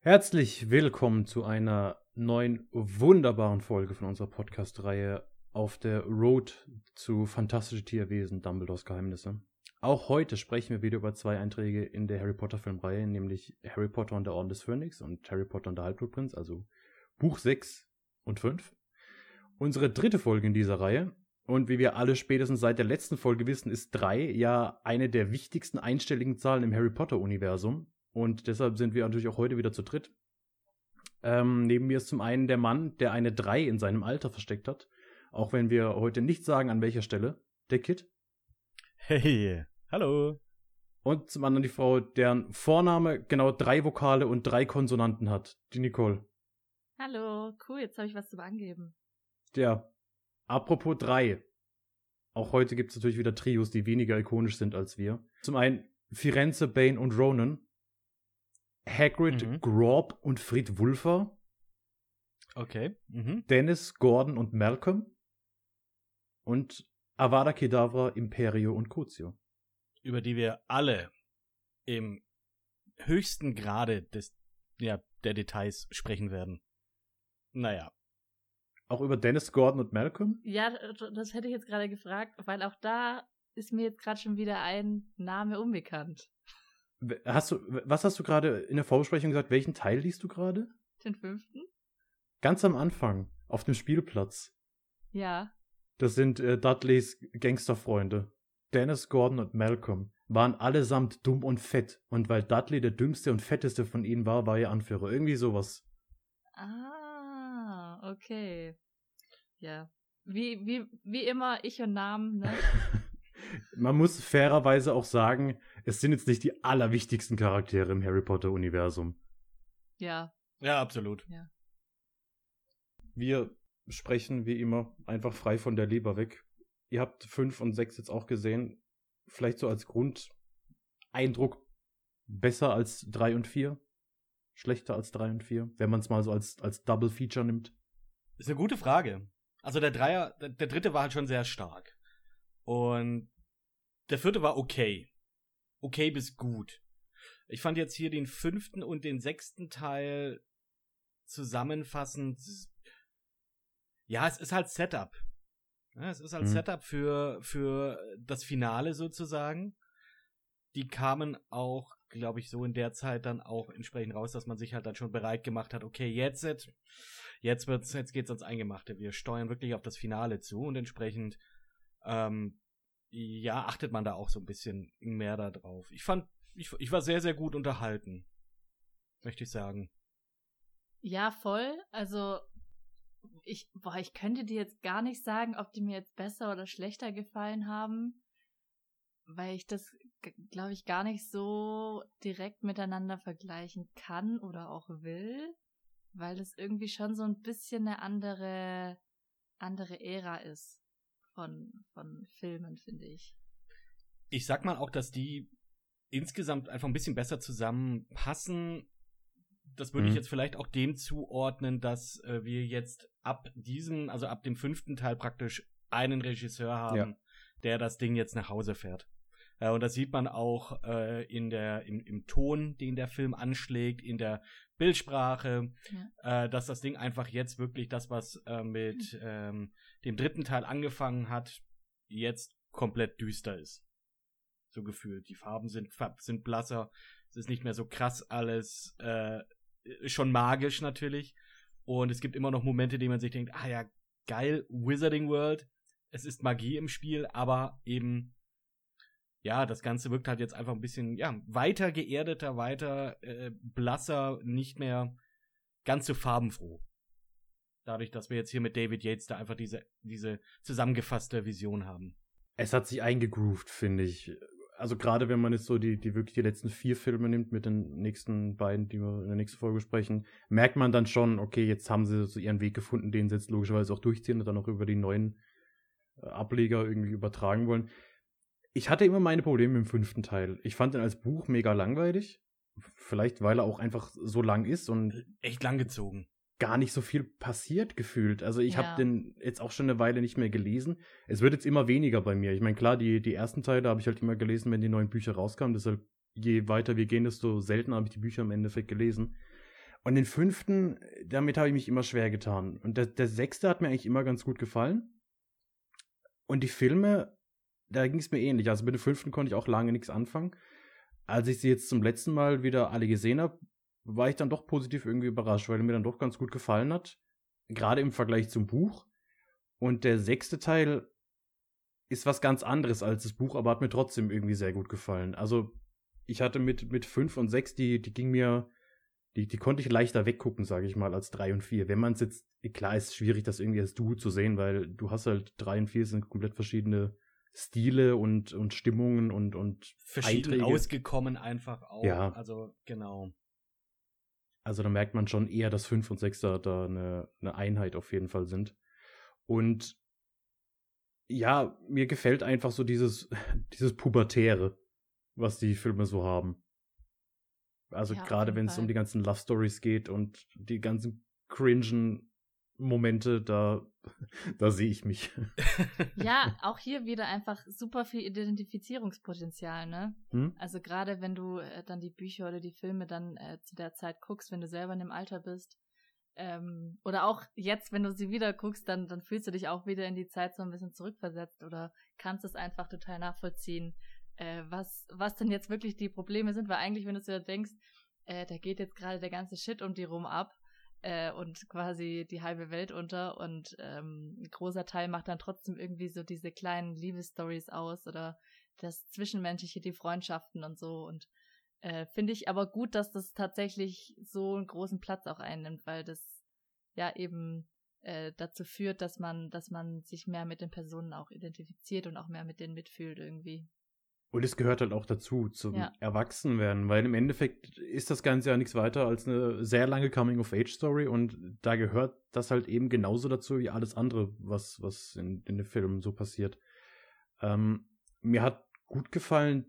Herzlich willkommen zu einer neuen wunderbaren Folge von unserer Podcast-Reihe auf der Road zu Fantastische Tierwesen Dumbledores Geheimnisse. Auch heute sprechen wir wieder über zwei Einträge in der Harry Potter Filmreihe, nämlich Harry Potter und der Orden des Phönix und Harry Potter und der Halbblutprinz, also Buch 6 und 5. Unsere dritte Folge in dieser Reihe. Und wie wir alle spätestens seit der letzten Folge wissen, ist 3 ja eine der wichtigsten einstelligen Zahlen im Harry Potter-Universum. Und deshalb sind wir natürlich auch heute wieder zu dritt. Ähm, neben mir ist zum einen der Mann, der eine 3 in seinem Alter versteckt hat. Auch wenn wir heute nicht sagen, an welcher Stelle. Der Kid. Hey, hallo. Und zum anderen die Frau, deren Vorname genau drei Vokale und drei Konsonanten hat. Die Nicole. Hallo, cool, jetzt habe ich was zum Angeben. Ja. Apropos drei. Auch heute gibt es natürlich wieder Trios, die weniger ikonisch sind als wir. Zum einen Firenze, Bane und Ronan. Hagrid, Mhm. Grob und Fried Wulfer. Okay. Mhm. Dennis, Gordon und Malcolm. Und Avada Kedavra, Imperio und Crucio. Über die wir alle im höchsten Grade des, ja, der Details sprechen werden. Naja. Auch über Dennis, Gordon und Malcolm? Ja, das hätte ich jetzt gerade gefragt, weil auch da ist mir jetzt gerade schon wieder ein Name unbekannt. Hast du, was hast du gerade in der Vorbesprechung gesagt? Welchen Teil liest du gerade? Den fünften? Ganz am Anfang, auf dem Spielplatz. Ja. Das sind äh, Dudleys Gangsterfreunde. Dennis, Gordon und Malcolm waren allesamt dumm und fett. Und weil Dudley der dümmste und fetteste von ihnen war, war er Anführer. Irgendwie sowas. Ah, okay. Ja. Wie, wie, wie immer, ich und Namen, ne? Man muss fairerweise auch sagen, es sind jetzt nicht die allerwichtigsten Charaktere im Harry Potter-Universum. Ja. Ja, absolut. Wir sprechen wie immer einfach frei von der Leber weg. Ihr habt fünf und sechs jetzt auch gesehen. Vielleicht so als Grundeindruck besser als drei und vier? Schlechter als drei und vier? Wenn man es mal so als, als Double Feature nimmt. Ist eine gute Frage. Also der Dreier, der, der dritte war halt schon sehr stark. Und der vierte war okay. Okay bis gut. Ich fand jetzt hier den fünften und den sechsten Teil zusammenfassend. Ja, es ist halt Setup. Ja, es ist halt Mhm. Setup für, für das Finale sozusagen. Die kamen auch, glaube ich, so in der Zeit dann auch entsprechend raus, dass man sich halt dann schon bereit gemacht hat, okay, jetzt, jetzt wird's, jetzt geht's ans Eingemachte. Wir steuern wirklich auf das Finale zu und entsprechend, ähm, ja, achtet man da auch so ein bisschen mehr da drauf. Ich fand, ich, ich war sehr, sehr gut unterhalten. Möchte ich sagen. Ja, voll. Also, ich, boah, ich könnte dir jetzt gar nicht sagen, ob die mir jetzt besser oder schlechter gefallen haben, weil ich das, glaube ich, gar nicht so direkt miteinander vergleichen kann oder auch will, weil es irgendwie schon so ein bisschen eine andere, andere Ära ist von, von Filmen, finde ich. Ich sag mal auch, dass die insgesamt einfach ein bisschen besser zusammenpassen. Das würde ich Mhm. jetzt vielleicht auch dem zuordnen, dass äh, wir jetzt ab diesem, also ab dem fünften Teil praktisch einen Regisseur haben, Ja. der das Ding jetzt nach Hause fährt. Äh, und das sieht man auch äh, in der, im, im Ton, den der Film anschlägt, in der Bildsprache, äh, dass das Ding einfach jetzt wirklich das, was äh, mit ähm, dem dritten Teil angefangen hat, jetzt komplett düster ist. So gefühlt. Die Farben sind, sind blasser, es ist nicht mehr so krass alles, äh, schon magisch natürlich. Und es gibt immer noch Momente, in denen man sich denkt, ah ja, geil, Wizarding World, es ist Magie im Spiel, aber eben, ja, das Ganze wirkt halt jetzt einfach ein bisschen, ja, weiter geerdeter, weiter äh, blasser, nicht mehr ganz so farbenfroh. Dadurch, dass wir jetzt hier mit David Yates da einfach diese, diese zusammengefasste Vision haben. Es hat sich eingegroovt, finde ich. Also gerade wenn man jetzt so die, die wirklich die letzten vier Filme nimmt mit den nächsten beiden, die wir in der nächsten Folge sprechen, merkt man dann schon, okay, jetzt haben sie so ihren Weg gefunden, den sie jetzt logischerweise auch durchziehen und dann auch über die neuen äh, Ableger irgendwie übertragen wollen. Ich hatte immer meine Probleme im fünften Teil. Ich fand ihn als Buch mega langweilig. Vielleicht, weil er auch einfach so lang ist und Echt langgezogen. gar nicht so viel passiert gefühlt. Also ich ja. habe den jetzt auch schon eine Weile nicht mehr gelesen. Es wird jetzt immer weniger bei mir. Ich meine, klar, die, die ersten Teile habe ich halt immer gelesen, wenn die neuen Bücher rauskamen. Deshalb, je weiter wir gehen, desto seltener habe ich die Bücher im Endeffekt gelesen. Und den fünften, damit habe ich mich immer schwer getan. Und der, der sechste hat mir eigentlich immer ganz gut gefallen. Und die Filme, da ging es mir ähnlich. Also mit dem fünften konnte ich auch lange nichts anfangen. Als ich sie jetzt zum letzten Mal wieder alle gesehen habe, war ich dann doch positiv irgendwie überrascht, weil er mir dann doch ganz gut gefallen hat. Gerade im Vergleich zum Buch. Und der sechste Teil ist was ganz anderes als das Buch, aber hat mir trotzdem irgendwie sehr gut gefallen. Also ich hatte mit, mit fünf und sechs, die, die ging mir, die, die konnte ich leichter weggucken, sage ich mal, als drei und vier. Wenn man es jetzt, klar ist es schwierig, das irgendwie als Du zu sehen, weil du hast halt drei und vier sind komplett verschiedene Stile und, und Stimmungen und, und verschieden Einträge. ausgekommen einfach auch. Ja. Also, genau. Also da merkt man schon eher, dass 5 und 6 da, da eine, eine Einheit auf jeden Fall sind. Und ja, mir gefällt einfach so dieses, dieses Pubertäre, was die Filme so haben. Also ja, gerade wenn es um die ganzen Love Stories geht und die ganzen cringen Momente, da, da sehe ich mich. Ja, auch hier wieder einfach super viel Identifizierungspotenzial, ne? Hm? Also gerade wenn du äh, dann die Bücher oder die Filme dann äh, zu der Zeit guckst, wenn du selber in dem Alter bist, ähm, oder auch jetzt, wenn du sie wieder guckst, dann, dann fühlst du dich auch wieder in die Zeit so ein bisschen zurückversetzt oder kannst es einfach total nachvollziehen, äh, was, was denn jetzt wirklich die Probleme sind, weil eigentlich, wenn du dir denkst, äh, da geht jetzt gerade der ganze Shit um die rum ab, äh, und quasi die halbe Welt unter und ähm, ein großer Teil macht dann trotzdem irgendwie so diese kleinen Liebesstories aus oder das Zwischenmenschliche, die Freundschaften und so und äh, finde ich aber gut, dass das tatsächlich so einen großen Platz auch einnimmt, weil das ja eben äh, dazu führt, dass man, dass man sich mehr mit den Personen auch identifiziert und auch mehr mit denen mitfühlt irgendwie. Und es gehört halt auch dazu, zum ja. Erwachsenwerden, weil im Endeffekt ist das Ganze ja nichts weiter als eine sehr lange Coming-of-Age-Story und da gehört das halt eben genauso dazu wie alles andere, was, was in, in den Filmen so passiert. Ähm, mir hat gut gefallen,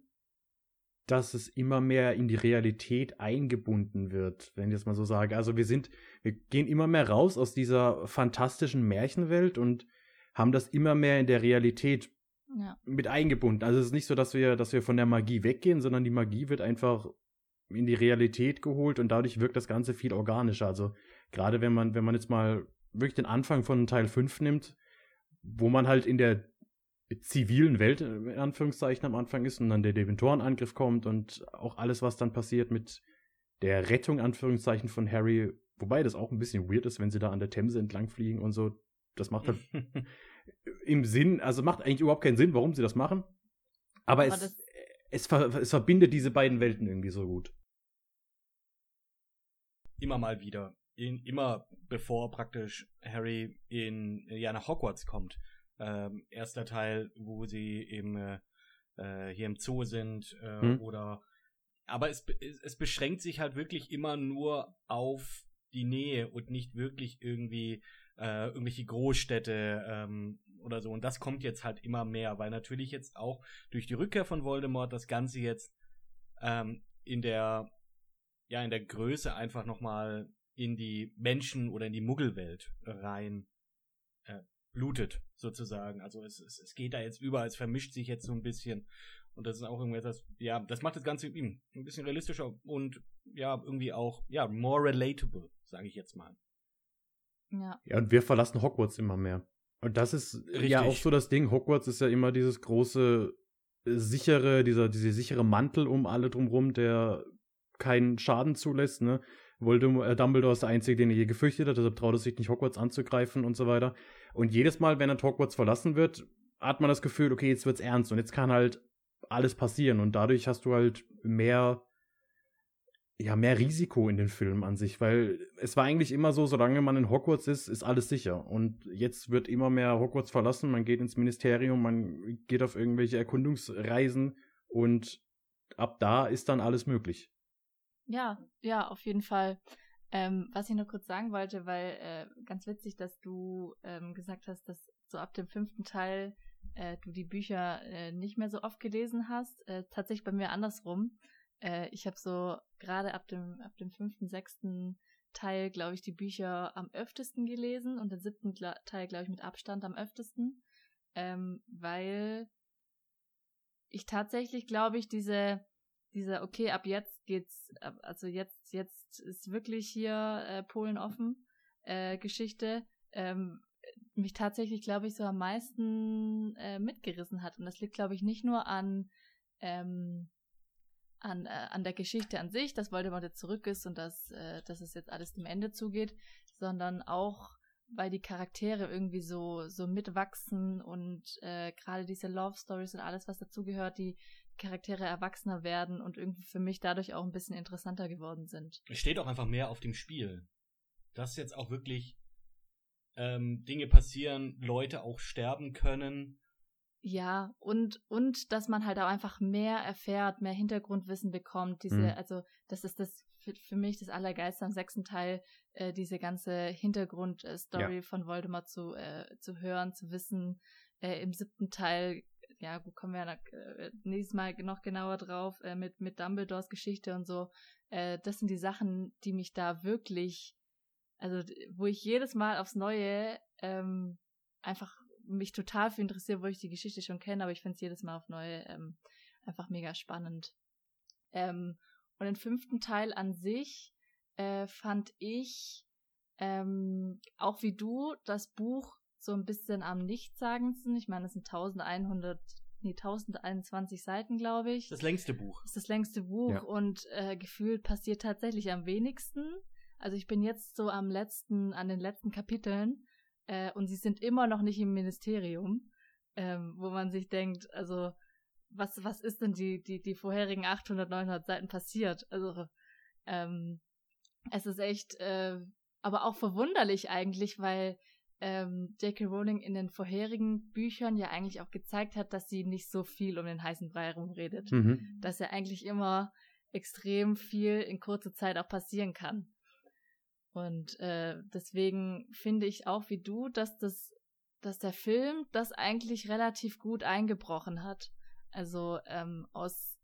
dass es immer mehr in die Realität eingebunden wird, wenn ich das mal so sage. Also wir sind, wir gehen immer mehr raus aus dieser fantastischen Märchenwelt und haben das immer mehr in der Realität ja. mit eingebunden. Also es ist nicht so, dass wir, dass wir von der Magie weggehen, sondern die Magie wird einfach in die Realität geholt und dadurch wirkt das Ganze viel organischer. Also gerade wenn man, wenn man jetzt mal wirklich den Anfang von Teil 5 nimmt, wo man halt in der zivilen Welt, in Anführungszeichen, am Anfang ist und dann der Deventorenangriff kommt und auch alles, was dann passiert mit der Rettung, Anführungszeichen, von Harry, wobei das auch ein bisschen weird ist, wenn sie da an der Themse entlang fliegen und so. Das macht halt im Sinn, also macht eigentlich überhaupt keinen Sinn, warum sie das machen. Aber, Aber es, es, ver, es verbindet diese beiden Welten irgendwie so gut. Immer mal wieder. In, immer bevor praktisch Harry in, ja, nach Hogwarts kommt. Ähm, erster Teil, wo sie eben äh, äh hier im Zoo sind äh, hm. oder aber es, es beschränkt sich halt wirklich immer nur auf die Nähe und nicht wirklich irgendwie äh, irgendwelche Großstädte ähm, oder so. Und das kommt jetzt halt immer mehr, weil natürlich jetzt auch durch die Rückkehr von Voldemort das Ganze jetzt ähm, in der ja in der Größe einfach nochmal in die Menschen oder in die Muggelwelt rein äh, blutet, sozusagen. Also es, es, es geht da jetzt über, es vermischt sich jetzt so ein bisschen. Und das ist auch irgendwie das, ja, das macht das Ganze ein bisschen realistischer und ja, irgendwie auch, ja, more relatable, sage ich jetzt mal. Ja. ja, und wir verlassen Hogwarts immer mehr. Und das ist Richtig. ja auch so das Ding. Hogwarts ist ja immer dieses große, äh, sichere, dieser, dieser sichere Mantel um alle drumrum, der keinen Schaden zulässt, ne? Voldemort, äh, Dumbledore ist der Einzige, den er je gefürchtet hat, deshalb traut er sich nicht, Hogwarts anzugreifen und so weiter. Und jedes Mal, wenn er Hogwarts verlassen wird, hat man das Gefühl, okay, jetzt wird's ernst und jetzt kann halt alles passieren und dadurch hast du halt mehr ja, mehr Risiko in den Filmen an sich, weil es war eigentlich immer so, solange man in Hogwarts ist, ist alles sicher. Und jetzt wird immer mehr Hogwarts verlassen, man geht ins Ministerium, man geht auf irgendwelche Erkundungsreisen und ab da ist dann alles möglich. Ja, ja, auf jeden Fall. Ähm, was ich nur kurz sagen wollte, weil äh, ganz witzig, dass du ähm, gesagt hast, dass so ab dem fünften Teil äh, du die Bücher äh, nicht mehr so oft gelesen hast. Äh, tatsächlich bei mir andersrum. Äh, ich habe so gerade ab dem, ab dem fünften, sechsten Teil, glaube ich, die Bücher am öftesten gelesen und den siebten Teil, glaube ich, mit Abstand am öftesten, ähm, weil ich tatsächlich, glaube ich, diese, diese, okay, ab jetzt geht's, also jetzt, jetzt ist wirklich hier äh, Polen offen, äh, Geschichte, ähm, mich tatsächlich, glaube ich, so am meisten äh, mitgerissen hat. Und das liegt, glaube ich, nicht nur an, ähm, an, äh, an der Geschichte an sich, dass Voldemort jetzt zurück ist und dass, äh, dass es jetzt alles dem Ende zugeht, sondern auch, weil die Charaktere irgendwie so, so mitwachsen und äh, gerade diese Love Stories und alles, was dazugehört, die Charaktere erwachsener werden und irgendwie für mich dadurch auch ein bisschen interessanter geworden sind. Es steht auch einfach mehr auf dem Spiel. Dass jetzt auch wirklich ähm, Dinge passieren, Leute auch sterben können ja, und, und dass man halt auch einfach mehr erfährt, mehr Hintergrundwissen bekommt. Diese, mhm. also das ist das für, für, mich das Allergeilste am sechsten Teil, äh, diese ganze Hintergrundstory ja. von Voldemort zu, äh, zu hören, zu wissen. Äh, Im siebten Teil, ja, gut, kommen wir ja äh, nächstes Mal noch genauer drauf, äh, mit, mit Dumbledores Geschichte und so. Äh, das sind die Sachen, die mich da wirklich, also wo ich jedes Mal aufs Neue ähm, einfach mich total für interessiert, wo ich die Geschichte schon kenne, aber ich finde es jedes Mal auf neu ähm, einfach mega spannend. Ähm, und den fünften Teil an sich äh, fand ich ähm, auch wie du das Buch so ein bisschen am Nichtsagendsten. Ich meine, es sind 1100, nee, 1021 Seiten, glaube ich. Das längste Buch. Das ist das längste Buch ja. und äh, gefühlt passiert tatsächlich am wenigsten. Also ich bin jetzt so am letzten, an den letzten Kapiteln äh, und sie sind immer noch nicht im Ministerium, ähm, wo man sich denkt, also was, was ist denn die, die, die vorherigen 800, 900 Seiten passiert? Also ähm, es ist echt, äh, aber auch verwunderlich eigentlich, weil ähm, J.K. Rowling in den vorherigen Büchern ja eigentlich auch gezeigt hat, dass sie nicht so viel um den heißen Brei herumredet. Mhm. Dass ja eigentlich immer extrem viel in kurzer Zeit auch passieren kann. Und äh, deswegen finde ich auch wie du, dass das, dass der Film das eigentlich relativ gut eingebrochen hat. Also ähm, aus,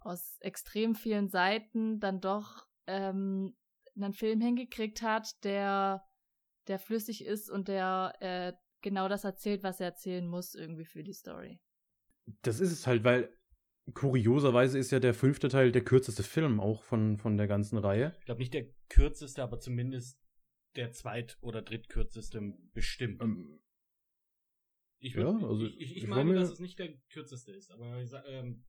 aus extrem vielen Seiten dann doch ähm, einen Film hingekriegt hat, der, der flüssig ist und der äh, genau das erzählt, was er erzählen muss, irgendwie für die Story. Das ist es halt, weil kurioserweise ist ja der fünfte Teil der kürzeste Film auch von, von der ganzen Reihe. Ich glaube nicht der kürzeste, aber zumindest der zweit- oder drittkürzeste bestimmt. Ähm, ich, würd, ja, also ich, ich, ich meine, dass es nicht der kürzeste ist, aber ähm,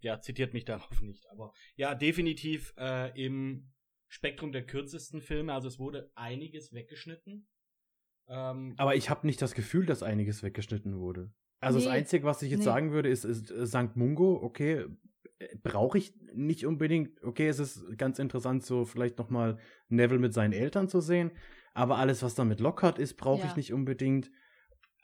ja, zitiert mich darauf nicht. Aber ja, definitiv äh, im Spektrum der kürzesten Filme. Also es wurde einiges weggeschnitten. Ähm, aber ich habe nicht das Gefühl, dass einiges weggeschnitten wurde. Also nee, das Einzige, was ich jetzt nee. sagen würde, ist, ist äh, St. Mungo, okay, äh, brauche ich nicht unbedingt. Okay, es ist ganz interessant, so vielleicht nochmal Neville mit seinen Eltern zu sehen, aber alles, was damit Lockhart ist, brauche ja. ich nicht unbedingt.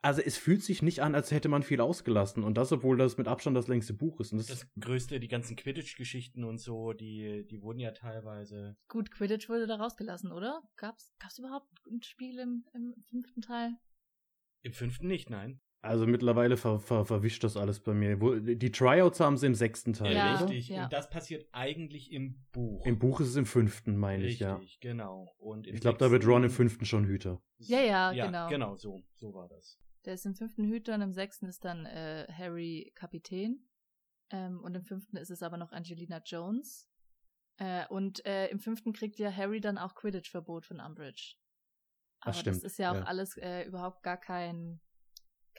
Also es fühlt sich nicht an, als hätte man viel ausgelassen. Und das, obwohl das mit Abstand das längste Buch ist. Und das, das größte, die ganzen Quidditch-Geschichten und so, die, die wurden ja teilweise. Gut, Quidditch wurde da rausgelassen, oder? Gab's, gab's überhaupt ein Spiel im, im fünften Teil? Im fünften nicht, nein. Also mittlerweile ver, ver, verwischt das alles bei mir. Die Tryouts haben sie im sechsten Teil. Ja, richtig. Ja. Und das passiert eigentlich im Buch. Im Buch ist es im fünften, meine ich, ja. Richtig, genau. Und ich glaube, da wird Ron im fünften schon Hüter. Ja, ja, ja, genau. Genau, so, so war das. Der ist im fünften Hüter und im sechsten ist dann äh, Harry Kapitän. Ähm, und im fünften ist es aber noch Angelina Jones. Äh, und äh, im fünften kriegt ja Harry dann auch Quidditch-Verbot von Umbridge. Aber Ach, stimmt. das ist ja auch ja. alles äh, überhaupt gar kein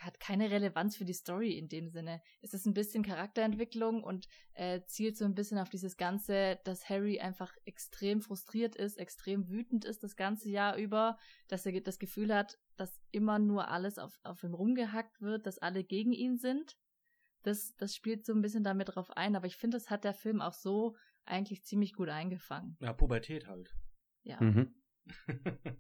hat keine Relevanz für die Story in dem Sinne. Es ist ein bisschen Charakterentwicklung und äh, zielt so ein bisschen auf dieses Ganze, dass Harry einfach extrem frustriert ist, extrem wütend ist das ganze Jahr über, dass er das Gefühl hat, dass immer nur alles auf, auf ihm rumgehackt wird, dass alle gegen ihn sind. Das, das spielt so ein bisschen damit drauf ein, aber ich finde, das hat der Film auch so eigentlich ziemlich gut eingefangen. Ja, Pubertät halt. Ja. Mhm.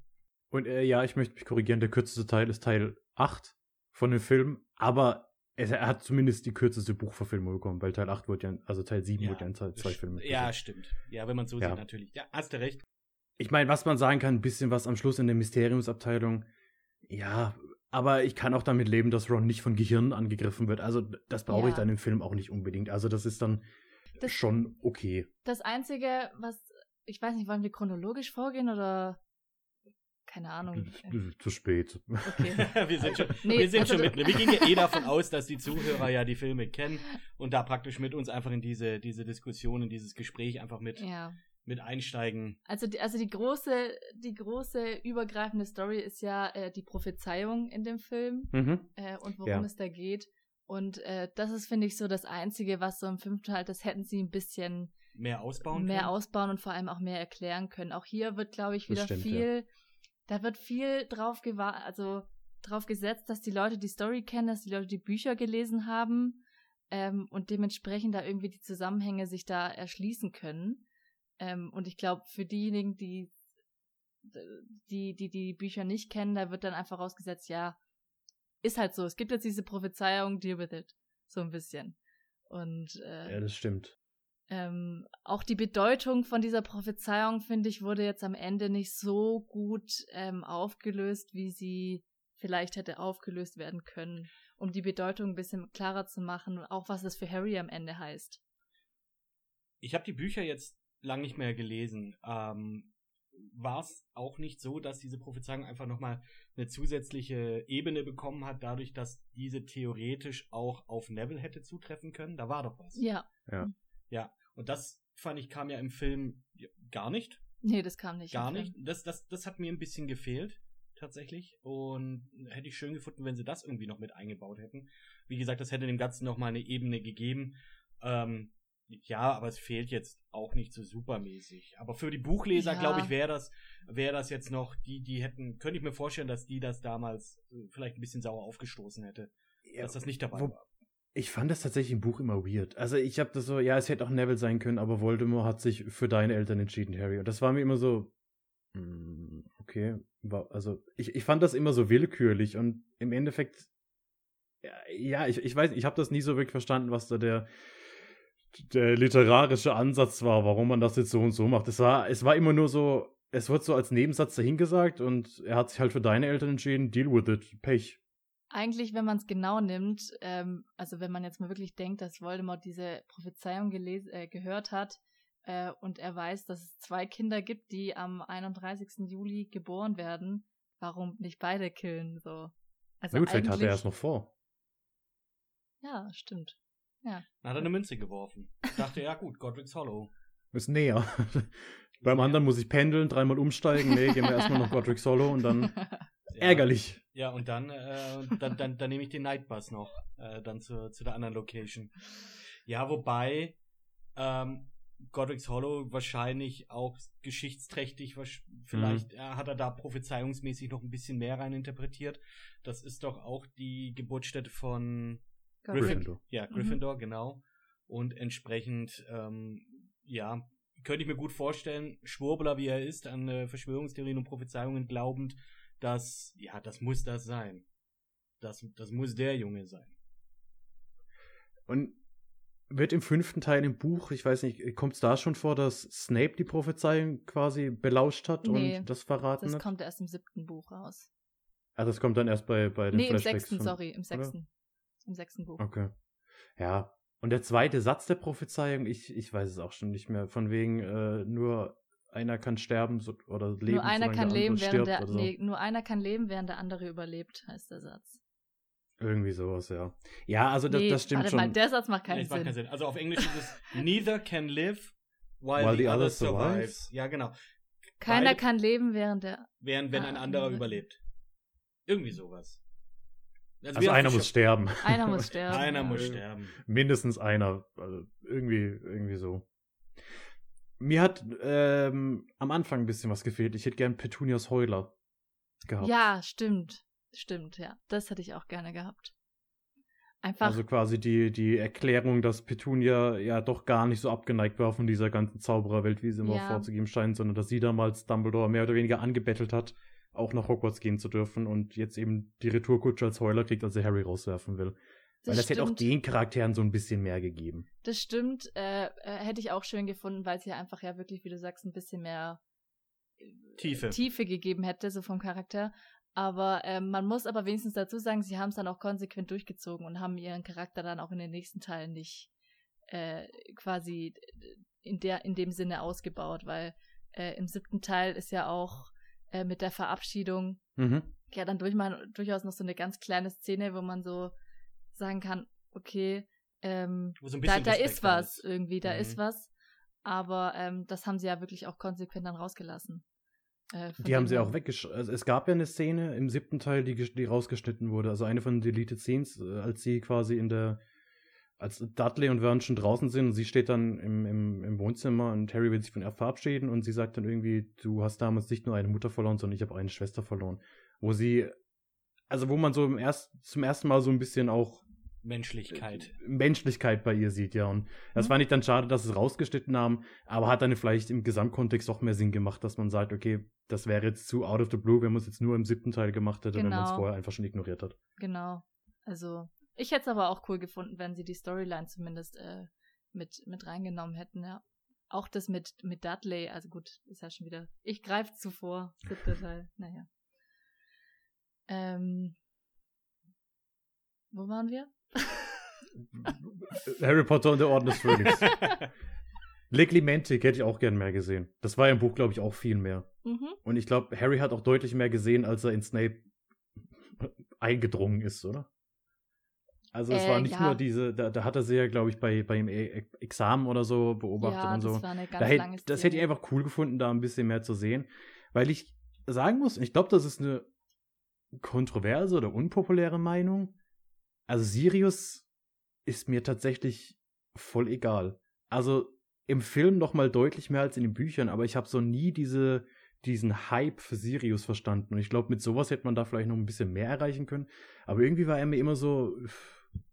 Und äh, ja, ich möchte mich korrigieren, der kürzeste Teil ist Teil 8 von dem Film, aber er hat zumindest die kürzeste Buchverfilmung bekommen, weil Teil 8 wurde ja, also Teil 7 ja, wurde ja in Teil 2 Filme. Ja, stimmt. Ja, wenn man so ja. sieht, natürlich. Ja, hast du recht. Ich meine, was man sagen kann, ein bisschen was am Schluss in der Mysteriumsabteilung. Ja, aber ich kann auch damit leben, dass Ron nicht von Gehirn angegriffen wird. Also, das brauche ja. ich dann im Film auch nicht unbedingt. Also, das ist dann das, schon okay. Das Einzige, was ich weiß nicht, wollen wir chronologisch vorgehen oder keine Ahnung. Zu spät. Okay. wir sind schon, nee, wir sind also, schon mit, wir gehen ja eh davon aus, dass die Zuhörer ja die Filme kennen und da praktisch mit uns einfach in diese, diese Diskussion, in dieses Gespräch einfach mit, ja. mit einsteigen. Also die, also die große, die große übergreifende Story ist ja äh, die Prophezeiung in dem Film mhm. äh, und worum ja. es da geht. Und äh, das ist, finde ich, so das Einzige, was so im fünften Teil, das hätten sie ein bisschen mehr ausbauen mehr können. ausbauen und vor allem auch mehr erklären können. Auch hier wird, glaube ich, wieder stimmt, viel, ja. Da wird viel drauf gewa also drauf gesetzt, dass die Leute die Story kennen, dass die Leute die Bücher gelesen haben ähm, und dementsprechend da irgendwie die Zusammenhänge sich da erschließen können. Ähm, und ich glaube, für diejenigen, die die, die die Bücher nicht kennen, da wird dann einfach rausgesetzt, ja, ist halt so. Es gibt jetzt diese Prophezeiung, deal with it. So ein bisschen. Und äh, ja, das stimmt. Ähm, auch die Bedeutung von dieser Prophezeiung, finde ich, wurde jetzt am Ende nicht so gut ähm, aufgelöst, wie sie vielleicht hätte aufgelöst werden können, um die Bedeutung ein bisschen klarer zu machen, auch was das für Harry am Ende heißt. Ich habe die Bücher jetzt lang nicht mehr gelesen. Ähm, War es auch nicht so, dass diese Prophezeiung einfach nochmal eine zusätzliche Ebene bekommen hat, dadurch, dass diese theoretisch auch auf Neville hätte zutreffen können? Da war doch was. Ja. Ja. Ja, und das fand ich kam ja im Film gar nicht. Nee, das kam nicht. Gar nicht. Das, das, das hat mir ein bisschen gefehlt, tatsächlich. Und hätte ich schön gefunden, wenn sie das irgendwie noch mit eingebaut hätten. Wie gesagt, das hätte dem Ganzen noch mal eine Ebene gegeben. Ähm, ja, aber es fehlt jetzt auch nicht so supermäßig. Aber für die Buchleser, ja. glaube ich, wäre das, wäre das jetzt noch, die, die hätten, könnte ich mir vorstellen, dass die das damals äh, vielleicht ein bisschen sauer aufgestoßen hätte. Ja, dass das nicht dabei wo, war. Ich fand das tatsächlich im Buch immer weird. Also ich habe das so, ja, es hätte auch Neville sein können, aber Voldemort hat sich für deine Eltern entschieden, Harry. Und das war mir immer so, hm, okay, also ich, ich fand das immer so willkürlich und im Endeffekt, ja, ich, ich weiß, ich habe das nie so wirklich verstanden, was da der, der literarische Ansatz war, warum man das jetzt so und so macht. Es war, es war immer nur so, es wird so als Nebensatz dahingesagt und er hat sich halt für deine Eltern entschieden, deal with it, Pech eigentlich, wenn man es genau nimmt, ähm, also wenn man jetzt mal wirklich denkt, dass Voldemort diese Prophezeiung äh, gehört hat äh, und er weiß, dass es zwei Kinder gibt, die am 31. Juli geboren werden, warum nicht beide killen? So. Also Na gut, vielleicht hat er erst noch vor. Ja, stimmt. Ja. Dann hat er eine Münze geworfen. Ich dachte, ja gut, Godric's Hollow. Ist näher. Beim anderen muss ich pendeln, dreimal umsteigen. Nee, gehen wir erstmal noch Godric's Hollow und dann ärgerlich. Ja, und dann, äh, dann, dann, dann nehme ich den Nightbus noch, äh, dann zu, zu der anderen Location. Ja, wobei ähm, Godric's Hollow wahrscheinlich auch geschichtsträchtig, vielleicht mhm. äh, hat er da prophezeiungsmäßig noch ein bisschen mehr rein interpretiert. Das ist doch auch die Geburtsstätte von Gryffindor. Ja, Gryffindor, mhm. genau. Und entsprechend, ähm, ja, könnte ich mir gut vorstellen, Schwurbler wie er ist, an äh, Verschwörungstheorien und Prophezeiungen glaubend, dass, ja, das muss das sein. Das, das muss der Junge sein. Und wird im fünften Teil im Buch, ich weiß nicht, kommt es da schon vor, dass Snape die Prophezeiung quasi belauscht hat nee, und das verraten das hat? Das kommt erst im siebten Buch raus. Ah, das kommt dann erst bei, bei den nee, Flashbacks. Nee, im sechsten, von, sorry, im sechsten. Oder? Im sechsten Buch. Okay. Ja. Und der zweite Satz der Prophezeiung, ich, ich weiß es auch schon nicht mehr, von wegen äh, nur einer kann sterben so, oder leben. Nur einer kann leben, während der, so. nee, nur einer kann leben, während der andere überlebt, heißt der Satz. Irgendwie sowas, ja. Ja, also das, nee, das stimmt schon. Mal, der Satz macht keinen, nee, Sinn. macht keinen Sinn. Also auf Englisch ist es Neither can live while, while the, the other survives. survives. Ja, genau. Keiner Weil, kann leben, während der. Während, wenn ah, ein anderer überlebt. Irgendwie sowas. Also, also einer muss sterben. Einer muss sterben. einer muss sterben. Mindestens einer. Also irgendwie, irgendwie so. Mir hat ähm, am Anfang ein bisschen was gefehlt. Ich hätte gern Petunias Heuler gehabt. Ja, stimmt. Stimmt, ja. Das hätte ich auch gerne gehabt. Einfach. Also quasi die, die Erklärung, dass Petunia ja doch gar nicht so abgeneigt war von dieser ganzen Zaubererwelt, wie sie immer ja. vorzugeben scheint, sondern dass sie damals Dumbledore mehr oder weniger angebettelt hat, auch nach Hogwarts gehen zu dürfen und jetzt eben die Retourkutsche als Heuler kriegt, als er Harry rauswerfen will. Das weil das stimmt. hätte auch den Charakteren so ein bisschen mehr gegeben. Das stimmt. Äh, äh, hätte ich auch schön gefunden, weil es hier einfach ja wirklich, wie du sagst, ein bisschen mehr äh, Tiefe. Tiefe gegeben hätte, so vom Charakter. Aber äh, man muss aber wenigstens dazu sagen, sie haben es dann auch konsequent durchgezogen und haben ihren Charakter dann auch in den nächsten Teilen nicht äh, quasi in der in dem Sinne ausgebaut, weil äh, im siebten Teil ist ja auch äh, mit der Verabschiedung mhm. ja dann durch mal, durchaus noch so eine ganz kleine Szene, wo man so sagen kann, okay, ähm, so da, da ist was ist. irgendwie, da mhm. ist was. Aber ähm, das haben sie ja wirklich auch konsequent dann rausgelassen. Äh, die haben sie auch weggeschnitten. Also es gab ja eine Szene im siebten Teil, die, die rausgeschnitten wurde. Also eine von den Deleted Scenes, äh, als sie quasi in der, als Dudley und Vern schon draußen sind und sie steht dann im, im, im Wohnzimmer und Harry will sich von ihr verabschieden und sie sagt dann irgendwie, du hast damals nicht nur eine Mutter verloren, sondern ich habe eine Schwester verloren. Wo sie, also wo man so im erst, zum ersten Mal so ein bisschen auch Menschlichkeit. Menschlichkeit bei ihr sieht, ja. Und das mhm. fand ich dann schade, dass sie es rausgeschnitten haben, aber hat dann vielleicht im Gesamtkontext doch mehr Sinn gemacht, dass man sagt, okay, das wäre jetzt zu out of the blue, wenn man es jetzt nur im siebten Teil gemacht hätte, genau. wenn man es vorher einfach schon ignoriert hat. Genau. Also, ich hätte es aber auch cool gefunden, wenn sie die Storyline zumindest äh, mit, mit reingenommen hätten, ja. Auch das mit, mit Dudley, also gut, ist ja schon wieder. Ich greife zuvor, siebter Teil, naja. Ähm, wo waren wir? Harry Potter und der Orden des Phönix. Leglementik hätte ich auch gern mehr gesehen. Das war im Buch, glaube ich, auch viel mehr. Mhm. Und ich glaube, Harry hat auch deutlich mehr gesehen, als er in Snape eingedrungen ist, oder? Also es äh, war nicht ja. nur diese, da, da hat er sie ja, glaube ich, bei, bei e Examen oder so beobachtet ja, und so. Das, war eine ganz da das hätte ich einfach cool gefunden, da ein bisschen mehr zu sehen. Weil ich sagen muss, ich glaube, das ist eine kontroverse oder unpopuläre Meinung. Also Sirius ist mir tatsächlich voll egal. Also im Film noch mal deutlich mehr als in den Büchern, aber ich habe so nie diese diesen Hype für Sirius verstanden. Und ich glaube, mit sowas hätte man da vielleicht noch ein bisschen mehr erreichen können. Aber irgendwie war er mir immer so,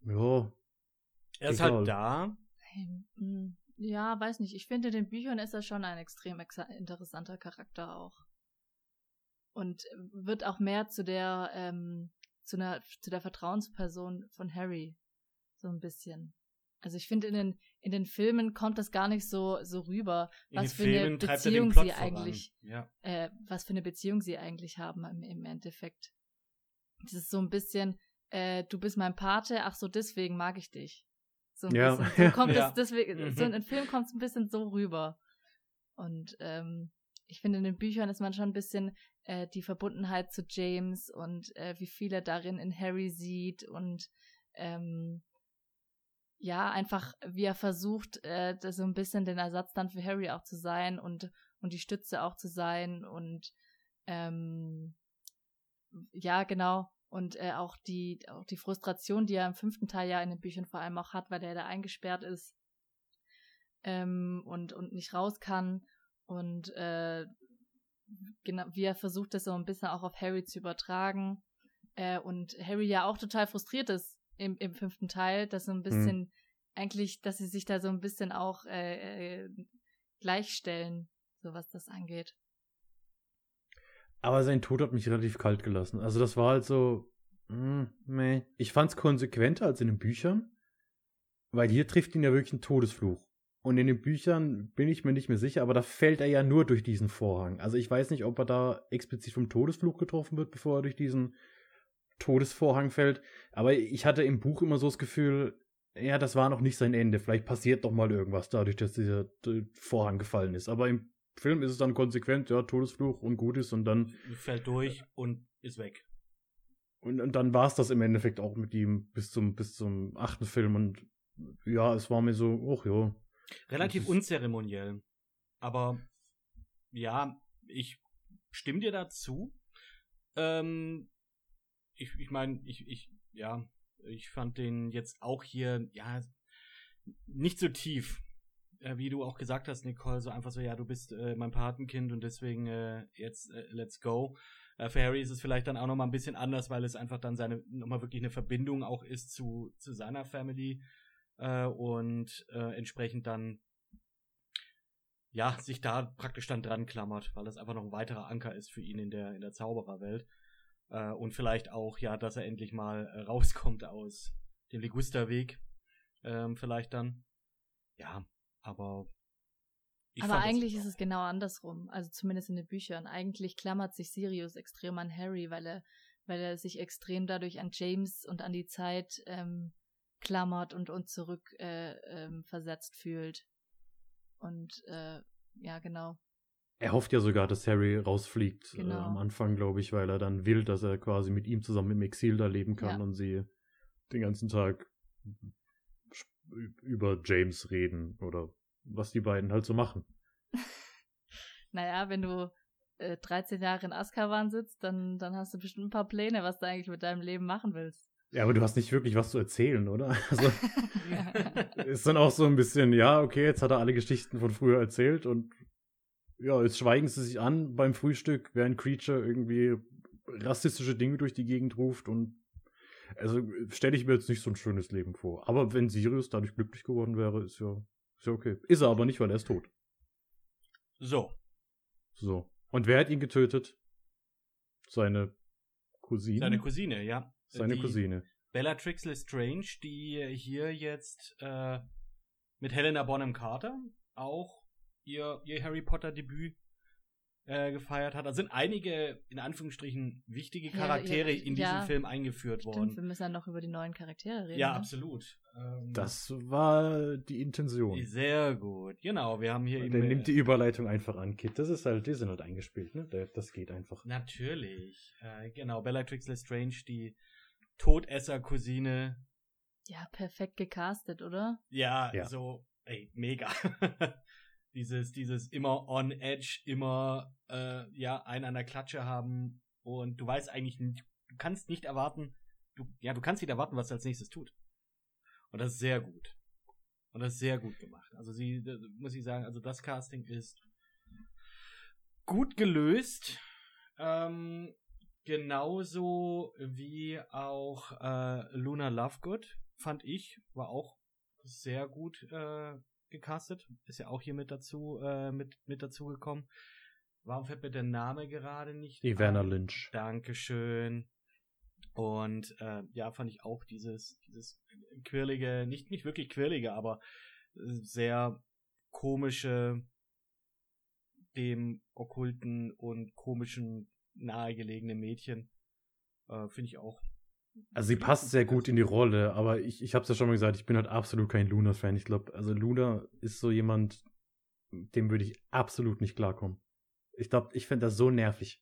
ja. Er ist halt egal. halt da. Hm, ja, weiß nicht. Ich finde, in den Büchern ist er schon ein extrem interessanter Charakter auch. Und wird auch mehr zu der ähm, zu einer, zu der Vertrauensperson von Harry. So ein bisschen. Also ich finde, in den, in den Filmen kommt das gar nicht so, so rüber, in was für Filmen eine Beziehung sie eigentlich, ja. äh, was für eine Beziehung sie eigentlich haben im, im Endeffekt. Das ist so ein bisschen, äh, du bist mein Pate, ach so, deswegen mag ich dich. So ein ja. bisschen. So kommt ja. es deswegen, mhm. so in den Film kommt es ein bisschen so rüber. Und ähm, ich finde, in den Büchern ist man schon ein bisschen äh, die Verbundenheit zu James und äh, wie viel er darin in Harry sieht und ähm, ja, einfach, wie er versucht, äh, so ein bisschen den Ersatz dann für Harry auch zu sein und, und die Stütze auch zu sein und ähm, ja, genau. Und äh, auch die, auch die Frustration, die er im fünften Teil ja in den Büchern vor allem auch hat, weil er da eingesperrt ist ähm, und, und nicht raus kann. Und äh, genau, wie er versucht, das so ein bisschen auch auf Harry zu übertragen. Äh, und Harry ja auch total frustriert ist im, im fünften Teil, dass so ein mhm. bisschen, mhm. eigentlich, dass sie sich da so ein bisschen auch äh, äh, gleichstellen, so was das angeht. Aber sein Tod hat mich relativ kalt gelassen. Also das war halt so, mh, meh. Ich fand's konsequenter als in den Büchern, weil hier trifft ihn ja wirklich ein Todesfluch. Und in den Büchern bin ich mir nicht mehr sicher, aber da fällt er ja nur durch diesen Vorhang. Also ich weiß nicht, ob er da explizit vom Todesfluch getroffen wird, bevor er durch diesen Todesvorhang fällt. Aber ich hatte im Buch immer so das Gefühl, ja, das war noch nicht sein Ende. Vielleicht passiert doch mal irgendwas dadurch, dass dieser Vorhang gefallen ist. Aber im Film ist es dann konsequent, ja, Todesfluch und gut ist und dann. Fällt durch und ist weg. Und, und dann war es das im Endeffekt auch mit ihm bis zum, bis zum achten Film und ja, es war mir so, ach ja, Relativ unzeremoniell. Aber ja, ich stimme dir dazu. Ähm, ich ich meine, ich, ich, ja, ich fand den jetzt auch hier, ja, nicht so tief. Äh, wie du auch gesagt hast, Nicole, so einfach so, ja, du bist äh, mein Patenkind und deswegen äh, jetzt äh, let's go. Äh, für Harry ist es vielleicht dann auch nochmal ein bisschen anders, weil es einfach dann seine, nochmal wirklich eine Verbindung auch ist zu, zu seiner Family äh, und äh, entsprechend dann ja, sich da praktisch dann dran klammert, weil das einfach noch ein weiterer Anker ist für ihn in der, in der Zaubererwelt. Äh, und vielleicht auch, ja, dass er endlich mal äh, rauskommt aus dem Ligusterweg. Ähm, vielleicht dann. Ja, aber. aber eigentlich ist es genau andersrum. Also zumindest in den Büchern. Eigentlich klammert sich Sirius extrem an Harry, weil er, weil er sich extrem dadurch an James und an die Zeit ähm, klammert und, und zurück äh, ähm, versetzt fühlt. Und äh, ja, genau. Er hofft ja sogar, dass Harry rausfliegt Genau. äh, am Anfang, glaube ich, weil er dann will, dass er quasi mit ihm zusammen im Exil da leben kann Ja. und sie den ganzen Tag über James reden oder was die beiden halt so machen. Naja, wenn du äh, 13 Jahre in Azkaban sitzt, dann, dann hast du bestimmt ein paar Pläne, was du eigentlich mit deinem Leben machen willst. Ja, aber du hast nicht wirklich was zu erzählen, oder? Also ist dann auch so ein bisschen, ja, okay, jetzt hat er alle Geschichten von früher erzählt und ja, jetzt schweigen sie sich an beim Frühstück, während Creature irgendwie rassistische Dinge durch die Gegend ruft und also stelle ich mir jetzt nicht so ein schönes Leben vor. Aber wenn Sirius dadurch glücklich geworden wäre, ist ja, ist ja okay. Ist er aber nicht, weil er ist tot. So. So. Und wer hat ihn getötet? Seine Cousine? Seine Cousine, ja. Seine Die Cousine. Bellatrix Lestrange, die hier jetzt äh, mit Helena Bonham Carter auch ihr, ihr Harry Potter Debüt äh, gefeiert hat. Da sind einige, in Anführungsstrichen, wichtige Ja, Charaktere ja, in ja. diesem Film eingeführt Stimmt, worden. wir müssen ja noch über die neuen Charaktere reden. Ja, ne? absolut. Ähm, Das war die Intention. Sehr gut. Genau, wir haben hier Der eben. nimmt die Überleitung einfach an, Kit. Das ist halt, die sind halt eingespielt, ne? Das geht einfach. Natürlich. Äh, genau, Bellatrix Lestrange, die Todesser-Cousine. Ja, perfekt gecastet, oder? Ja, Ja. so, ey, mega. dieses, dieses immer on edge, immer, äh, ja, einen an der Klatsche haben und du weißt eigentlich, nicht- du kannst nicht erwarten, du, ja, du kannst nicht erwarten, was sie als nächstes tut. Und das ist sehr gut. Und das ist sehr gut gemacht. Also sie, muss ich sagen, also das Casting ist gut gelöst. Ähm, genauso wie auch äh, Luna Lovegood, fand ich, war auch sehr gut äh, gecastet. Ist ja auch hier mit dazu, äh, mit, mit dazu gekommen. Warum fällt mir der Name gerade nicht? Ivana ein? Lynch. Dankeschön. Und äh, ja, fand ich auch dieses, dieses quirlige, nicht, nicht wirklich quirlige, aber sehr komische, dem okkulten und komischen nahegelegene Mädchen. Äh, Finde ich auch. Also sie passt sehr gut in die Rolle, aber ich, ich hab's ja schon mal gesagt, ich bin halt absolut kein Luna-Fan. Ich glaube, also Luna ist so jemand, dem würde ich absolut nicht klarkommen. Ich glaube, ich finde das so nervig.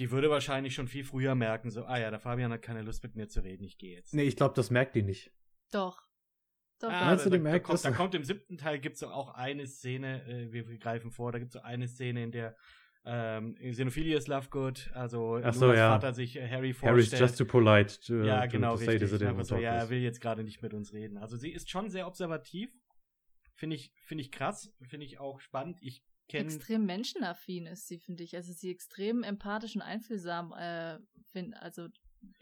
Die würde wahrscheinlich schon viel früher merken, so, ah ja, der Fabian hat keine Lust mit mir zu reden, ich gehe jetzt. Nee, ich glaube, das merkt die nicht. Doch. Doch, Ah. Meinst du, da, die da, merkt kommt, das? da kommt im siebten Teil gibt's auch eine Szene, äh, wir, wir greifen vor, da gibt's so eine Szene, in der ähm, Xenophilius Lovegood, also Ach so, ja. Vater sich äh, Harry Harry's vorstellt. just too polite to, ja, to, genau, to say richtig. Einfach so, ja, er will jetzt gerade nicht mit uns reden. Also sie ist schon sehr observativ. Finde ich, finde ich krass, finde ich auch spannend. Ich kenne extrem menschenaffin ist sie, finde ich. Also sie extrem empathisch und einfühlsam, äh, find, also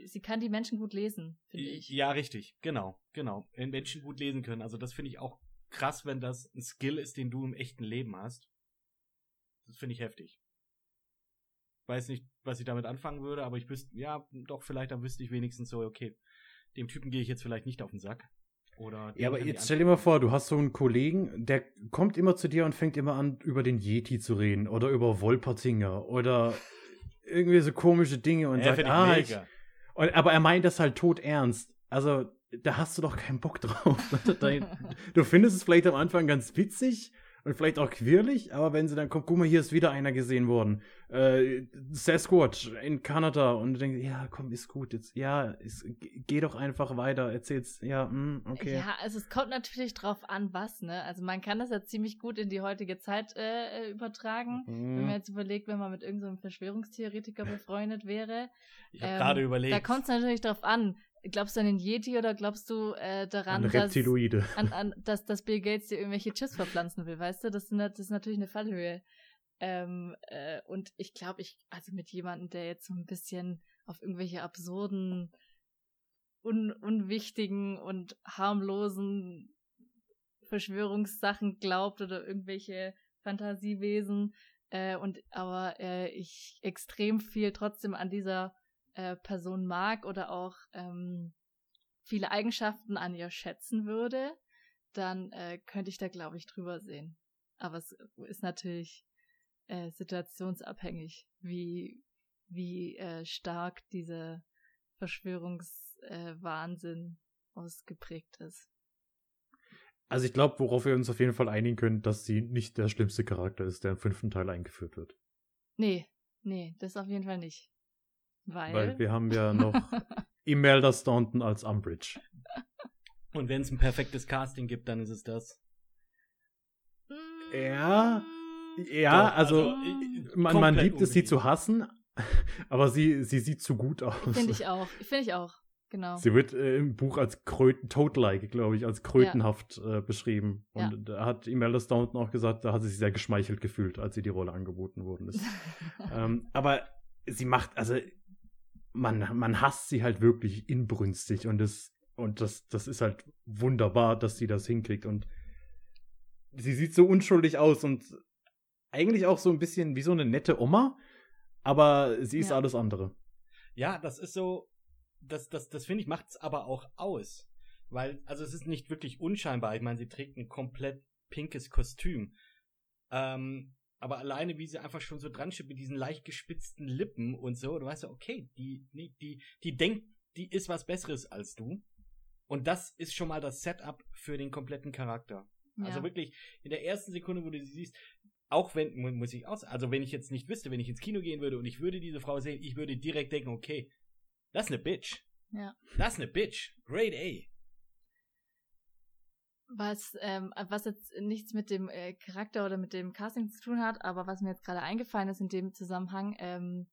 sie kann die Menschen gut lesen, finde ich. Ja, richtig, genau, genau. Wenn Menschen gut lesen können. Also das finde ich auch krass, wenn das ein Skill ist, den du im echten Leben hast. Das finde ich heftig. Weiß nicht, was ich damit anfangen würde, aber ich wüsste, ja, doch, vielleicht dann wüsste ich wenigstens so, okay, dem Typen gehe ich jetzt vielleicht nicht auf den Sack. Oder Ja, aber jetzt stell dir mal vor, du hast so einen Kollegen, der kommt immer zu dir und fängt immer an, über den Yeti zu reden oder über Wolpertinger oder irgendwie so komische Dinge und Ja, sagt, ah, ich, und, aber er meint das halt tot ernst. Also, da hast du doch keinen Bock drauf. du findest es vielleicht am Anfang ganz witzig und vielleicht auch quirlig, aber wenn sie dann kommt, guck mal, hier ist wieder einer gesehen worden. Äh, Sasquatch in Kanada und du denkst, ja, komm, ist gut, jetzt, ja, ist, geh doch einfach weiter, erzähl's, ja, mm, okay. Ja, also es kommt natürlich drauf an, was, ne? Also man kann das ja ziemlich gut in die heutige Zeit äh, äh, übertragen. Wenn man Mhm. jetzt überlegt, wenn man mit irgendeinem Verschwörungstheoretiker befreundet wäre. Ich habe Ähm, gerade überlegt. Da kommt es natürlich drauf an. Glaubst du an den Yeti oder glaubst du äh, daran, An dass, an, an, dass, dass Bill Gates dir irgendwelche Chips verpflanzen will, weißt du? Das, sind, das ist natürlich eine Fallhöhe. Ähm, äh, und ich glaube, ich, also mit jemandem, der jetzt so ein bisschen auf irgendwelche absurden, un, unwichtigen und harmlosen Verschwörungssachen glaubt oder irgendwelche Fantasiewesen, äh, und aber äh, ich extrem viel trotzdem an dieser äh, Person mag oder auch ähm, viele Eigenschaften an ihr schätzen würde, dann äh, könnte ich da, glaube ich, drüber sehen. Aber es ist natürlich äh, situationsabhängig, wie, wie äh, stark dieser Verschwörungswahnsinn äh, ausgeprägt ist. Also ich glaube, worauf wir uns auf jeden Fall einigen können, dass sie nicht der schlimmste Charakter ist, der im fünften Teil eingeführt wird. Nee, nee, das auf jeden Fall nicht. Weil, Weil wir haben ja noch Imelda Staunton als Umbridge. Und wenn es ein perfektes Casting gibt, dann ist es das. Ja, ja, Doch, also, also, man, man liebt es, sie zu hassen, aber sie, sie sieht zu gut aus. Finde ich auch. Finde ich auch. Genau. Sie wird äh, im Buch als Kröten, Toad-like, glaube ich, als krötenhaft äh, beschrieben. Und Ja. da hat Imelda Staunton auch gesagt, da hat sie sich sehr geschmeichelt gefühlt, als sie die Rolle angeboten worden ist. ähm, aber sie macht, also man, man hasst sie halt wirklich inbrünstig und das, und das, das ist halt wunderbar, dass sie das hinkriegt. Und sie sieht so unschuldig aus und eigentlich auch so ein bisschen wie so eine nette Oma, aber sie ist Ja. alles andere. Ja, das ist so, das, das, das finde ich, macht's aber auch aus. Weil, also es ist nicht wirklich unscheinbar. Ich meine, sie trägt ein komplett pinkes Kostüm. Ähm, aber alleine, wie sie einfach schon so dran steht mit diesen leicht gespitzten Lippen und so, du weißt ja, okay, die, nee, die, die denkt, die ist was Besseres als du. Und das ist schon mal das Setup für den kompletten Charakter. Also Ja. wirklich, in der ersten Sekunde, wo du sie siehst, auch wenn, mu- muss ich aus, also wenn ich jetzt nicht wüsste, wenn ich ins Kino gehen würde und ich würde diese Frau sehen, ich würde direkt denken, okay, das ist eine Bitch. Ja. Das ist eine Bitch. Grade A. Was, ähm, was jetzt nichts mit dem äh, Charakter oder mit dem Casting zu tun hat, aber was mir jetzt gerade eingefallen ist in dem Zusammenhang, ähm,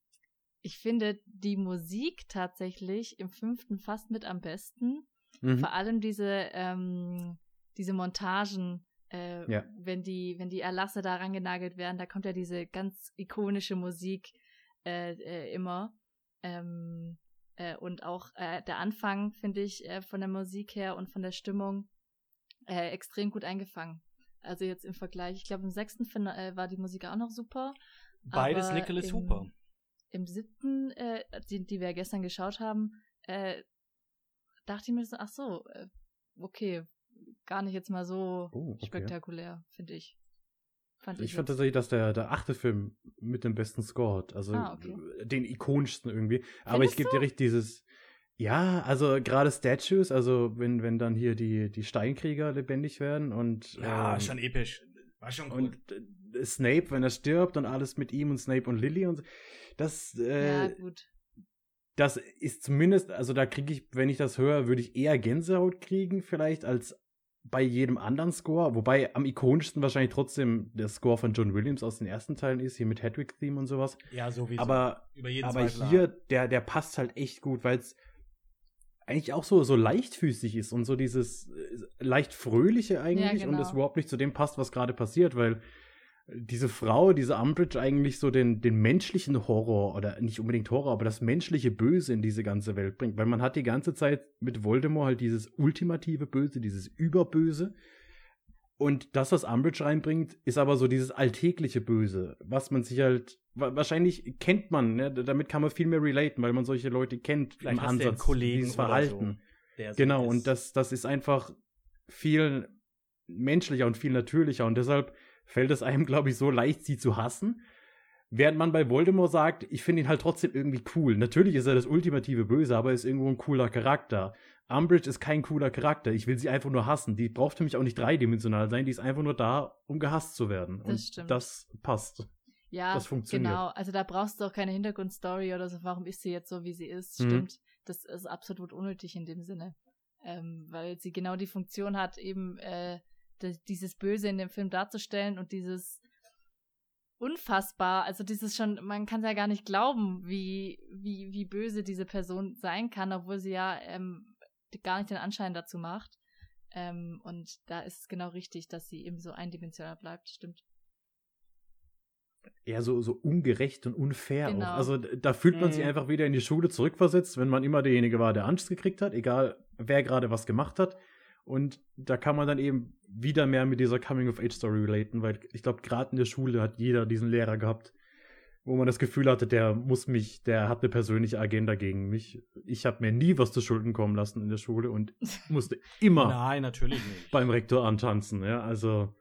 ich finde die Musik tatsächlich im fünften fast mit am besten. Mhm. Vor allem diese, ähm, diese Montagen, äh, Ja. wenn die, wenn die Erlasse da rangenagelt werden, da kommt ja diese ganz ikonische Musik äh, äh, immer. Ähm, äh, und auch äh, der Anfang, finde ich, äh, von der Musik her und von der Stimmung äh, extrem gut eingefangen. Also jetzt im Vergleich, ich glaube im sechsten fin- äh, war die Musik auch noch super. Beides Nicholas im, Hooper. Im siebten, äh, die, die wir gestern geschaut haben, äh, dachte ich mir so, ach so, äh, okay, gar nicht jetzt mal so Oh, okay. spektakulär, finde ich. Fand Ich ich, fand tatsächlich, dass der, der achte Film mit dem besten Score hat. Also Ah, okay. den ikonischsten irgendwie. Aber ich Findest gebe dir recht, dieses. Ja, also gerade Statues, also wenn, wenn dann hier die, die Steinkrieger lebendig werden und. Ja, ähm, schon episch. War schon gut. Und äh, Snape, wenn er stirbt und alles mit ihm und Snape und Lily und so. Das, äh, ja, gut. das ist zumindest, also da kriege ich, wenn ich das höre, würde ich eher Gänsehaut kriegen, vielleicht als bei jedem anderen Score. Wobei am ikonischsten wahrscheinlich trotzdem der Score von John Williams aus den ersten Teilen ist, hier mit Hedwig Theme und sowas. ja, sowieso. Aber, Über jeden aber Zweifel hier, der, der passt halt echt gut, weil es eigentlich auch so, so leichtfüßig ist und so dieses äh, leicht fröhliche eigentlich Ja, und genau. es überhaupt nicht zu dem passt, was gerade passiert, weil diese Frau, diese Umbridge eigentlich so den, den menschlichen Horror oder nicht unbedingt Horror, aber das menschliche Böse in diese ganze Welt bringt. Weil man hat die ganze Zeit mit Voldemort halt dieses ultimative Böse, dieses Überböse. Und das, was Umbridge reinbringt, ist aber so dieses alltägliche Böse, was man sich halt, wahrscheinlich kennt man, ne? damit kann man viel mehr relaten, weil man solche Leute kennt Vielleicht im hast Ansatz, Kollegen Verhalten. so, der so Genau, ist. und das, das ist einfach viel menschlicher und viel natürlicher und deshalb fällt es einem, glaube ich, so leicht, sie zu hassen. Während man bei Voldemort sagt, ich finde ihn halt trotzdem irgendwie cool. Natürlich ist er das ultimative Böse, aber er ist irgendwo ein cooler Charakter. Umbridge ist kein cooler Charakter. Ich will sie einfach nur hassen. Die braucht für mich auch nicht dreidimensional sein. Die ist einfach nur da, um gehasst zu werden. Das und stimmt. das passt. Ja, das funktioniert. genau. Also da brauchst du auch keine Hintergrundstory oder so, warum ist sie jetzt so, wie sie ist. Mhm. Stimmt. Das ist absolut unnötig in dem Sinne. Ähm, weil sie genau die Funktion hat, eben äh, das, dieses Böse in dem Film darzustellen und dieses unfassbar, also dieses schon, man kann ja gar nicht glauben, wie, wie, wie böse diese Person sein kann, obwohl sie ja ähm, gar nicht den Anschein dazu macht. Ähm, und da ist es genau richtig, dass sie eben so eindimensional bleibt, stimmt. Eher so, so ungerecht und unfair Genau. auch. Also da fühlt man sich Mhm. einfach wieder in die Schule zurückversetzt, wenn man immer derjenige war, der Angst gekriegt hat, egal wer gerade was gemacht hat. Und da kann man dann eben wieder mehr mit dieser Coming-of-Age-Story relaten, weil ich glaube, gerade in der Schule hat jeder diesen Lehrer gehabt, wo man das Gefühl hatte, der muss mich, der hat eine persönliche Agenda gegen mich. Ich habe mir nie was zu Schulden kommen lassen in der Schule und musste immer Nein, natürlich nicht. beim Rektor antanzen. Ja, also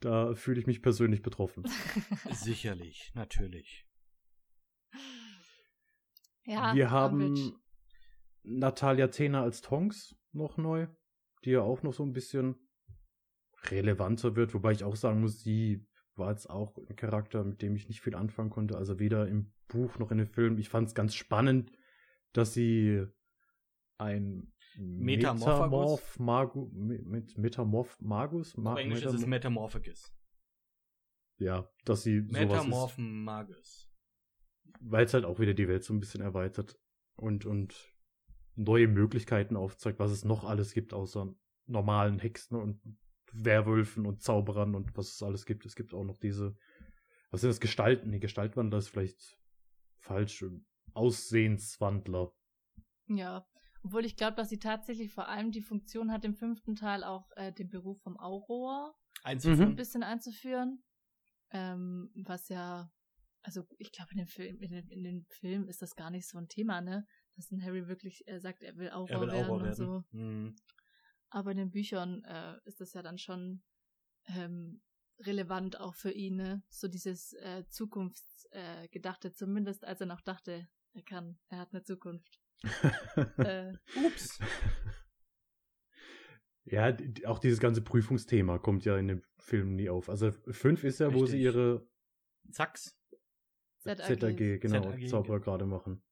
da fühle ich mich persönlich betroffen. Sicherlich, natürlich. Ja, Wir haben Umbridge. Natalia Tena als Tonks noch neu, die ja auch noch so ein bisschen relevanter wird, wobei ich auch sagen muss, sie war jetzt auch ein Charakter, mit dem ich nicht viel anfangen konnte, also weder im Buch noch in dem Film. Ich fand es ganz spannend, dass sie ein Metamorph Magus mit Metamorph Magus Ma Auf Englisch Metamorph ist es Metamorphagus. Ja, dass sie Metamorphen Magus. Weil es halt auch wieder die Welt so ein bisschen erweitert und und neue Möglichkeiten aufzeigt, was es noch alles gibt außer normalen Hexen und Werwölfen und Zauberern und was es alles gibt. Es gibt auch noch diese, was sind das, Gestalten? Die Gestaltwandler ist vielleicht falsch. Aussehenswandler. Ja, obwohl ich glaube, dass sie tatsächlich vor allem die Funktion hat, im fünften Teil auch äh, den Beruf vom Auror einzuführen. ein bisschen einzuführen. Ähm, was ja, also ich glaube, in dem Film, in, in dem Film ist das gar nicht so ein Thema, ne? Dass ein Harry wirklich äh, sagt, er will Auror, er will werden, Auror werden und so. Mhm. Aber in den Büchern äh, ist das ja dann schon ähm, relevant auch für ihn, ne? So dieses äh, Zukunftsgedachte, äh, zumindest als er noch dachte, er kann, er hat eine Zukunft. äh, ups. Ja, auch dieses ganze Prüfungsthema kommt ja in dem Film nie auf. Also fünf ist ja, Richtig. wo sie ihre Zacks. ZAG, ZAG genau, ZAG, Zauberer genau. gerade machen.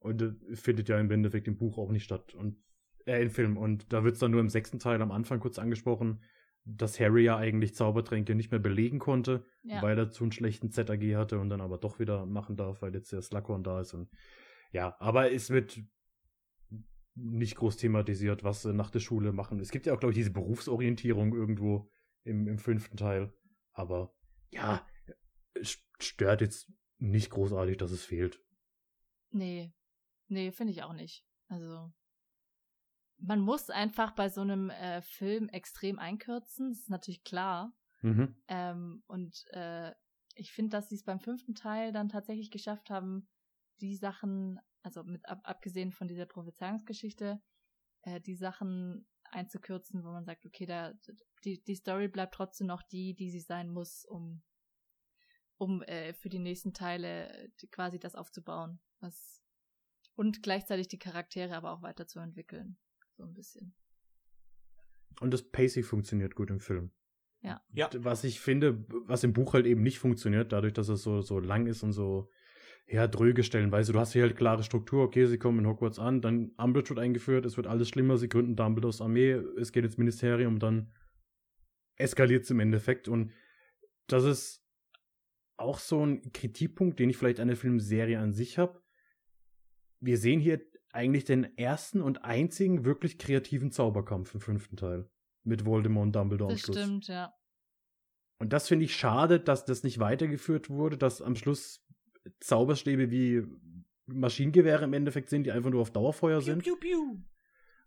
Und äh, findet ja im Endeffekt im Buch auch nicht statt. Und äh, im Film. Und da wird es dann nur im sechsten Teil am Anfang kurz angesprochen, dass Harry ja eigentlich Zaubertränke nicht mehr belegen konnte, ja. weil er zu einen schlechten ZAG hatte und dann aber doch wieder machen darf, weil jetzt der Slughorn da ist. Und ja, aber es wird nicht groß thematisiert, was sie nach der Schule machen. Es gibt ja auch, glaube ich, diese Berufsorientierung irgendwo im, im fünften Teil. Aber ja, stört jetzt nicht großartig, dass es fehlt. Nee. Nee, finde ich auch nicht. Also, man muss einfach bei so einem äh, Film extrem einkürzen, das ist natürlich klar. Mhm. Ähm, und äh, ich finde, dass sie es beim fünften Teil dann tatsächlich geschafft haben, die Sachen, also mit ab, abgesehen von dieser Prophezeiungsgeschichte, äh, die Sachen einzukürzen, wo man sagt, okay, da die, die Story bleibt trotzdem noch die, die sie sein muss, um um äh, für die nächsten Teile quasi das aufzubauen, was und gleichzeitig die Charaktere aber auch weiterzuentwickeln. So ein bisschen. Und das Pacing funktioniert gut im Film. Ja. ja. Was ich finde, was im Buch halt eben nicht funktioniert, dadurch, dass es so, so lang ist und so, ja, dröge stellenweise. Du hast hier halt klare Struktur, okay, sie kommen in Hogwarts an, dann Umbridge wird eingeführt, es wird alles schlimmer, sie gründen Dumbledores Armee, es geht ins Ministerium, dann eskaliert es im Endeffekt. Und das ist auch so ein Kritikpunkt, den ich vielleicht an der Filmserie an sich habe. Wir sehen hier eigentlich den ersten und einzigen wirklich kreativen Zauberkampf im fünften Teil. Mit Voldemort und Dumbledore das stimmt, ja. Und das finde ich schade, dass das nicht weitergeführt wurde, dass am Schluss Zauberstäbe wie Maschinengewehre im Endeffekt sind, die einfach nur auf Dauerfeuer sind. Piu, piu, piu.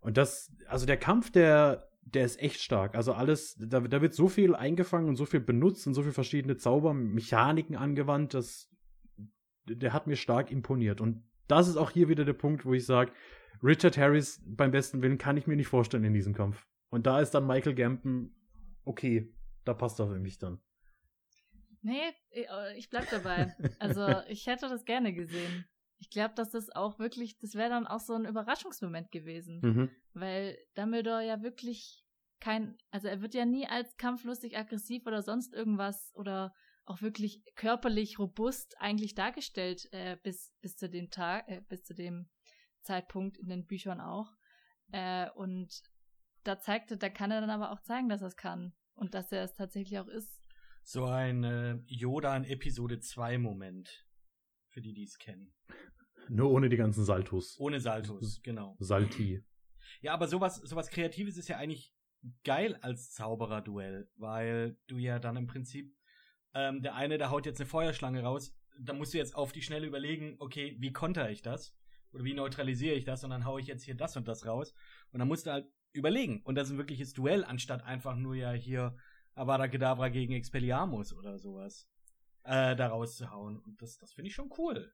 Und das, also der Kampf, der, der ist echt stark. Also alles, da, da wird so viel eingefangen und so viel benutzt und so viele verschiedene Zaubermechaniken angewandt, dass der hat mir stark imponiert. Und das ist auch hier wieder der Punkt, wo ich sage, Richard Harris beim besten Willen kann ich mir nicht vorstellen in diesem Kampf. Und da ist dann Michael Gambon, okay, da passt er für mich dann. Nee, äh, ich bleib dabei. Also, ich hätte das gerne gesehen. Ich glaube, dass das auch wirklich, das wäre dann auch so ein Überraschungsmoment gewesen. Mhm. Weil Dumbledore ja wirklich kein, also er wird ja nie als kampflustig, aggressiv oder sonst irgendwas oder auch wirklich körperlich robust eigentlich dargestellt äh, bis bis zu dem Tag, äh, bis zu dem Zeitpunkt in den Büchern auch. Äh, und da zeigte, da kann er dann aber auch zeigen, dass er es kann und dass er es tatsächlich auch ist. So ein äh, Yoda in Episode 2 Moment. Für die, die es kennen. Nur ohne die ganzen Saltos. Ohne Saltos, genau. Salti. Ja, aber sowas, sowas Kreatives ist ja eigentlich geil als Zauberer-Duell, weil du ja dann im Prinzip ähm, der eine, der haut jetzt eine Feuerschlange raus, da musst du jetzt auf die Schnelle überlegen, okay, wie konter ich das? Oder wie neutralisiere ich das? Und dann haue ich jetzt hier das und das raus. Und dann musst du halt überlegen. Und das ist ein wirkliches Duell, anstatt einfach nur ja hier Avada Kedavra gegen Expelliarmus oder sowas äh, da rauszuhauen. Und das, das finde ich schon cool.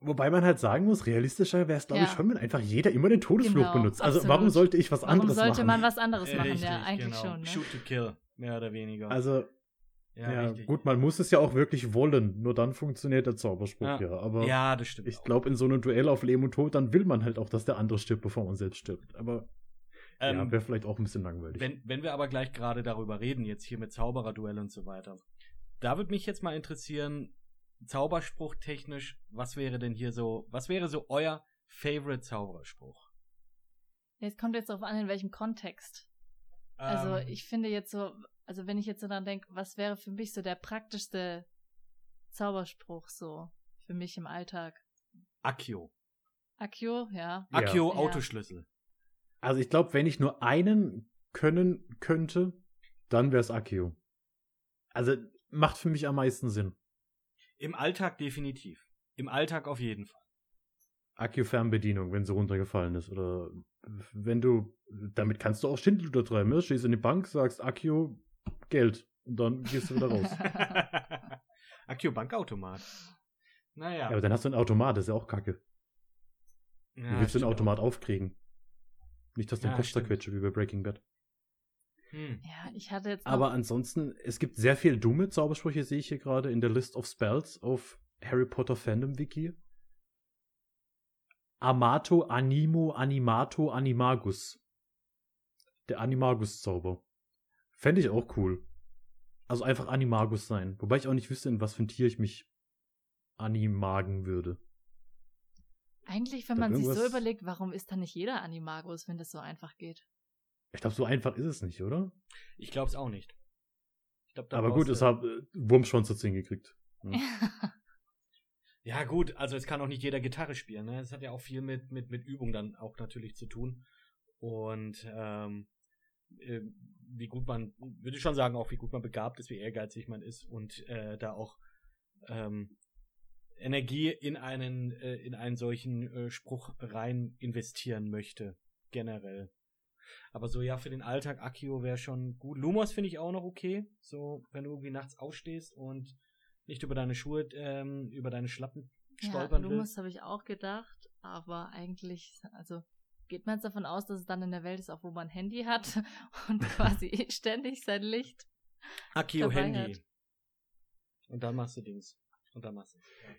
Wobei man halt sagen muss, realistischer wäre es, glaube ja. ich, schon, wenn einfach jeder immer den Todesflug genau, benutzt. Also absolut. warum sollte ich was anderes machen? Warum sollte man was anderes machen? Richtig, ja, eigentlich genau. schon. Ne? Shoot to kill, mehr oder weniger. Also ja, ja gut, man muss es ja auch wirklich wollen. Nur dann funktioniert der Zauberspruch ja. ja. Aber ja, das stimmt. Ich glaube, in so einem Duell auf Leben und Tod, dann will man halt auch, dass der andere stirbt, bevor man selbst stirbt. Aber Ähm, ja, wäre vielleicht auch ein bisschen langweilig. Wenn, wenn wir aber gleich gerade darüber reden, jetzt hier mit Zaubererduell und so weiter, da würde mich jetzt mal interessieren, Zauberspruch technisch, was wäre denn hier so, was wäre so euer Favorite Zauberspruch? Es kommt jetzt darauf an, in welchem Kontext. Also ähm, ich finde jetzt so, also wenn ich jetzt so dann denke, was wäre für mich so der praktischste Zauberspruch so für mich im Alltag? Akio. Akio, ja. Akio ja. Autoschlüssel. Also ich glaube, wenn ich nur einen können könnte, dann wäre es Akio. Also macht für mich am meisten Sinn. Im Alltag definitiv. Im Alltag auf jeden Fall. Akku-Fernbedienung, wenn sie runtergefallen ist. Oder wenn du, damit kannst du auch Schindluder treiben. Ne? Stehst in die Bank, sagst Akku, Geld. Und dann gehst du wieder raus. Akku Bankautomat. Naja. Ja, aber dann hast du einen Automat, das ist ja auch kacke. Ja, Wie willst du den Automat auch. aufkriegen? Nicht, dass du den Kopf zerquetscht wie bei Breaking Bad. Hm. Ja, ich hatte jetzt. Aber ansonsten, es gibt sehr viel dumme Zaubersprüche, sehe ich hier gerade in der List of Spells auf Harry Potter Fandom Wiki. Amato, Animo, Animato, Animagus. Der Animagus-Zauber. Fände ich auch cool. Also einfach Animagus sein. Wobei ich auch nicht wüsste, in was für ein Tier ich mich animagen würde. Eigentlich, wenn man sich so überlegt, warum ist da nicht jeder Animagus, wenn das so einfach geht? Ich glaube, so einfach ist es nicht, oder? Ich glaube es auch nicht. Glaub, Aber gut, es hat äh, Wurmschwanz dazu hingekriegt. Ja. ja, gut, also es kann auch nicht jeder Gitarre spielen. Ne? Es hat ja auch viel mit, mit, mit Übung dann auch natürlich zu tun. Und ähm, äh, wie gut man, würde ich schon sagen, auch wie gut man begabt ist, wie ehrgeizig man ist und äh, da auch ähm, Energie in einen, äh, in einen solchen äh, Spruch rein investieren möchte. Generell. Aber so, ja, für den Alltag Akio wäre schon gut. Lumos finde ich auch noch okay. So, wenn du irgendwie nachts aufstehst und nicht über deine Schuhe, ähm, über deine Schlappen stolpern ja, Lumos habe ich auch gedacht, aber eigentlich, also geht man jetzt davon aus, dass es dann in der Welt ist, auch wo man ein Handy hat und quasi ständig sein Licht. Akio Handy. Hat. Und dann machst du Dings. Und dann machst du. Ja.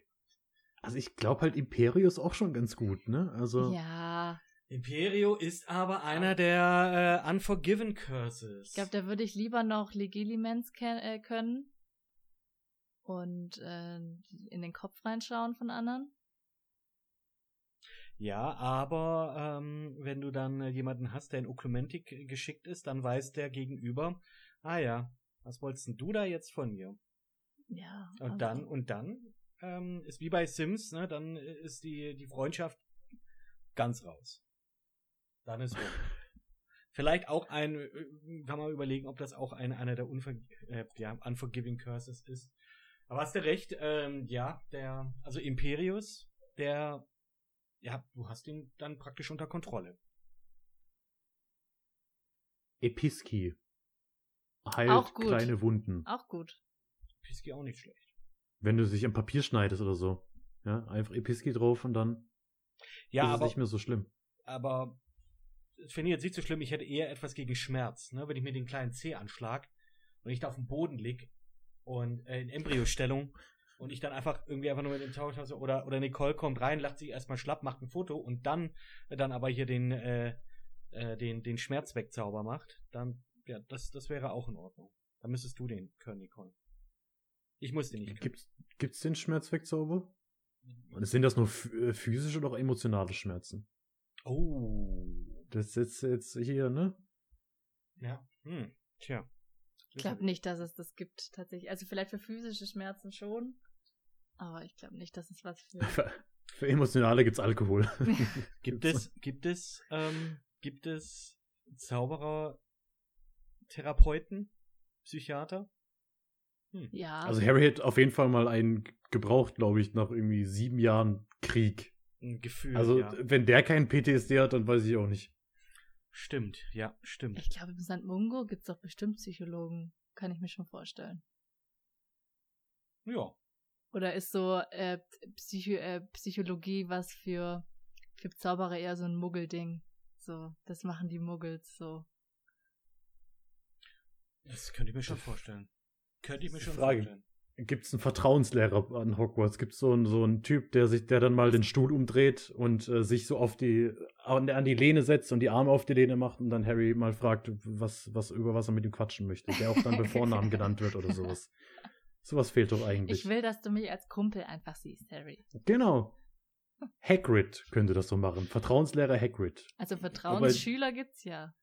Also ich glaube halt Imperius auch schon ganz gut, ne? Also. Ja. Imperio ist aber einer der äh, Unforgiven Curses. Ich glaube, da würde ich lieber noch Legilimens äh, können und äh, in den Kopf reinschauen von anderen. Ja, aber ähm, wenn du dann äh, jemanden hast, der in Oklumentik geschickt ist, dann weiß der Gegenüber, ah ja, was wolltest denn du da jetzt von mir? Ja. Und also. dann, und dann ähm, ist wie bei Sims, ne, dann ist die, die Freundschaft ganz raus. Dann ist rum. Vielleicht auch ein, äh, kann man überlegen, ob das auch ein, einer der Unver äh, ja, Unforgiving Curses ist. Aber hast du recht, ähm, ja, der, also Imperius, der, ja, du hast ihn dann praktisch unter Kontrolle. Episki. Heilt auch gut. kleine Wunden. Auch gut. Episki auch nicht schlecht. Wenn du dich am Papier schneidest oder so. Ja, einfach Episki drauf und dann ja, ist aber, es nicht mehr so schlimm. Aber finde ich jetzt nicht so schlimm, ich hätte eher etwas gegen Schmerz, ne? Wenn ich mir den kleinen C anschlag und ich da auf dem Boden lieg und äh, in Embryostellung und ich dann einfach irgendwie einfach nur mit dem Tauchtasse oder oder Nicole kommt rein, lacht sich erstmal schlapp, macht ein Foto und dann dann aber hier den äh, äh, den den Schmerzwegzauber macht, dann ja, das das wäre auch in Ordnung. Dann müsstest du den können, Nicole. Ich muss den nicht. Gibt's gibt's den Schmerzwegzauber? Und sind das nur äh, physische oder emotionale Schmerzen? Oh. Das ist jetzt hier, ne? Ja. Hm. Tja. Ich glaube nicht, dass es das gibt, tatsächlich. Also vielleicht für physische Schmerzen schon, aber ich glaube nicht, dass es was für. für, für emotionale gibt's Alkohol. gibt es, gibt es, ähm, gibt es Zauberer, Therapeuten, Psychiater? Hm. Ja. Also Harry hat auf jeden Fall mal einen gebraucht, glaube ich, nach irgendwie sieben Jahren Krieg. Ein Gefühl. Also, ja. wenn der keinen PTSD hat, dann weiß ich auch nicht. Stimmt, ja, stimmt. Ich glaube, im St. Mungo gibt es doch bestimmt Psychologen. Kann ich mir schon vorstellen. Ja. Oder ist so äh, Psycho äh, Psychologie was für, für Zauberer eher so ein Muggelding? So, das machen die Muggels so. Das könnte ich mir schon vorstellen. Könnte ich mir schon Frage. vorstellen. gibt es einen Vertrauenslehrer an Hogwarts. Gibt so einen, so einen Typ, der sich, der dann mal den Stuhl umdreht und äh, sich so auf die, an, an, die Lehne setzt und die Arme auf die Lehne macht und dann Harry mal fragt, was, was, über was er mit ihm quatschen möchte. Der auch dann bei Vornamen genannt wird oder sowas. Sowas fehlt doch eigentlich. Ich will, dass du mich als Kumpel einfach siehst, Harry. Genau. Hagrid könnte das so machen. Vertrauenslehrer Hagrid. Also Vertrauensschüler aber, gibt's ja.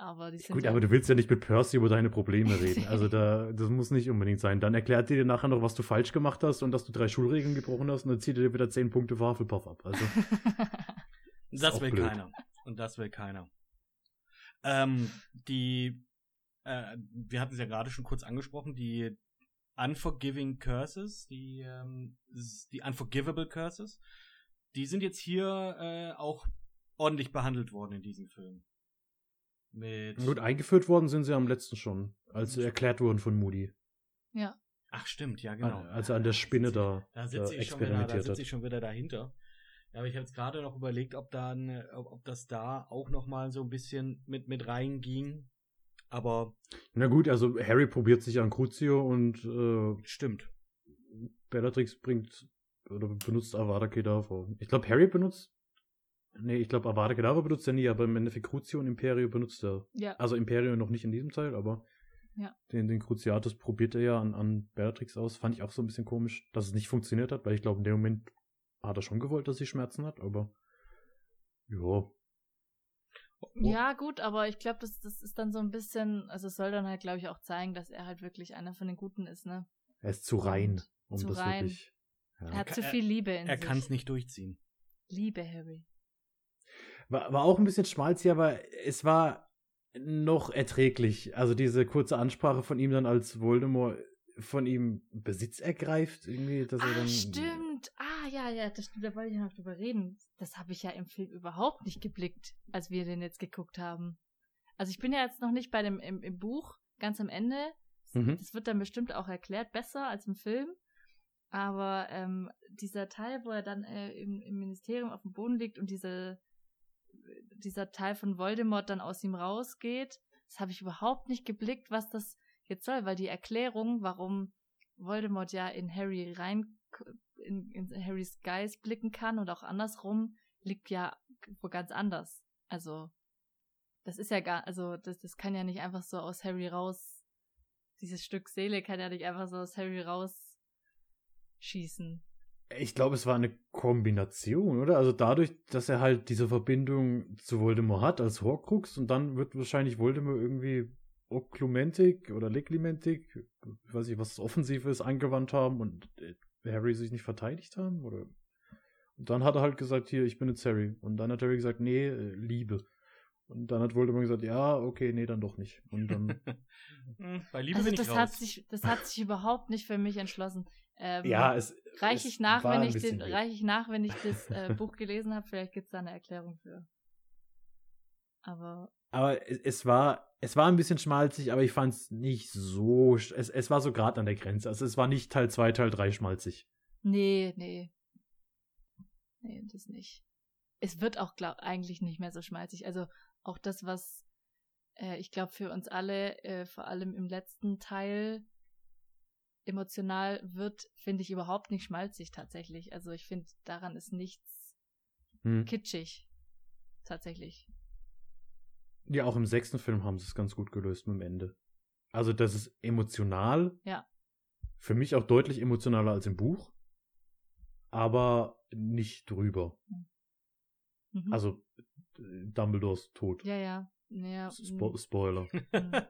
Aber die sind Gut, ja aber du willst ja nicht mit Percy über deine Probleme reden. Also da, das muss nicht unbedingt sein. Dann erklärt dir nachher noch, was du falsch gemacht hast und dass du drei Schulregeln gebrochen hast und dann zieht er dir wieder zehn Punkte Wafelpuff ab. Also, das will blöd. keiner. Und das will keiner. Ähm, die, äh, wir hatten es ja gerade schon kurz angesprochen, die Unforgiving Curses, die, ähm, die Unforgivable Curses, die sind jetzt hier äh, auch ordentlich behandelt worden in diesem Film. Mit Gut, eingeführt worden sind sie am letzten schon, als sie erklärt wurden von Moody. Ja. Ach stimmt, ja genau. Als er an der Spinne da, da, sitze ich, schon wieder, da sitz ich schon wieder dahinter. Ja, aber ich habe jetzt gerade noch überlegt, ob dann, ob, ob das da auch noch mal so ein bisschen mit mit reinging. Aber na gut, also Harry probiert sich an Crucio und äh, stimmt. Bellatrix bringt oder benutzt Avada Kedavra. Ich glaube, Harry benutzt Nee, ich glaube, Avada Kedavra benutzt er nie, aber im Endeffekt Crucio und Imperio benutzt er. Ja. Also Imperio noch nicht in diesem Teil, aber ja. den, den Cruciatus probiert er ja an, an Beatrix aus. Fand ich auch so ein bisschen komisch, dass es nicht funktioniert hat, weil ich glaube, in dem Moment hat er schon gewollt, dass sie Schmerzen hat, aber ja. Oh. Ja, gut, aber ich glaube, das, das ist dann so ein bisschen, also es soll dann halt, glaube ich, auch zeigen, dass er halt wirklich einer von den Guten ist, ne? Er ist zu rein, um zu das rein. wirklich. Ja. Er hat zu viel Liebe in er, er sich. Er kann es nicht durchziehen. Liebe, Harry. War, war auch ein bisschen schmalzig, aber es war noch erträglich. Also diese kurze Ansprache von ihm dann als Voldemort von ihm Besitz ergreift, irgendwie, dass er ah, dann. Stimmt. Ah, ja, ja, das, da wollte ich noch drüber reden. Das habe ich ja im Film überhaupt nicht geblickt, als wir den jetzt geguckt haben. Also ich bin ja jetzt noch nicht bei dem im, im Buch ganz am Ende. Mhm. Das wird dann bestimmt auch erklärt, besser als im Film. Aber ähm, dieser Teil, wo er dann äh, im, im Ministerium auf dem Boden liegt und diese dieser Teil von Voldemort dann aus ihm rausgeht. Das habe ich überhaupt nicht geblickt, was das jetzt soll, weil die Erklärung, warum Voldemort ja in Harry rein, in, in Harrys Geist blicken kann und auch andersrum, liegt ja wo ganz anders. Also, das ist ja gar, also, das, das kann ja nicht einfach so aus Harry raus, dieses Stück Seele kann ja nicht einfach so aus Harry raus schießen. Ich glaube, es war eine Kombination, oder? Also dadurch, dass er halt diese Verbindung zu Voldemort hat als Horcrux und dann wird wahrscheinlich Voldemort irgendwie Oklumentik oder Leklimentik, ich weiß nicht, was Offensives angewandt haben und äh, Harry sich nicht verteidigt haben, oder? Und dann hat er halt gesagt, hier, ich bin jetzt Harry. Und dann hat Harry gesagt, nee, äh, Liebe. Und dann hat Voldemort gesagt, ja, okay, nee, dann doch nicht. Und dann. Hm, bei Liebe also bin ich das raus. Hat sich, das hat sich überhaupt nicht für mich entschlossen. Ähm, ja, es. Reiche ich nach, wenn ich den, reiche ich nach, wenn ich das äh, Buch gelesen habe. Vielleicht gibt es da eine Erklärung für. Aber. Aber es, es, war, es war ein bisschen schmalzig, aber ich fand es nicht so. Es, es war so gerade an der Grenze. Also es war nicht Teil 2, Teil 3 schmalzig. Nee, nee. Nee, das nicht. Es wird auch glaub, eigentlich nicht mehr so schmalzig. Also auch das, was äh, ich glaube für uns alle, äh, vor allem im letzten Teil, emotional wird, finde ich überhaupt nicht schmalzig tatsächlich. Also ich finde, daran ist nichts hm. kitschig. Tatsächlich. Ja, auch im sechsten Film haben sie es ganz gut gelöst mit dem Ende. Also das ist emotional. Ja. Für mich auch deutlich emotionaler als im Buch. Aber nicht drüber. Mhm. Also Dumbledores Tod. Ja, ja. ja Spo Spoiler.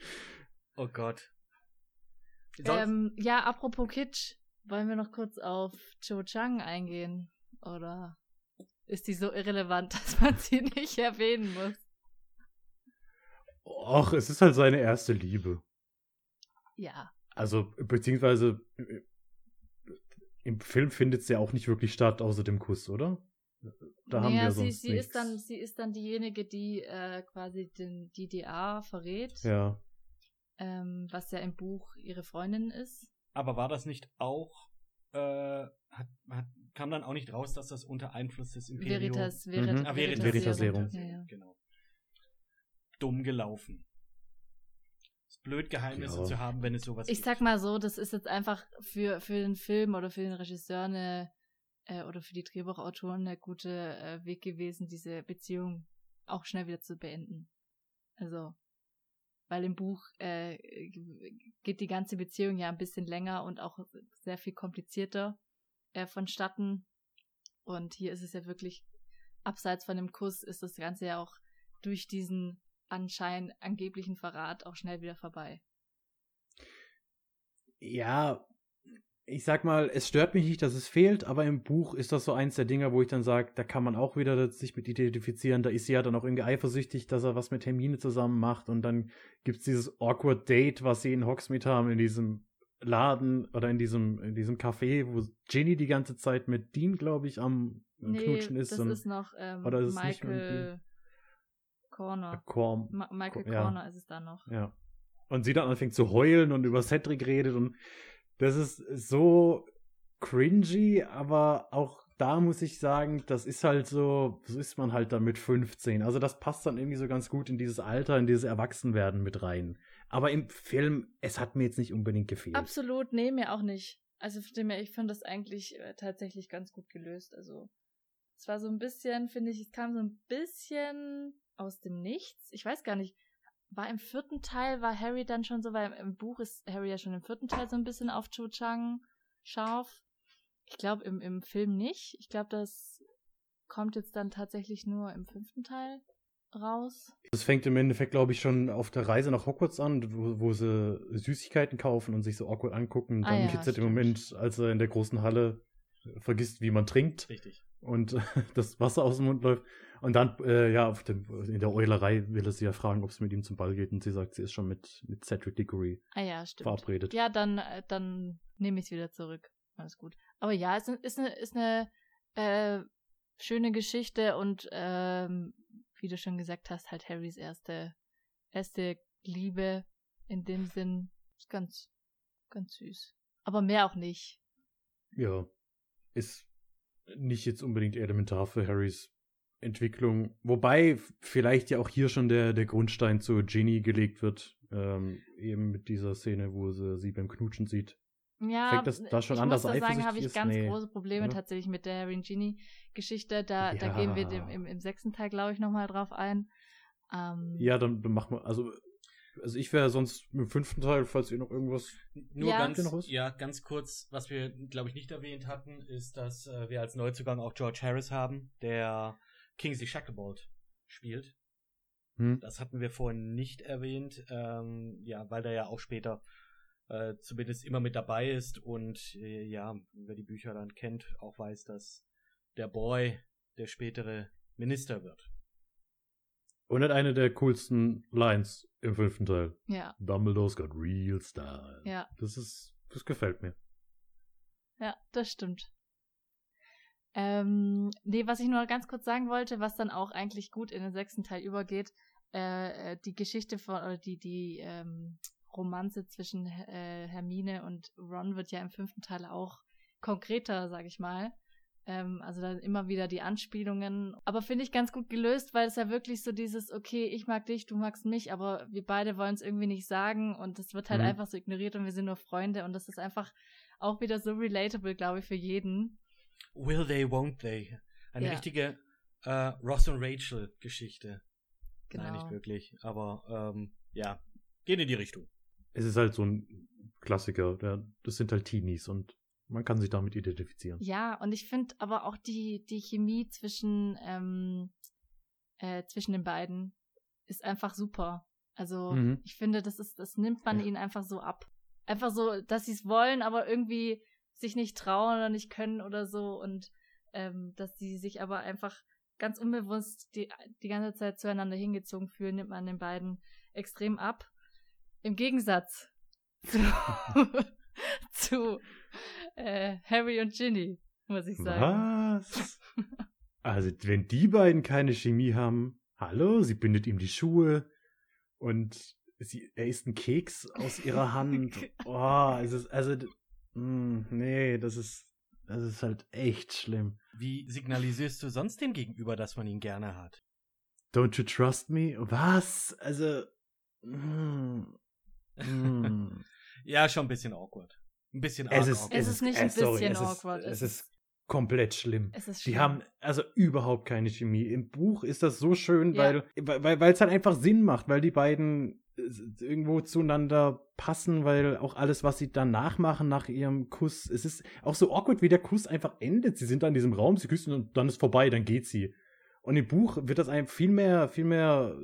oh Gott. Ähm, ja, apropos Kitsch, wollen wir noch kurz auf Cho Chang eingehen? Oder ist die so irrelevant, dass man sie nicht erwähnen muss? Och, es ist halt seine erste Liebe. Ja. Also, beziehungsweise im Film findet es ja auch nicht wirklich statt, außer dem Kuss, oder? Da naja, haben wir sonst sie, sie ist dann Sie ist dann diejenige, die äh, quasi den DDA verrät. Ja ähm, was ja im Buch ihre Freundin ist. Aber war das nicht auch, äh, hat, hat, kam dann auch nicht raus, dass das unter Einfluss des Imperiums... Veritas, Verit mhm. ah, Veritas, Veritas Serum. Ja, ja. Genau. Dumm gelaufen. ist blöd, Geheimnisse ja. zu haben, wenn es sowas Ich gibt. sag mal so, das ist jetzt einfach für, für den Film oder für den Regisseur eine, äh, oder für die Drehbuchautoren eine gute äh, Weg gewesen, diese Beziehung auch schnell wieder zu beenden. Also, weil im Buch äh, geht die ganze Beziehung ja ein bisschen länger und auch sehr viel komplizierter äh, vonstatten. Und hier ist es ja wirklich, abseits von dem Kuss, ist das Ganze ja auch durch diesen anscheinend angeblichen Verrat auch schnell wieder vorbei. Ja, ich sag mal, es stört mich nicht, dass es fehlt, aber im Buch ist das so eins der Dinge, wo ich dann sage, da kann man auch wieder sich mit identifizieren. Da ist sie ja dann auch irgendwie eifersüchtig, dass er was mit Hermine zusammen macht und dann gibt's dieses awkward Date, was sie in Hogsmeade haben, in diesem Laden oder in diesem, in diesem Café, wo Ginny die ganze Zeit mit Dean, glaube ich, am nee, Knutschen ist. Das und, ist noch ähm, oder ist Michael Corner. Corm Ma Michael Corner ja. ist es dann noch. Ja. Und sie dann anfängt zu heulen und über Cedric redet und das ist so cringy, aber auch da muss ich sagen, das ist halt so, so ist man halt dann mit 15. Also das passt dann irgendwie so ganz gut in dieses Alter, in dieses Erwachsenwerden mit rein. Aber im Film, es hat mir jetzt nicht unbedingt gefehlt. Absolut, nee, mir auch nicht. Also ich fand das eigentlich äh, tatsächlich ganz gut gelöst. Also es war so ein bisschen, finde ich, es kam so ein bisschen aus dem Nichts. Ich weiß gar nicht, war im vierten Teil, war Harry dann schon so, weil im Buch ist Harry ja schon im vierten Teil so ein bisschen auf Cho Chang scharf. Ich glaube im, im Film nicht. Ich glaube, das kommt jetzt dann tatsächlich nur im fünften Teil raus. Das fängt im Endeffekt, glaube ich, schon auf der Reise nach Hogwarts an, wo, wo sie Süßigkeiten kaufen und sich so awkward angucken. Ah, dann ja, gibt es halt im Moment, als er in der großen Halle vergisst, wie man trinkt. Richtig. Und das Wasser aus dem Mund läuft. Und dann, äh, ja, auf dem, in der Eulerei will er sie ja fragen, ob es mit ihm zum Ball geht. Und sie sagt, sie ist schon mit, mit Cedric Diggory ah, ja, stimmt. verabredet. Ja, dann, äh, dann nehme ich es wieder zurück. Alles gut. Aber ja, es ist eine, ist eine äh, schöne Geschichte und ähm, wie du schon gesagt hast, halt Harrys erste, erste Liebe in dem Sinn ist ganz, ganz süß. Aber mehr auch nicht. Ja, ist nicht jetzt unbedingt elementar für Harrys Entwicklung. Wobei vielleicht ja auch hier schon der, der Grundstein zu Ginny gelegt wird. Ähm, eben mit dieser Szene, wo sie sie beim Knutschen sieht. Ja, Fängt das da schon ich an, muss da sagen, habe ich ganz nee. große Probleme ja. tatsächlich mit der Harry Ginny Geschichte. Da, ja. da gehen wir dem, im, im sechsten Teil, glaube ich, nochmal drauf ein. Ähm, ja, dann, dann machen wir, also also ich wäre sonst im fünften Teil, falls ihr noch irgendwas. Nur ja. ganz, noch ja, ganz kurz, was wir, glaube ich, nicht erwähnt hatten, ist, dass äh, wir als Neuzugang auch George Harris haben, der Kingsley Shacklebolt spielt. Hm. Das hatten wir vorhin nicht erwähnt, ähm, ja, weil der ja auch später äh, zumindest immer mit dabei ist und äh, ja, wer die Bücher dann kennt, auch weiß, dass der Boy der spätere Minister wird. Und hat eine der coolsten Lines im fünften Teil. Ja. Dumbledore's got real style. Ja. Das ist, das gefällt mir. Ja, das stimmt. Ähm, nee, was ich nur ganz kurz sagen wollte, was dann auch eigentlich gut in den sechsten Teil übergeht, äh, äh die Geschichte von, oder die, die ähm, Romanze zwischen äh, Hermine und Ron wird ja im fünften Teil auch konkreter, sag ich mal. Ähm, also dann immer wieder die Anspielungen. Aber finde ich ganz gut gelöst, weil es ja wirklich so dieses, okay, ich mag dich, du magst mich, aber wir beide wollen es irgendwie nicht sagen und es wird halt mhm. einfach so ignoriert und wir sind nur Freunde und das ist einfach auch wieder so relatable, glaube ich, für jeden. Will they, won't they? Eine ja. richtige äh, Ross und Rachel Geschichte. Genau. Nein, nicht wirklich, aber ähm, ja, geht in die Richtung. Es ist halt so ein Klassiker, ja, das sind halt Teenies und man kann sich damit identifizieren. Ja, und ich finde aber auch die, die Chemie zwischen, ähm, äh, zwischen den beiden ist einfach super. Also mhm. ich finde, das ist, das nimmt man ja. ihnen einfach so ab. Einfach so, dass sie es wollen, aber irgendwie sich nicht trauen oder nicht können oder so und ähm, dass sie sich aber einfach ganz unbewusst die, die ganze Zeit zueinander hingezogen fühlen, nimmt man den beiden extrem ab. Im Gegensatz zu, zu äh, Harry und Ginny, muss ich sagen. Was? Also, wenn die beiden keine Chemie haben, hallo, sie bindet ihm die Schuhe und sie, er isst einen Keks aus ihrer Hand. Oh, es ist, also, Mm, nee, das ist, das ist halt echt schlimm. Wie signalisierst du sonst dem Gegenüber, dass man ihn gerne hat? Don't you trust me? Was? Also, mm, Mm. ja, schon ein bisschen awkward. Ein bisschen es ist, awkward. Es ist nicht ein bisschen sorry, awkward. Es ist, es ist komplett schlimm. Es ist schlimm. Die haben also überhaupt keine Chemie. Im Buch ist das so schön, ja. weil weil weil es halt einfach Sinn macht, weil die beiden äh, irgendwo zueinander passen, weil auch alles, was sie danach machen, nach ihrem Kuss, es ist auch so awkward, wie der Kuss einfach endet. Sie sind da in diesem Raum, sie küssen und dann ist vorbei, dann geht sie. Und im Buch wird das einem viel mehr, viel mehr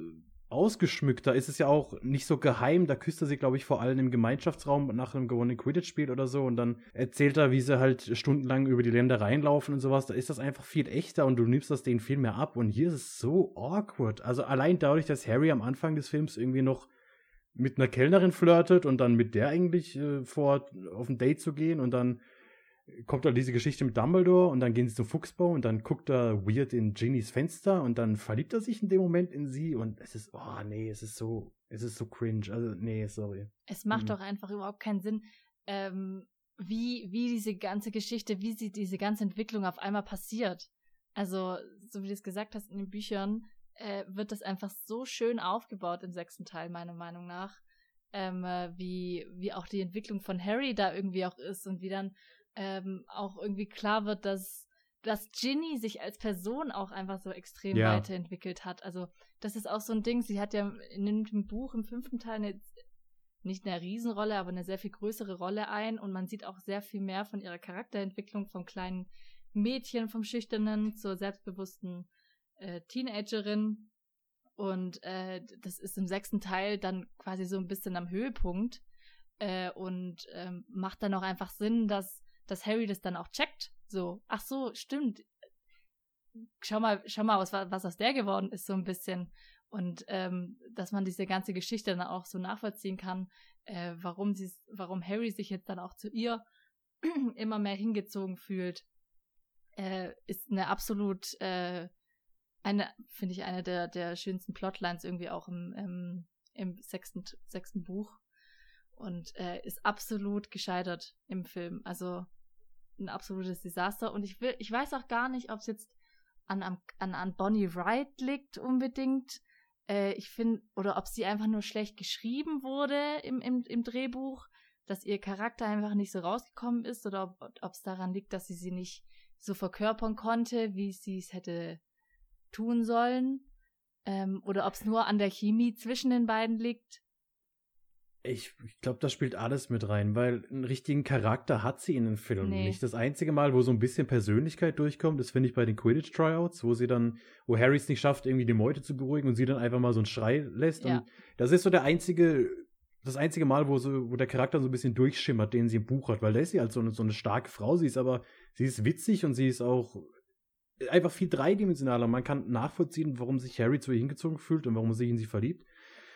ausgeschmückt. Da ist es ja auch nicht so geheim. Da küsst er sie, glaube ich, vor allem im Gemeinschaftsraum nach einem gewonnenen Quidditch-Spiel oder so. Und dann erzählt er, wie sie halt stundenlang über die Länder reinlaufen und sowas. Da ist das einfach viel echter und du nimmst das denen viel mehr ab. Und hier ist es so awkward. Also allein dadurch, dass Harry am Anfang des Films irgendwie noch mit einer Kellnerin flirtet und dann mit der eigentlich äh, vor auf ein Date zu gehen und dann kommt halt diese Geschichte mit Dumbledore und dann gehen sie zum Fuchsbau und dann guckt er weird in Ginnys Fenster und dann verliebt er sich in dem Moment in sie und es ist, oh nee, es ist so, es ist so cringe. Also, nee, sorry. Es macht mhm. doch einfach überhaupt keinen Sinn, ähm, wie, wie diese ganze Geschichte, wie sie diese ganze Entwicklung auf einmal passiert. Also, so wie du es gesagt hast in den Büchern, äh, wird das einfach so schön aufgebaut im sechsten Teil, meiner Meinung nach. Ähm, äh, wie, wie auch die Entwicklung von Harry da irgendwie auch ist und wie dann ähm, auch irgendwie klar wird, dass, dass Ginny sich als Person auch einfach so extrem ja. weiterentwickelt hat. Also, das ist auch so ein Ding. Sie hat ja in dem Buch im fünften Teil eine, nicht eine Riesenrolle, aber eine sehr viel größere Rolle ein und man sieht auch sehr viel mehr von ihrer Charakterentwicklung vom kleinen Mädchen, vom Schüchternen zur selbstbewussten äh, Teenagerin. Und äh, das ist im sechsten Teil dann quasi so ein bisschen am Höhepunkt äh, und ähm, macht dann auch einfach Sinn, dass dass Harry das dann auch checkt. So, ach so, stimmt. Schau mal, schau mal, was, was aus der geworden ist, so ein bisschen. Und ähm, dass man diese ganze Geschichte dann auch so nachvollziehen kann, äh, warum sie, warum Harry sich jetzt dann auch zu ihr immer mehr hingezogen fühlt, äh, ist eine absolut äh, eine, finde ich, eine der, der schönsten Plotlines irgendwie auch im, im, im sechsten, sechsten Buch und äh, ist absolut gescheitert im Film. Also ein absolutes Desaster. Und ich will, ich weiß auch gar nicht, ob es jetzt an, an, an Bonnie Wright liegt unbedingt. Äh, ich finde, oder ob sie einfach nur schlecht geschrieben wurde im, im, im Drehbuch, dass ihr Charakter einfach nicht so rausgekommen ist, oder ob es daran liegt, dass sie sie nicht so verkörpern konnte, wie sie es hätte tun sollen. Ähm, oder ob es nur an der Chemie zwischen den beiden liegt. Ich, ich glaube, das spielt alles mit rein, weil einen richtigen Charakter hat sie in den Filmen nee. nicht. Das einzige Mal, wo so ein bisschen Persönlichkeit durchkommt, das finde ich bei den Quidditch-Tryouts, wo sie dann, wo Harry es nicht schafft, irgendwie die Meute zu beruhigen und sie dann einfach mal so einen Schrei lässt. Ja. Und das ist so der einzige, das einzige Mal, wo, so, wo der Charakter so ein bisschen durchschimmert, den sie im Buch hat, weil da ist sie halt so eine, so eine starke Frau. Sie ist aber, sie ist witzig und sie ist auch einfach viel dreidimensionaler. Man kann nachvollziehen, warum sich Harry zu ihr hingezogen fühlt und warum er sich in sie verliebt.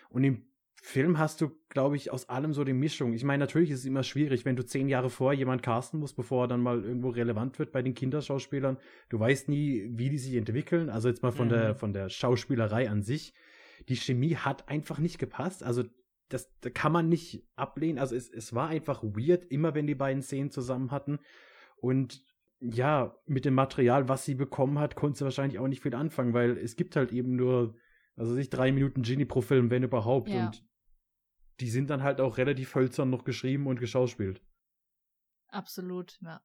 Und im Film hast du, glaube ich, aus allem so die Mischung. Ich meine, natürlich ist es immer schwierig, wenn du zehn Jahre vor jemand casten musst, bevor er dann mal irgendwo relevant wird bei den Kinderschauspielern. Du weißt nie, wie die sich entwickeln. Also jetzt mal von mhm. der von der Schauspielerei an sich. Die Chemie hat einfach nicht gepasst. Also das, das kann man nicht ablehnen. Also es, es war einfach weird, immer wenn die beiden Szenen zusammen hatten. Und ja, mit dem Material, was sie bekommen hat, konnte sie wahrscheinlich auch nicht viel anfangen, weil es gibt halt eben nur also sich drei Minuten Genie pro Film, wenn überhaupt. Ja. Und die sind dann halt auch relativ hölzern noch geschrieben und geschauspielt. Absolut, ja.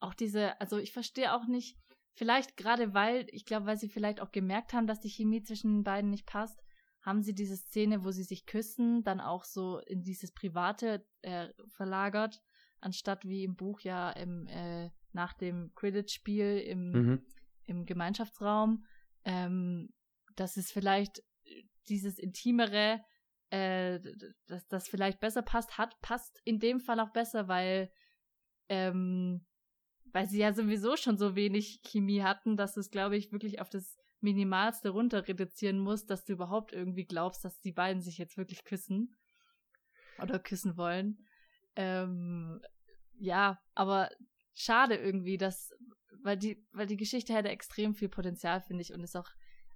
Auch diese, also ich verstehe auch nicht, vielleicht gerade weil, ich glaube, weil sie vielleicht auch gemerkt haben, dass die Chemie zwischen den beiden nicht passt, haben sie diese Szene, wo sie sich küssen, dann auch so in dieses Private äh, verlagert, anstatt wie im Buch ja im, äh, nach dem Quidditch-Spiel im, mhm. im Gemeinschaftsraum. Ähm, dass es vielleicht äh, dieses Intimere, äh, dass das vielleicht besser passt, hat, passt in dem Fall auch besser, weil, ähm, weil sie ja sowieso schon so wenig Chemie hatten, dass es, glaube ich, wirklich auf das Minimalste runter reduzieren muss, dass du überhaupt irgendwie glaubst, dass die beiden sich jetzt wirklich küssen oder küssen wollen. Ähm, ja, aber schade irgendwie, dass, weil die, weil die Geschichte hätte extrem viel Potenzial, finde ich, und ist auch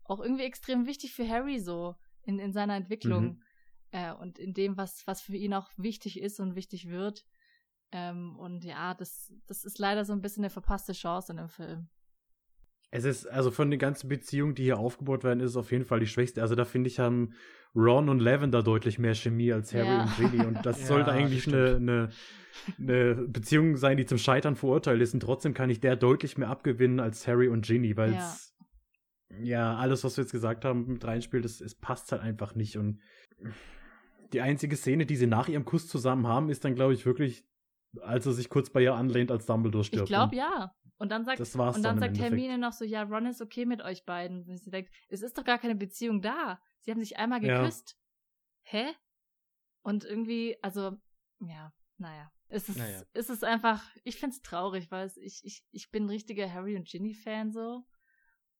auch irgendwie extrem wichtig für Harry so in, in seiner Entwicklung mhm. äh, und in dem, was, was für ihn auch wichtig ist und wichtig wird. Ähm, und ja, das, das ist leider so ein bisschen eine verpasste Chance in dem Film. Es ist, also von den ganzen Beziehungen, die hier aufgebaut werden, ist es auf jeden Fall die schwächste. Also da finde ich, haben Ron und Lavender deutlich mehr Chemie als Harry ja. und Ginny. Und das ja, sollte eigentlich eine, eine, eine, Beziehung sein, die zum Scheitern verurteilt ist. Und trotzdem kann ich der deutlich mehr abgewinnen als Harry und Ginny, weil es ja. alles, was wir jetzt gesagt haben, mit reinspielt, es, es passt halt einfach nicht. Und die einzige Szene, die sie nach ihrem Kuss zusammen haben, ist dann, glaube ich, wirklich, als er sich kurz bei ihr anlehnt, als Dumbledore stirbt. Ich glaube, ja. Und dann sagt, das war's und dann, dann sagt Hermine noch so, ja, Ron ist okay mit euch beiden. Und sie denkt, es ist doch gar keine Beziehung da. Sie haben sich einmal geküsst. Ja. Hä? Und irgendwie, also, ja, naja. Es ist, naja. es ist einfach, ich find's traurig, weil es, ich, ich, ich bin ein richtiger Harry und Ginny-Fan so.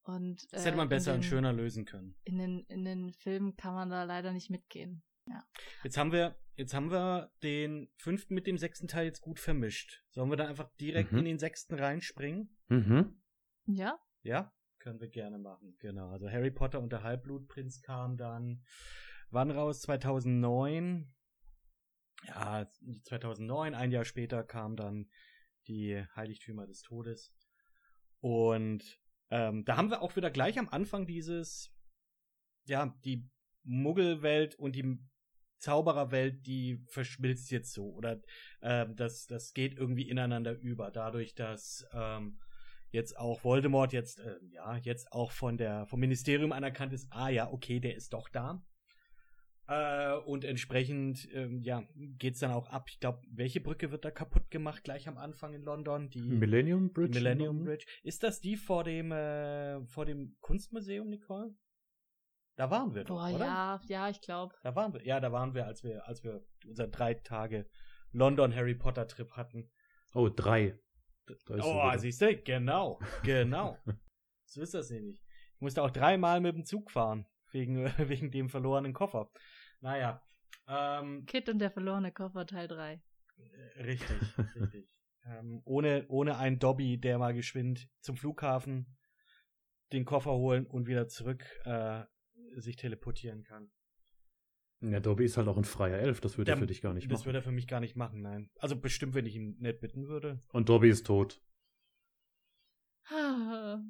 Und, das hätte man äh, besser den, und schöner lösen können. In den, in den Filmen kann man da leider nicht mitgehen. Ja. Jetzt haben wir, jetzt haben wir den fünften mit dem sechsten Teil jetzt gut vermischt. Sollen wir da einfach direkt mhm. in den sechsten reinspringen? Mhm. Ja. Ja, können wir gerne machen. Genau. Also Harry Potter und der Halbblutprinz kam dann wann raus? 2009. Ja, 2009, ein Jahr später kam dann die Heiligtümer des Todes. Und ähm, da haben wir auch wieder gleich am Anfang dieses, ja, die Muggelwelt und die Zaubererwelt, die verschmilzt jetzt so. Oder äh, das, das geht irgendwie ineinander über, dadurch, dass ähm, jetzt auch Voldemort jetzt, äh, ja, jetzt auch von der, vom Ministerium anerkannt ist, ah ja, okay, der ist doch da. Äh, und entsprechend, ähm, ja, geht's dann auch ab. Ich glaube, welche Brücke wird da kaputt gemacht gleich am Anfang in London? Die Millennium Bridge. Die Millennium Bridge. Ist das die vor dem, äh, vor dem Kunstmuseum, Nicole? Da waren wir doch, Boah, oder? ja, ja, ich glaube. Da waren wir, ja, da waren wir, als wir, als wir unser drei Tage London Harry Potter Trip hatten. Oh, drei. Oh, siehst du, genau, genau. so ist das nämlich. Ich musste auch dreimal mit dem Zug fahren, wegen, wegen dem verlorenen Koffer. Naja. Ähm, Kit und der verlorene Koffer, Teil 3. Äh, richtig, richtig. Ähm, ohne, ohne einen Dobby, der mal geschwind zum Flughafen den Koffer holen und wieder zurück äh, sich teleportieren kann. Ja, Dobby ist halt auch ein freier Elf, das würde er für dich gar nicht das machen. Das würde er für mich gar nicht machen, nein. Also bestimmt, wenn ich ihn nicht bitten würde. Und Dobby ist tot.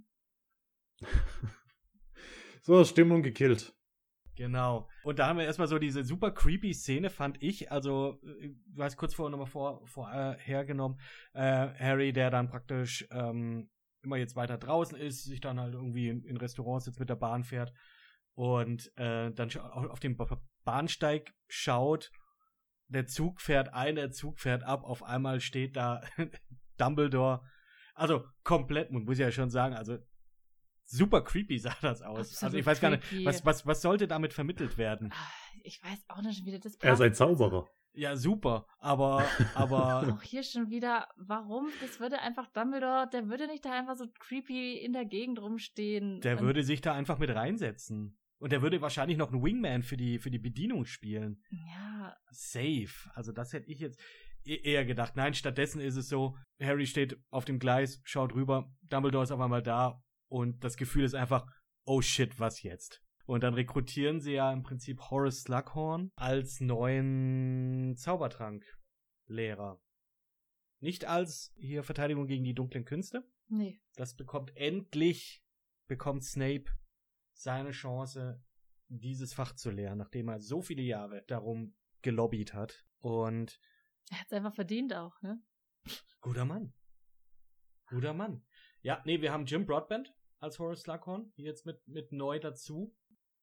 so, Stimmung gekillt. Genau. Und da haben wir erstmal so diese super creepy Szene, fand ich. Also, äh, du hast kurz vorher nochmal vor, vorher genommen. Äh, Harry, der dann praktisch ähm, immer jetzt weiter draußen ist, sich dann halt irgendwie in, in Restaurants jetzt mit der Bahn fährt und äh, dann auf dem Bahnsteig schaut, der Zug fährt ein, der Zug fährt ab, auf einmal steht da Dumbledore. Also komplett, man muss ja schon sagen, also super creepy sah das aus. Absolut also ich weiß creepy. gar nicht, was, was, was sollte damit vermittelt werden? Ah, ich weiß auch nicht, wie das. Er ist ein Zauberer. Ja, super, aber, aber. auch hier schon wieder, warum? Das würde einfach Dumbledore, der würde nicht da einfach so creepy in der Gegend rumstehen. Der würde sich da einfach mit reinsetzen. Und er würde wahrscheinlich noch einen Wingman für die, für die Bedienung spielen. Ja. Safe. Also das hätte ich jetzt e-, eher gedacht. Nein, stattdessen ist es so, Harry steht auf dem Gleis, schaut rüber, Dumbledore ist auf einmal da und das Gefühl ist einfach, oh shit, was jetzt? Und dann rekrutieren sie ja im Prinzip Horace Slughorn als neuen Zaubertranklehrer. Nicht als hier Verteidigung gegen die dunklen Künste. Nee. Das bekommt endlich, bekommt Snape seine Chance, dieses Fach zu lernen, nachdem er so viele Jahre darum gelobbyt hat. Und er hat es einfach verdient auch, ne? Guter Mann. Guter Mann. Ja, nee, wir haben Jim Broadbent als Horace Slughorn, jetzt mit, mit neu dazu.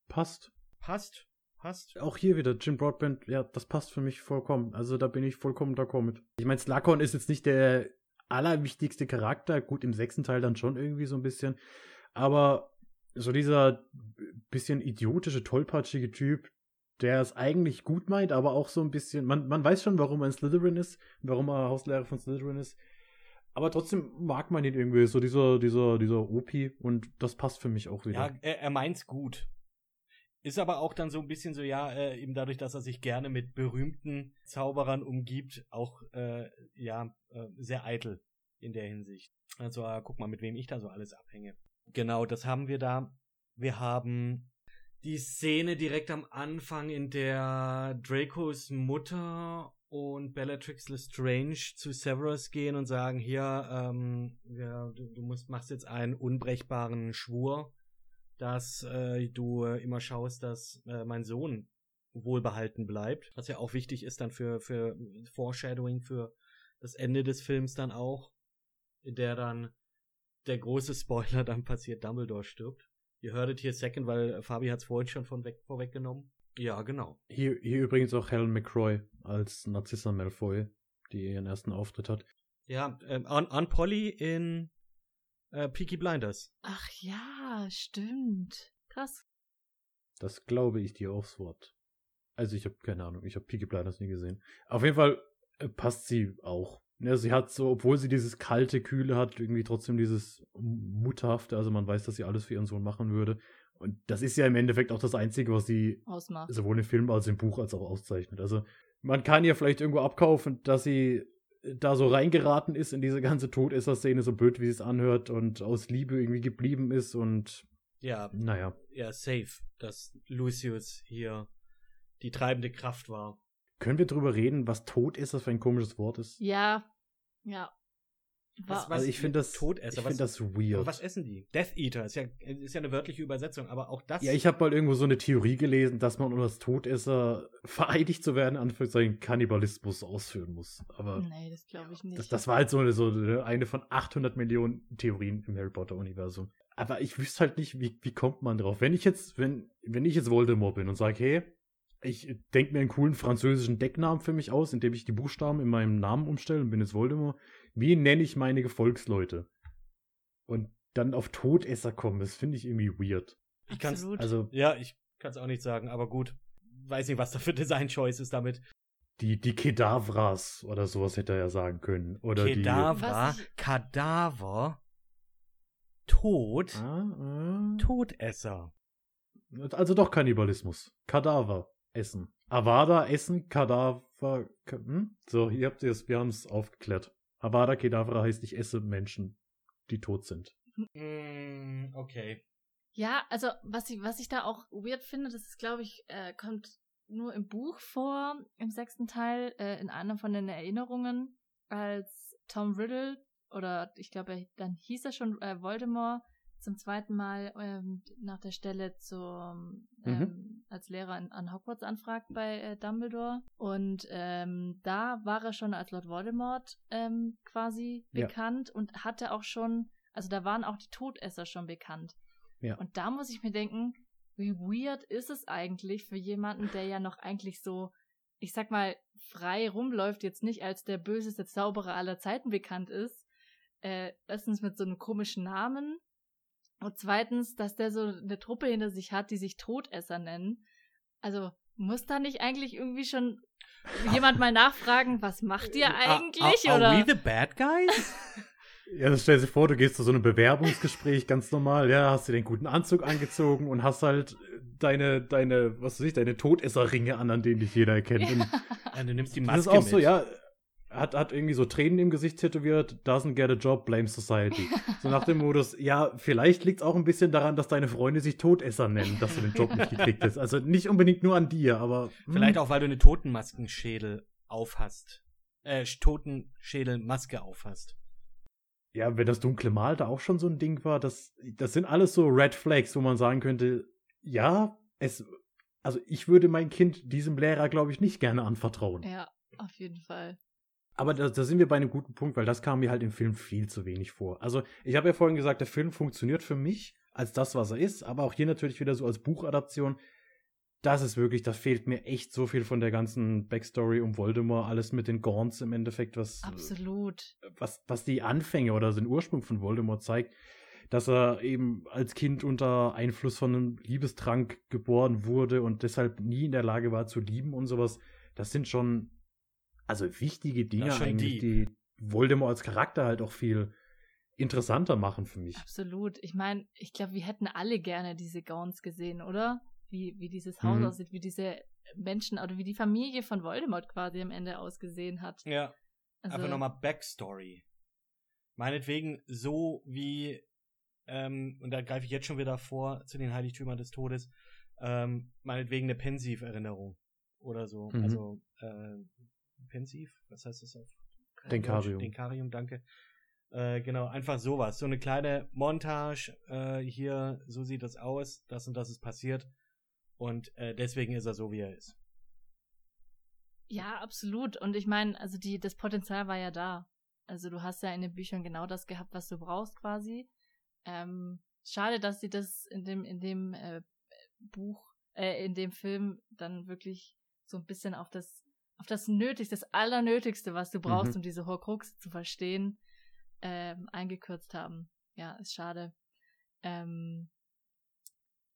Passt. Passt. Passt. Auch hier wieder Jim Broadbent, ja, das passt für mich vollkommen. Also da bin ich vollkommen d'accord mit. Ich meine, Slughorn ist jetzt nicht der allerwichtigste Charakter, gut im sechsten Teil dann schon irgendwie so ein bisschen, aber so dieser bisschen idiotische, tollpatschige Typ, der es eigentlich gut meint, aber auch so ein bisschen, man, man weiß schon, warum er ein Slytherin ist, warum er Hauslehrer von Slytherin ist, aber trotzdem mag man ihn irgendwie, so dieser, dieser, dieser OP und das passt für mich auch wieder. Ja, er, er meint's gut. Ist aber auch dann so ein bisschen so, ja, äh, eben dadurch, dass er sich gerne mit berühmten Zauberern umgibt, auch, äh, ja, äh, sehr eitel in der Hinsicht. Also, äh, guck mal, mit wem ich da so alles abhänge. Genau, das haben wir da. Wir haben die Szene direkt am Anfang, in der Dracos Mutter und Bellatrix Lestrange zu Severus gehen und sagen, hier, ähm, ja, du, du musst, machst jetzt einen unbrechbaren Schwur, dass äh, du immer schaust, dass äh, mein Sohn wohlbehalten bleibt, was ja auch wichtig ist dann für, für Foreshadowing, für das Ende des Films dann auch, in der dann der große Spoiler dann passiert, Dumbledore stirbt. Ihr hörtet hier Second, weil Fabi hat es vorhin schon von weg, vorweggenommen. Ja, genau. Hier, hier übrigens auch Helen McCroy als Narcissa Malfoy, die ihren ersten Auftritt hat. Ja, ähm, Aunt, Aunt Polly in äh, Peaky Blinders. Ach ja, stimmt. Krass. Das glaube ich dir aufs Wort. Also ich habe keine Ahnung, ich habe Peaky Blinders nie gesehen. Auf jeden Fall äh, passt sie auch. Ja, sie hat so, obwohl sie dieses kalte, kühle hat, irgendwie trotzdem dieses mutterhafte. Also man weiß, dass sie alles für ihren Sohn machen würde. Und das ist ja im Endeffekt auch das Einzige, was sie Ausmacht. sowohl im Film als im Buch als auch auszeichnet. Also man kann ihr vielleicht irgendwo abkaufen, dass sie da so reingeraten ist in diese ganze Todesser-Szene, so blöd wie es anhört und aus Liebe irgendwie geblieben ist und ja, naja. Ja, safe, dass Lucius hier die treibende Kraft war. Können wir drüber reden, was Todesser für ein komisches Wort ist? Ja, ja. Was, was, also ich finde das, Todesser, ich finde das weird. Aber was essen die? Death Eater ist ja, ist ja eine wörtliche Übersetzung, aber auch das. Ja, ich habe mal irgendwo so eine Theorie gelesen, dass man, um als Todesser vereidigt zu werden, Anführungszeichen Kannibalismus ausführen muss. Aber nee, das glaube ich nicht. Das, das war halt so eine, so eine von 800 Millionen Theorien im Harry Potter Universum. Aber ich wüsste halt nicht, wie, wie kommt man drauf? Wenn ich jetzt, wenn, wenn ich jetzt Voldemort bin und sage, hey, ich denke mir einen coolen französischen Decknamen für mich aus, indem ich die Buchstaben in meinem Namen umstelle und bin jetzt Voldemort. Wie nenne ich meine Gefolgsleute? Und dann auf Todesser kommen, das finde ich irgendwie weird. Ich kann's, Absolut. also, ja, ich kann es auch nicht sagen, aber gut. Weiß nicht, was da für Design-Choice ist damit. Die, die Kedavras oder sowas hätte er ja sagen können. Oder Kedavra, ich- Kadaver, Tod, die. Ah, Todesser. ah. Also doch Kannibalismus. Kadaver essen. Avada essen, Kadaver. Ka- Hm? So, hier habt ihr es, wir haben es aufgeklärt. Avada Kedavra heißt, ich esse Menschen, die tot sind. Mm, okay. Ja, also was ich, was ich da auch weird finde, das ist, glaube ich, äh, kommt nur im Buch vor, im sechsten Teil, äh, in einer von den Erinnerungen, als Tom Riddle, oder ich glaube, er- dann hieß er schon äh, Voldemort, zum zweiten Mal ähm, nach der Stelle zum, ähm, als Lehrer in, an Hogwarts anfragt bei äh, Dumbledore. Und ähm, da war er schon als Lord Voldemort ähm, quasi Ja. bekannt und hatte auch schon, also da waren auch die Todesser schon bekannt. Ja. Und da muss ich mir denken, wie weird ist es eigentlich für jemanden, der ja noch eigentlich so, ich sag mal, frei rumläuft, jetzt nicht als der böseste Zauberer aller Zeiten bekannt ist. Äh, erstens mit so einem komischen Namen und zweitens, dass der so eine Truppe hinter sich hat, die sich Todesser nennen. Also muss da nicht eigentlich irgendwie schon jemand mal nachfragen, was macht ihr eigentlich? Are, are, oder? are we the bad guys? Ja, das stell dir vor, du gehst zu so einem Bewerbungsgespräch ganz normal, ja, hast dir den guten Anzug angezogen und hast halt deine, deine, was weiß ich, deine Todesserringe an, an denen dich jeder erkennt. Und Ja, du nimmst die das Maske ist auch mit. so, ja, hat, hat irgendwie so Tränen im Gesicht tätowiert, doesn't get a job, blame society. So nach dem Modus, ja, vielleicht liegt es auch ein bisschen daran, dass deine Freunde sich Todesser nennen, dass du den Job nicht gekriegt hast. Also nicht unbedingt nur an dir, aber. hm, Vielleicht auch, weil du eine Totenmaskenschädel aufhast. Äh, Totenschädelmaske aufhast. Ja, wenn das dunkle Mal da auch schon so ein Ding war, das, das sind alles so Red Flags, wo man sagen könnte, ja, es, also ich würde mein Kind diesem Lehrer, glaube ich, nicht gerne anvertrauen. ja, auf jeden Fall. Aber da, da sind wir bei einem guten Punkt, weil das kam mir halt im Film viel zu wenig vor. Also ich habe ja vorhin gesagt, der Film funktioniert für mich als das, was er ist, aber auch hier natürlich wieder so als Buchadaption. Das ist wirklich, da fehlt mir echt so viel von der ganzen Backstory um Voldemort, alles mit den Gaunts im Endeffekt, was Absolut. was, was die Anfänge oder den Ursprung von Voldemort zeigt, dass er eben als Kind unter Einfluss von einem Liebestrank geboren wurde und deshalb nie in der Lage war zu lieben und sowas. Das sind schon, also wichtige Dinge schon eigentlich, die Voldemort als Charakter halt auch viel interessanter machen für mich. Absolut. Ich meine, ich glaube, wir hätten alle gerne diese Gowns gesehen, oder? Wie, wie dieses Haus Mhm. aussieht, wie diese Menschen oder wie die Familie von Voldemort quasi am Ende ausgesehen hat. Ja. Also, Einfach nochmal Backstory. Meinetwegen so wie, ähm, und da greife ich jetzt schon wieder vor zu den Heiligtümern des Todes, ähm, meinetwegen eine Pensiv-Erinnerung oder so. Mhm. Also, äh, pensiv, was heißt das auf? Denkarium. Denkarium, danke. Äh, genau, einfach sowas. So eine kleine Montage, äh, hier, so sieht das aus, das und das ist passiert. Und äh, deswegen ist er so, wie er ist. Ja, absolut. Und ich meine, also die, das Potenzial war ja da. Also du hast ja in den Büchern genau das gehabt, was du brauchst quasi. Ähm, schade, dass sie das in dem, in dem äh, Buch, äh, in dem Film dann wirklich so ein bisschen auf das, auf das Nötigste, das Allernötigste, was du brauchst, mhm. um diese Horcrux zu verstehen, ähm, eingekürzt haben. Ja, ist schade. Ähm,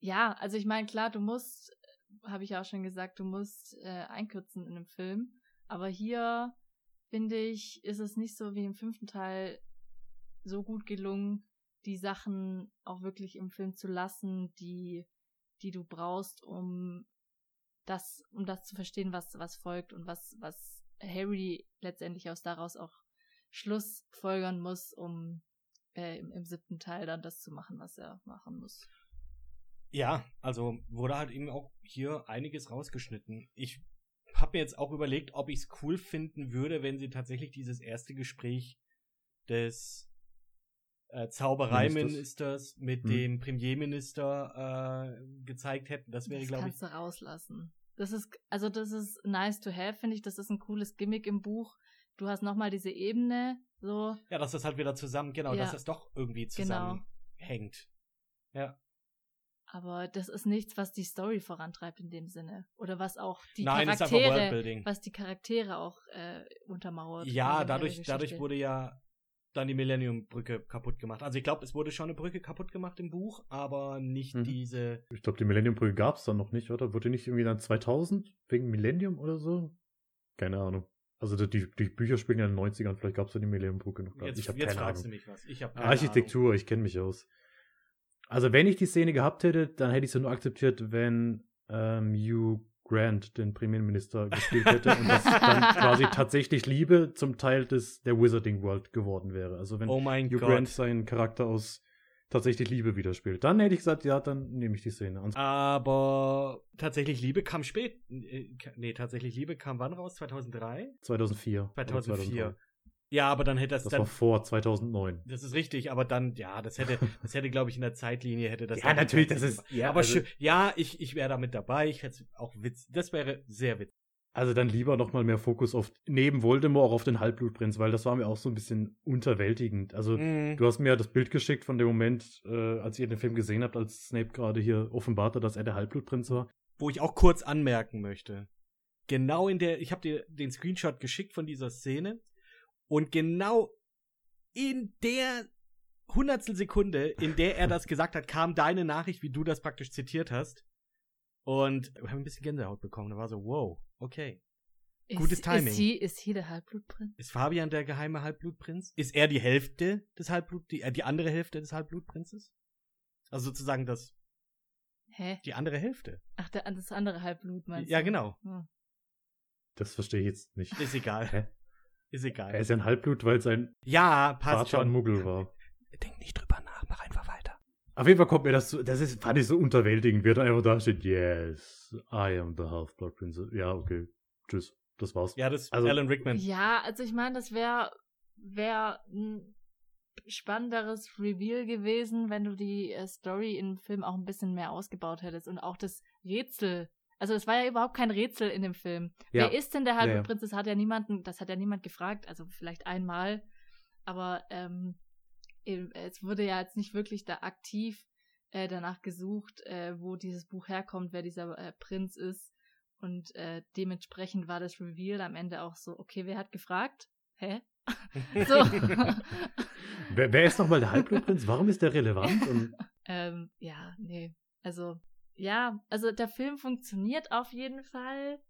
ja, also ich meine, klar, du musst, habe ich auch schon gesagt, du musst äh, einkürzen in einem Film. Aber hier, finde ich, ist es nicht so wie im fünften Teil so gut gelungen, die Sachen auch wirklich im Film zu lassen, die, die du brauchst, um das, um das zu verstehen, was, was folgt und was, was Harry letztendlich aus daraus auch Schluss folgern muss, um äh, im, im siebten Teil dann das zu machen, was er machen muss. Ja, also wurde halt eben auch hier einiges rausgeschnitten. Ich habe mir jetzt auch überlegt, ob ich es cool finden würde, wenn sie tatsächlich dieses erste Gespräch des äh, Zaubereiministers mit hm. dem Premierminister äh, gezeigt hätten. Das wäre, glaube ich. Das kannst du rauslassen. Das ist, also das ist nice to have, finde ich. Das ist ein cooles Gimmick im Buch. Du hast nochmal diese Ebene, so. Ja, dass das halt wieder zusammen, genau, ja. dass das doch irgendwie genau. zusammenhängt. Genau. Ja. Aber das ist nichts, was die Story vorantreibt in dem Sinne. Oder was auch die Nein, Charaktere, was die Charaktere auch äh, untermauert. Ja, dadurch, dadurch wurde ja dann die Millennium-Brücke kaputt gemacht. Also ich glaube, es wurde schon eine Brücke kaputt gemacht im Buch, aber nicht mhm. diese. Ich glaube, die Millennium-Brücke gab es dann noch nicht, oder? Wurde nicht irgendwie dann 2000 wegen Millennium oder so? Keine Ahnung. Also die, die Bücher spielen ja in den 90ern, vielleicht gab es ja die Millennium-Brücke noch. Jetzt, ich habe keine Ahnung. Du mich was. Ich hab keine Architektur, Ahnung. ich kenne mich aus. Also wenn ich die Szene gehabt hätte, dann hätte ich sie nur akzeptiert, wenn ähm, Hugh Grant den Premierminister gespielt hätte und das dann quasi tatsächlich Liebe zum Teil des der Wizarding World geworden wäre. Also wenn oh Hugh Gott. Grant seinen Charakter aus tatsächlich Liebe widerspielt, dann hätte ich gesagt, ja, dann nehme ich die Szene. an. Aber tatsächlich Liebe kam spät. Äh, nee, tatsächlich Liebe kam wann raus? 2003? 2004. 2004. Ja, aber dann hätte das, das dann. war vor 2009. Das ist richtig, aber dann, ja, das hätte, das hätte, glaube ich, in der Zeitlinie hätte das. ja, natürlich, das ist. Ja, aber also, schön, ja, ich, ich wäre damit dabei. Ich hätte auch Witz. Das wäre sehr witzig. Also dann lieber noch mal mehr Fokus auf neben Voldemort auch auf den Halbblutprinz, weil das war mir auch so ein bisschen unterwältigend. Also mm. du hast mir ja das Bild geschickt von dem Moment, äh, als ihr den Film gesehen habt, als Snape gerade hier offenbarte, dass er der Halbblutprinz war. Wo ich auch kurz anmerken möchte. Genau in der, ich habe dir den Screenshot geschickt von dieser Szene und genau in der hundertstel Sekunde, in der er das gesagt hat, kam deine Nachricht, wie du das praktisch zitiert hast. Und wir haben ein bisschen Gänsehaut bekommen. Da war so, wow, okay. Ist, Gutes Timing. Ist, sie, ist hier der Halbblutprinz? Ist Fabian der geheime Halbblutprinz? Ist er die Hälfte des Halbblut, die, äh, die andere Hälfte des Halbblutprinzes? Also sozusagen das. Hä? Die andere Hälfte. Ach, der, das andere Halbblut meinst ja, du? Ja, genau. Hm. Das verstehe ich jetzt nicht. Ist egal. Hä? Ist egal. Er ist ja ein Halbblut, weil sein ja, passt Vater ein Muggel war. Denk nicht drüber nach, mach einfach weiter. Auf jeden Fall kommt mir das so, das ist, fand ich so unterwältigend, wie er dann einfach da steht, yes, I am the Half-Blood Princess. Ja, okay, tschüss, das war's. Ja, das ist also, Alan Rickman. Ja, also ich meine, das wäre wär ein spannenderes Reveal gewesen, wenn du die äh, Story im Film auch ein bisschen mehr ausgebaut hättest und auch das Rätsel also es war ja überhaupt kein Rätsel in dem Film. Ja. Wer ist denn der Halbblutprinz? Das hat ja niemanden, das hat ja niemand gefragt, also vielleicht einmal. Aber ähm, es wurde ja jetzt nicht wirklich da aktiv äh, danach gesucht, äh, wo dieses Buch herkommt, wer dieser äh, Prinz ist. Und äh, dementsprechend war das Reveal am Ende auch so, okay, wer hat gefragt? Hä? so. wer, wer ist nochmal der Halbblutprinz? Warum ist der relevant? ähm, ja, nee. Also ja, also der Film funktioniert auf jeden Fall.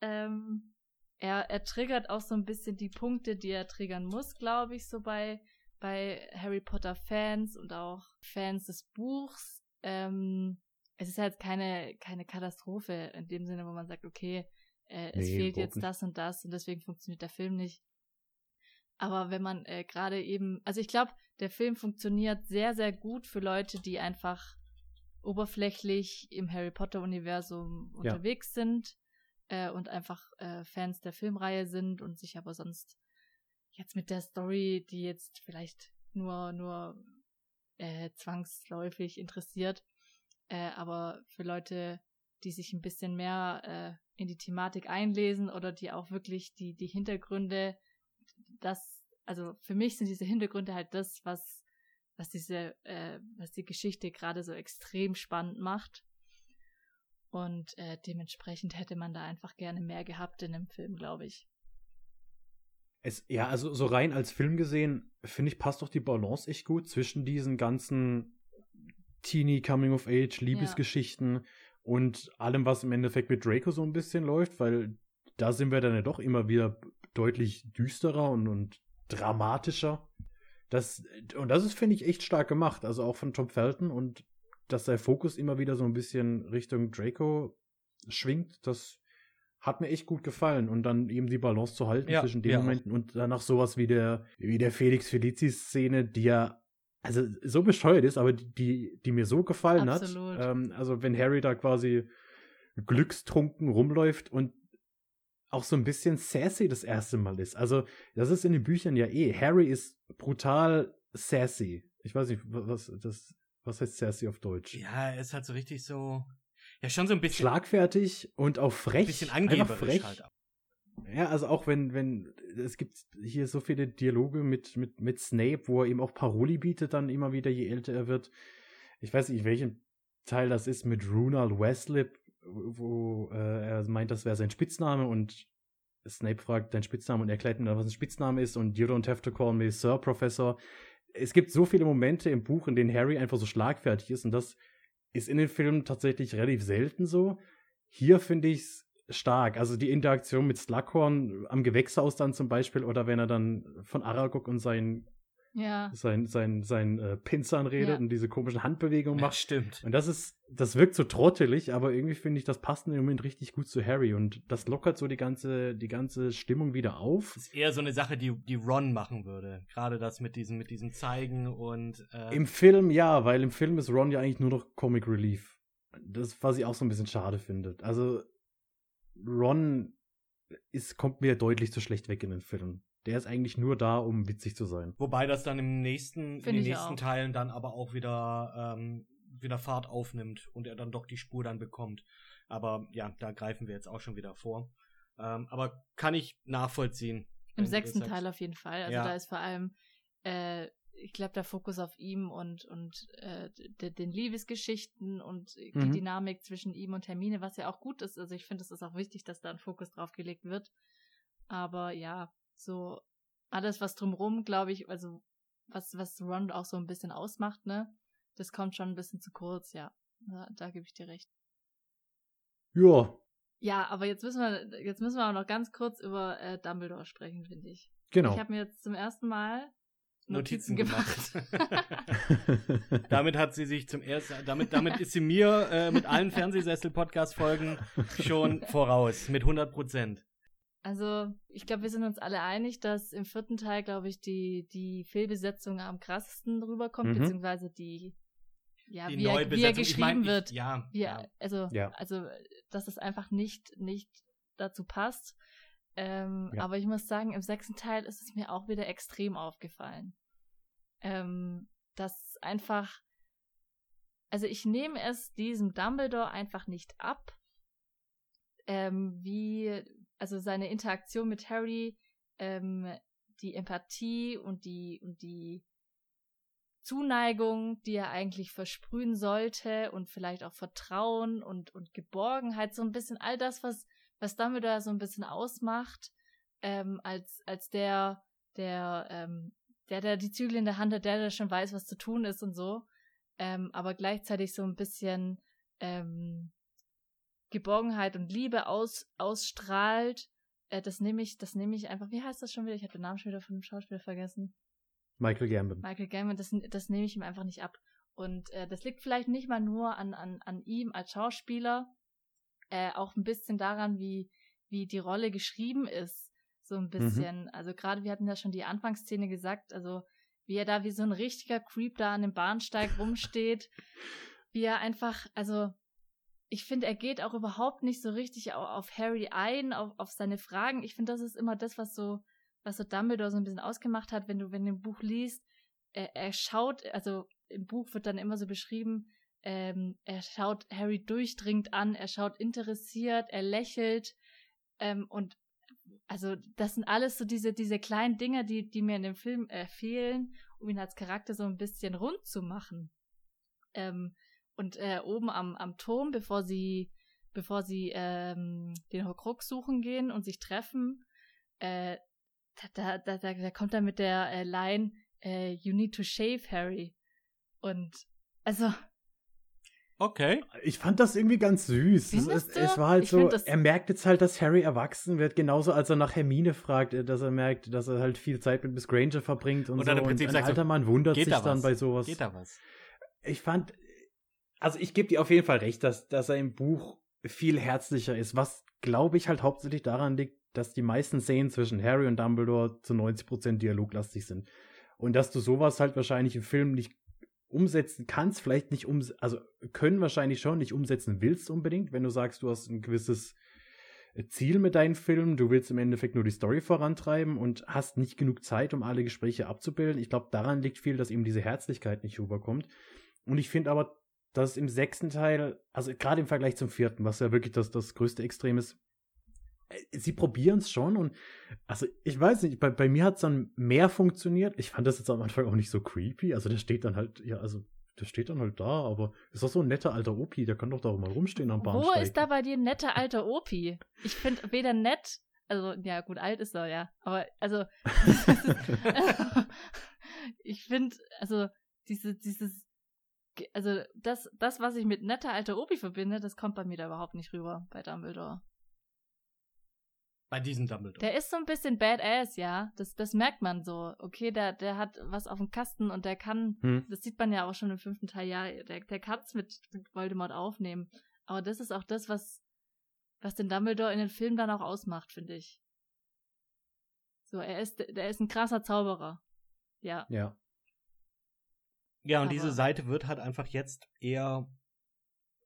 Ähm, er, er triggert auch so ein bisschen die Punkte, die er triggern muss, glaube ich, so bei, bei Harry Potter Fans und auch Fans des Buchs. Ähm, es ist jetzt keine, keine Katastrophe in dem Sinne, wo man sagt, okay, äh, es nee, fehlt jetzt nicht. das und das und deswegen funktioniert der Film nicht. Aber wenn man äh, gerade eben, also ich glaube, der Film funktioniert sehr, sehr gut für Leute, die einfach oberflächlich im Harry Potter-Universum unterwegs ja. sind. äh, und einfach äh, Fans der Filmreihe sind und sich aber sonst jetzt mit der Story, die jetzt vielleicht nur, nur äh, zwangsläufig interessiert, äh, aber für Leute, die sich ein bisschen mehr äh, in die Thematik einlesen oder die auch wirklich die, die Hintergründe, das, also für mich sind diese Hintergründe halt das, was, was diese, äh, was die Geschichte gerade so extrem spannend macht. Und äh, dementsprechend hätte man da einfach gerne mehr gehabt in dem Film, glaube ich. Es, ja, also so rein als Film gesehen, finde ich, passt doch die Balance echt gut zwischen diesen ganzen Teenie Coming of Age Liebesgeschichten ja. und allem, was im Endeffekt mit Draco so ein bisschen läuft, weil da sind wir dann ja doch immer wieder deutlich düsterer und, und dramatischer. Das, und das ist, finde ich, echt stark gemacht. Also auch von Tom Felton und dass der Fokus immer wieder so ein bisschen Richtung Draco schwingt, das hat mir echt gut gefallen. Und dann eben die Balance zu halten ja, zwischen den ja. Momenten und danach sowas wie der, wie der Felix Felicis-Szene, die ja also so bescheuert ist, aber die, die mir so gefallen Absolut. hat. Ähm, also wenn Harry da quasi glückstrunken rumläuft und auch so ein bisschen sassy das erste Mal ist. Also das ist in den Büchern ja eh. Harry ist brutal sassy. Ich weiß nicht, was das was heißt sassy auf Deutsch? Ja, er ist halt so richtig so ja schon so ein bisschen schlagfertig und auch frech. Ein bisschen angeberisch frech. halt. Ja, also auch wenn, wenn, es gibt hier so viele Dialoge mit, mit, mit Snape, wo er ihm auch Paroli bietet, dann immer wieder, je älter er wird. Ich weiß nicht, welchen Teil das ist mit Runald Weslip, wo äh, er meint, das wäre sein Spitzname und Snape fragt dein Spitzname und erklärt ihm dann, was ein Spitzname ist und you don't have to call me Sir Professor. Es gibt so viele Momente im Buch, in denen Harry einfach so schlagfertig ist und das ist in den Filmen tatsächlich relativ selten so. Hier finde ich es stark. Also die Interaktion mit Slughorn am Gewächshaus dann zum Beispiel oder wenn er dann von Aragog und sein ja. sein sein sein äh, Pinzern redet ja. und diese komischen Handbewegungen macht. Ja, stimmt. Und das ist das wirkt so trottelig, aber irgendwie finde ich, das passt im Moment richtig gut zu Harry und das lockert so die ganze die ganze Stimmung wieder auf. Das ist eher so eine Sache, die die Ron machen würde. Gerade das mit diesem mit diesem zeigen und äh Im Film ja, weil im Film ist Ron ja eigentlich nur noch Comic Relief. Das was ich auch so ein bisschen schade finde. Also Ron ist, kommt mir deutlich zu schlecht weg in den Film. Der ist eigentlich nur da, um witzig zu sein. Wobei das dann im nächsten, in den nächsten auch. Teilen dann aber auch wieder, ähm, wieder Fahrt aufnimmt und er dann doch die Spur dann bekommt. Aber ja, da greifen wir jetzt auch schon wieder vor. Ähm, aber kann ich nachvollziehen. Im sechsten Teil auf jeden Fall. Also ja. da ist vor allem äh, ich glaube, der Fokus auf ihm und, und äh, den Liebesgeschichten und die mhm. Dynamik zwischen ihm und Hermine, was ja auch gut ist. Also ich finde, es ist auch wichtig, dass da ein Fokus drauf gelegt wird. Aber ja, so alles, was drumrum, glaube ich, also was, was Ron auch so ein bisschen ausmacht, ne, das kommt schon ein bisschen zu kurz, ja. Da, da gebe ich dir recht. Ja. Ja, aber jetzt müssen wir, jetzt müssen wir auch noch ganz kurz über äh, Dumbledore sprechen, finde ich. Genau. Ich habe mir jetzt zum ersten Mal Notizen, Notizen gemacht. damit hat sie sich zum ersten, damit, damit ist sie mir äh, mit allen Fernsehsessel-Podcast-Folgen schon voraus, mit 100 Prozent. Also, ich glaube, wir sind uns alle einig, dass im vierten Teil, glaube ich, die, die Fehlbesetzung am krassesten rüberkommt, mhm. beziehungsweise die, ja, die wie, er, wie er geschrieben ich mein, ich, wird. Ja, wie er, Also, ja. also, dass es einfach nicht, nicht dazu passt. Ähm, ja. Aber ich muss sagen, im sechsten Teil ist es mir auch wieder extrem aufgefallen. Ähm, dass einfach, also ich nehme es diesem Dumbledore einfach nicht ab, ähm, wie, also seine Interaktion mit Harry, ähm, die Empathie und die, und die Zuneigung, die er eigentlich versprühen sollte und vielleicht auch Vertrauen und, und Geborgenheit, so ein bisschen all das, was, was Dumbledore so ein bisschen ausmacht, ähm, als, als der, der ähm, der, der die Zügel in der Hand hat, der, der schon weiß, was zu tun ist und so, ähm, aber gleichzeitig so ein bisschen ähm, Geborgenheit und Liebe aus, ausstrahlt. Äh, das nehme ich, das nehme ich einfach, wie heißt das schon wieder? Ich habe den Namen schon wieder von dem Schauspieler vergessen. Michael Gambon. Michael Gambon, das, das nehme ich ihm einfach nicht ab. Und äh, das liegt vielleicht nicht mal nur an, an, an ihm als Schauspieler, äh, auch ein bisschen daran, wie, wie die Rolle geschrieben ist. So ein mhm. bisschen. Mhm. Also gerade, wir hatten ja schon die Anfangsszene gesagt, also wie er da wie so ein richtiger Creep da an dem Bahnsteig rumsteht, wie er einfach, also ich finde, er geht auch überhaupt nicht so richtig auf Harry ein, auf, auf seine Fragen. Ich finde, das ist immer das, was so, was so Dumbledore so ein bisschen ausgemacht hat, wenn du, wenn du ein Buch liest. Er, er schaut, also im Buch wird dann immer so beschrieben, ähm, er schaut Harry durchdringend an, er schaut interessiert, er lächelt ähm, und also das sind alles so diese, diese kleinen Dinge, die, die mir in dem Film äh, fehlen, um ihn als Charakter so ein bisschen rund zu machen. Ähm, und äh, oben am, am Turm, bevor sie, bevor sie ähm, den Horcrux suchen gehen und sich treffen, äh, da, da, da, da kommt er mit der äh, Line, äh, You need to shave, Harry. Und also Okay. Ich fand das irgendwie ganz süß. Es, es, es, war halt ich so, er merkt jetzt halt, dass Harry erwachsen wird, genauso als er nach Hermine fragt, äh, dass er merkt, dass er halt viel Zeit mit Miss Granger verbringt und, und so. Im Prinzip und ein alter so, Mann wundert sich da dann bei sowas. Geht da was? Ich fand, also ich gebe dir auf jeden Fall recht, dass, dass er im Buch viel herzlicher ist, was glaube ich halt hauptsächlich daran liegt, dass die meisten Szenen zwischen Harry und Dumbledore zu 90% dialoglastig sind. Und dass du sowas halt wahrscheinlich im Film nicht umsetzen kannst, vielleicht nicht um, also können wahrscheinlich schon nicht umsetzen willst unbedingt, wenn du sagst, du hast ein gewisses äh, Ziel mit deinen Filmen, du willst im Endeffekt nur die Story vorantreiben und hast nicht genug Zeit, um alle Gespräche abzubilden. Ich glaube, daran liegt viel, dass eben diese Herzlichkeit nicht rüberkommt. Und ich finde aber, dass im sechsten Teil, also gerade im Vergleich zum vierten, was ja wirklich das, das größte Extrem ist, äh, sie probieren es schon und also ich weiß nicht, bei, bei mir hat es dann mehr funktioniert. Ich fand das jetzt am Anfang auch nicht so creepy. Also der steht dann halt, ja, also der steht dann halt da, aber ist doch so ein netter alter Opi, der kann doch da auch mal rumstehen am Bahnsteig. Wo ist da bei dir ein netter alter Opi? Ich finde weder nett, also ja gut, alt ist er ja, aber also ich finde, also diese, dieses also das, das, was ich mit netter alter Opi verbinde, das kommt bei mir da überhaupt nicht rüber bei Dumbledore. Bei diesem Dumbledore. Der ist so ein bisschen badass, ja. Das, das merkt man so. Okay, der, der hat was auf dem Kasten und der kann, hm. das sieht man ja auch schon im fünften Teil, ja, der, der kann es mit, mit Voldemort aufnehmen. Aber das ist auch das, was, was den Dumbledore in den Filmen dann auch ausmacht, finde ich. So, er ist, der ist ein krasser Zauberer. Ja. Ja. Ja, und Aber diese Seite wird halt einfach jetzt eher,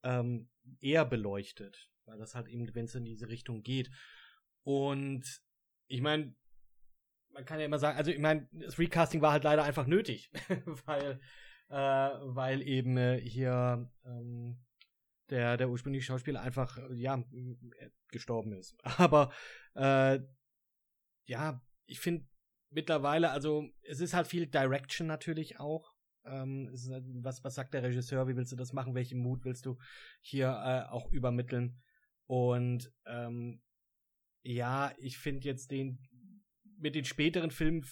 ähm, eher beleuchtet. Weil das halt eben, wenn es in diese Richtung geht. Und ich meine, man kann ja immer sagen, also ich meine, das Recasting war halt leider einfach nötig, weil, äh, weil eben äh, hier ähm, der, der ursprüngliche Schauspieler einfach, äh, ja, gestorben ist. Aber äh, ja, ich finde mittlerweile, also es ist halt viel Direction natürlich auch. Ähm, halt, was, was sagt der Regisseur, wie willst du das machen, welchen Mut willst du hier äh, auch übermitteln? Und ähm, ja, ich finde jetzt den, mit den späteren Filmen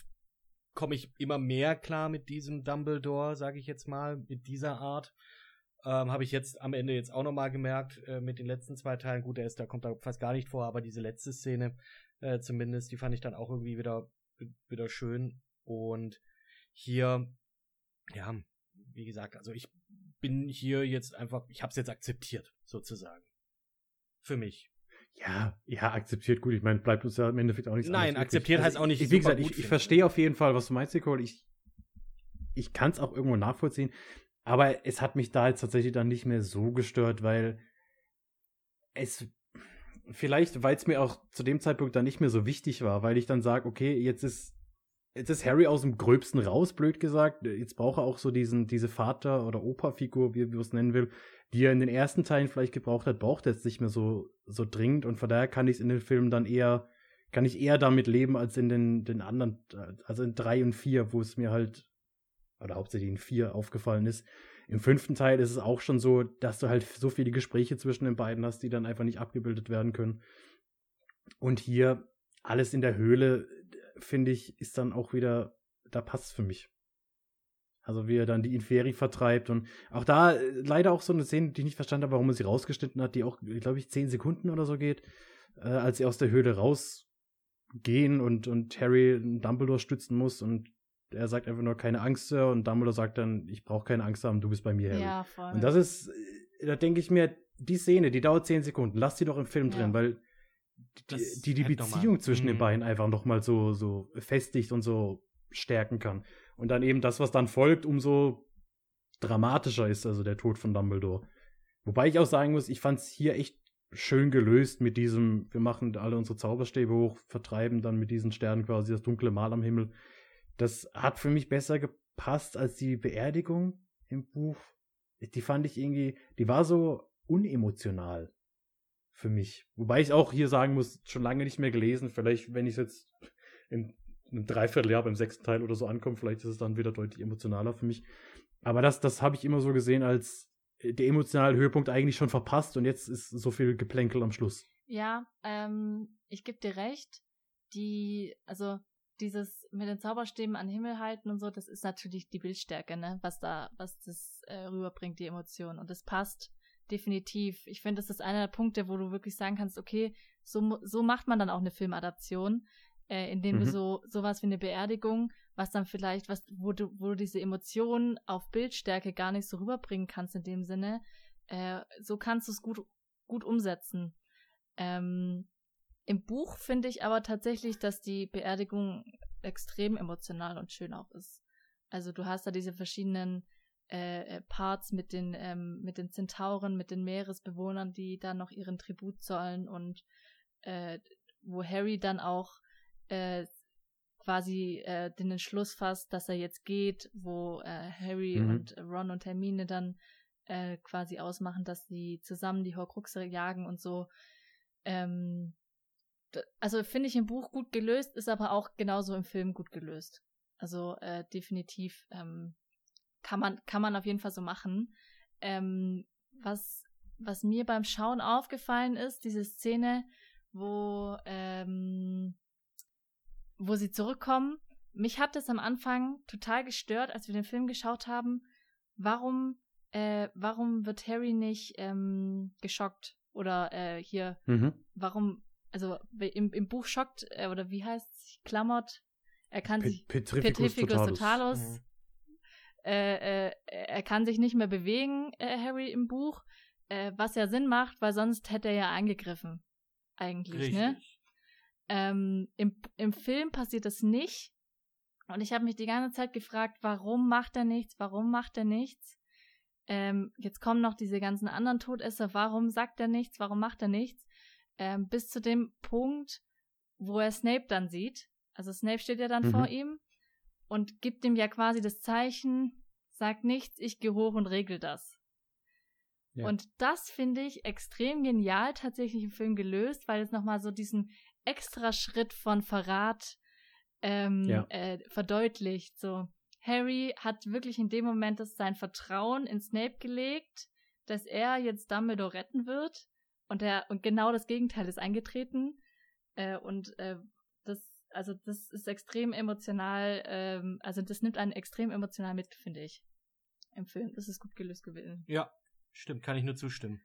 komme ich immer mehr klar mit diesem Dumbledore, sage ich jetzt mal, mit dieser Art. Ähm, Habe ich jetzt am Ende jetzt auch nochmal gemerkt, äh, mit den letzten zwei Teilen. Gut, der ist, da kommt da fast gar nicht vor, aber diese letzte Szene äh, zumindest, die fand ich dann auch irgendwie wieder, wieder schön. Und hier, ja, wie gesagt, also ich bin hier jetzt einfach, ich habe es jetzt akzeptiert, sozusagen. Für mich. Ja, ja, akzeptiert gut. Ich meine, bleibt uns ja im Endeffekt auch nichts Nein, akzeptiert also heißt auch nicht. wie gesagt, ich, ich verstehe auf jeden Fall, was du meinst, Nicole. Ich, ich kann es auch irgendwo nachvollziehen. Aber es hat mich da jetzt tatsächlich dann nicht mehr so gestört, weil es vielleicht, weil es mir auch zu dem Zeitpunkt dann nicht mehr so wichtig war, weil ich dann sage, okay, jetzt ist jetzt ist Harry aus dem Gröbsten raus, blöd gesagt. Jetzt braucht er auch so diesen, diese Vater- oder Opa-Figur, wie, er es nennen will, die er in den ersten Teilen vielleicht gebraucht hat, braucht er jetzt nicht mehr so, so dringend. Und von daher kann ich es in den Filmen dann eher, kann ich eher damit leben als in den, den anderen, also in drei und vier, wo es mir halt, oder hauptsächlich in vier aufgefallen ist. Im fünften Teil ist es auch schon so, dass du halt so viele Gespräche zwischen den beiden hast, die dann einfach nicht abgebildet werden können. Und hier alles in der Höhle, finde ich, ist dann auch wieder, da passt es für mich. Also wie er dann die Inferi vertreibt und auch da äh, leider auch so eine Szene, die ich nicht verstanden habe, warum er sie rausgeschnitten hat, die auch, glaube ich, zehn Sekunden oder so geht, äh, als sie aus der Höhle rausgehen und, und Harry Dumbledore stützen muss und er sagt einfach nur keine Angst, Sir, und Dumbledore sagt dann, ich brauche keine Angst haben, du bist bei mir, Harry. Ja, voll. Und das ist, äh, da denke ich mir, die Szene, die dauert zehn Sekunden, lass die doch im Film ja. drin, weil die, die, die Beziehung zwischen den mhm. beiden einfach nochmal so, so festigt und so stärken kann. Und dann eben das, was dann folgt, umso dramatischer ist, also der Tod von Dumbledore. Wobei ich auch sagen muss, ich fand es hier echt schön gelöst mit diesem, wir machen alle unsere Zauberstäbe hoch, vertreiben dann mit diesen Sternen quasi das dunkle Mal am Himmel. Das hat für mich besser gepasst als die Beerdigung im Buch. Die fand ich irgendwie, die war so unemotional für mich. Wobei ich auch hier sagen muss, schon lange nicht mehr gelesen. Vielleicht, wenn ich es jetzt in einem Dreivierteljahr beim sechsten Teil oder so ankomme, vielleicht ist es dann wieder deutlich emotionaler für mich. Aber das, das habe ich immer so gesehen als der emotionale Höhepunkt eigentlich schon verpasst und jetzt ist so viel Geplänkel am Schluss. Ja, ähm, ich gebe dir recht. Die, also dieses mit den Zauberstäben an den Himmel halten und so, das ist natürlich die Bildstärke, ne, was da, was das äh, rüberbringt, die Emotion. Und das passt definitiv. Ich finde, das ist einer der Punkte, wo du wirklich sagen kannst, okay, so, so macht man dann auch eine Filmadaption, äh, indem mhm. du so sowas wie eine Beerdigung was dann vielleicht, was, wo du, wo du diese Emotionen auf Bildstärke gar nicht so rüberbringen kannst in dem Sinne, äh, so kannst du es gut, gut umsetzen. Ähm, Im Buch finde ich aber tatsächlich, dass die Beerdigung extrem emotional und schön auch ist. Also du hast da diese verschiedenen äh, äh Parts mit den, ähm, mit den Zentauren, mit den Meeresbewohnern, die dann noch ihren Tribut zollen und äh, wo Harry dann auch äh, quasi äh, den Entschluss fasst, dass er jetzt geht, wo äh, Harry mhm. und Ron und Hermine dann äh, quasi ausmachen, dass sie zusammen die Horcruxe jagen und so. Ähm, also finde ich im Buch gut gelöst, ist aber auch genauso im Film gut gelöst. Also äh, definitiv ähm, kann man kann man auf jeden Fall so machen. Ähm, was was mir beim Schauen aufgefallen ist, diese Szene, wo ähm, wo sie zurückkommen. Mich hat es am Anfang total gestört, als wir den Film geschaut haben. Warum, äh, warum wird Harry nicht ähm, geschockt? Oder äh, hier, mhm. warum, also im, im Buch schockt, äh, oder wie heißt es, klammert, er kann Pet sich, Petrificus, Petrificus totalus, totalus mhm. Äh, äh, er kann sich nicht mehr bewegen, äh, Harry im Buch, äh, was ja Sinn macht, weil sonst hätte er ja eingegriffen, eigentlich, ne? Richtig. ne? Ähm, im, Im Film passiert das nicht. Und ich habe mich die ganze Zeit gefragt, warum macht er nichts? Warum macht er nichts? Ähm, jetzt kommen noch diese ganzen anderen Todesser. Warum sagt er nichts? Warum macht er nichts? Ähm, bis zu dem Punkt, wo er Snape dann sieht. Also Snape steht ja dann mhm. vor ihm und gibt ihm ja quasi das Zeichen, sagt nichts, ich gehe hoch und regel das. Ja. Und das finde ich extrem genial tatsächlich im Film gelöst, weil es nochmal so diesen extra Schritt von Verrat ähm, ja. äh, verdeutlicht. So, Harry hat wirklich in dem Moment das sein Vertrauen in Snape gelegt, dass er jetzt Dumbledore retten wird. Und er, und genau das Gegenteil ist eingetreten. Äh, und äh, also das ist extrem emotional, ähm, also das nimmt einen extrem emotional mit, finde ich. Im Film. Das ist gut gelöst gewesen. Ja, stimmt, kann ich nur zustimmen.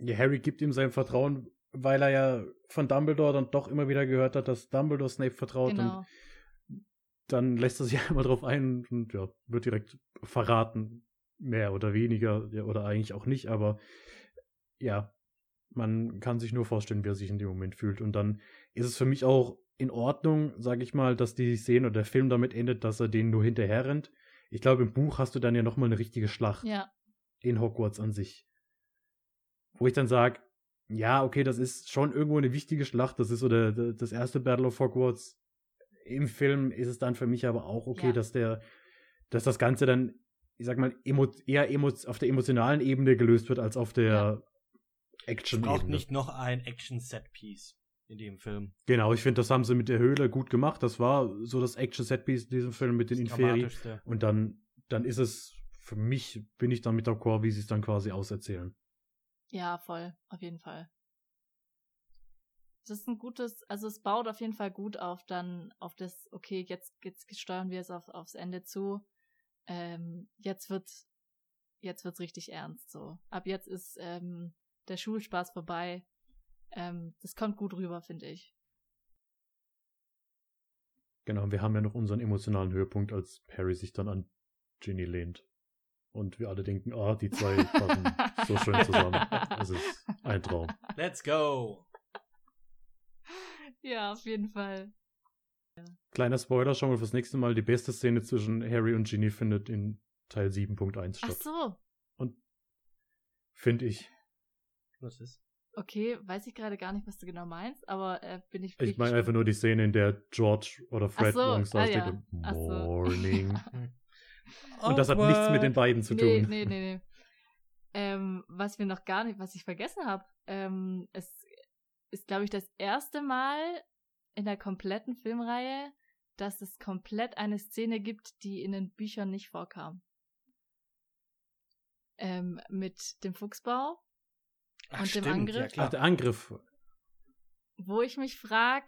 Ja, Harry gibt ihm sein Vertrauen weil er ja von Dumbledore dann doch immer wieder gehört hat, dass Dumbledore Snape vertraut genau. und dann lässt er sich einmal drauf ein und ja, wird direkt verraten, mehr oder weniger, ja, oder eigentlich auch nicht, aber ja, man kann sich nur vorstellen, wie er sich in dem Moment fühlt. Und dann ist es für mich auch in Ordnung, sag ich mal, dass die Szene oder der Film damit endet, dass er denen nur hinterher rennt. Ich glaube, im Buch hast du dann ja nochmal eine richtige Schlacht. Ja. In Hogwarts an sich. Wo ich dann sage, ja, okay, das ist schon irgendwo eine wichtige Schlacht. Das ist so der, der, das erste Battle of Hogwarts. Im Film ist es dann für mich aber auch okay, ja. dass der, dass das Ganze dann, ich sag mal, emo, eher emo, auf der emotionalen Ebene gelöst wird als auf der ja. Action-Ebene. Es braucht nicht noch ein Action-Set-Piece in dem Film. Genau, ich finde, das haben sie mit der Höhle gut gemacht. Das war so das Action-Set-Piece in diesem Film mit den Inferi. Und dann, dann ist es, für mich bin ich dann mit der Core, wie sie es dann quasi auserzählen. Ja, voll, auf jeden Fall. Das ist ein gutes, also es baut auf jeden Fall gut auf dann auf das, okay, jetzt, jetzt steuern wir es auf, aufs Ende zu. Ähm, jetzt wird, jetzt wird's richtig ernst so. Ab jetzt ist ähm, der Schulspaß vorbei. Ähm, das kommt gut rüber, finde ich. Genau, wir haben ja noch unseren emotionalen Höhepunkt, als Harry sich dann an Ginny lehnt. Und wir alle denken, ah, die zwei passen so schön zusammen. Es ist ein Traum. Let's go! Ja, auf jeden Fall. Kleiner Spoiler, schauen wir fürs nächste Mal. Die beste Szene zwischen Harry und Ginny findet in Teil 7.1 statt. Ach so. Und Finde ich. Was ist? Okay, weiß ich gerade gar nicht, was du genau meinst, aber äh, bin ich. Ich meine einfach nur die Szene, in der George oder Fred so, morgens ah, ja. und. Morning. und das hat nichts mit den beiden zu Nee, tun. nee, nee, nee. Ähm, was wir noch gar nicht, was ich vergessen habe, ähm, es ist, glaube ich, das erste Mal in der kompletten Filmreihe, dass es komplett eine Szene gibt, die in den Büchern nicht vorkam. Ähm, mit dem Fuchsbau, Ach, Und dem stimmt, Angriff? Ja, Ach, klar. der Angriff. wo ich mich frag,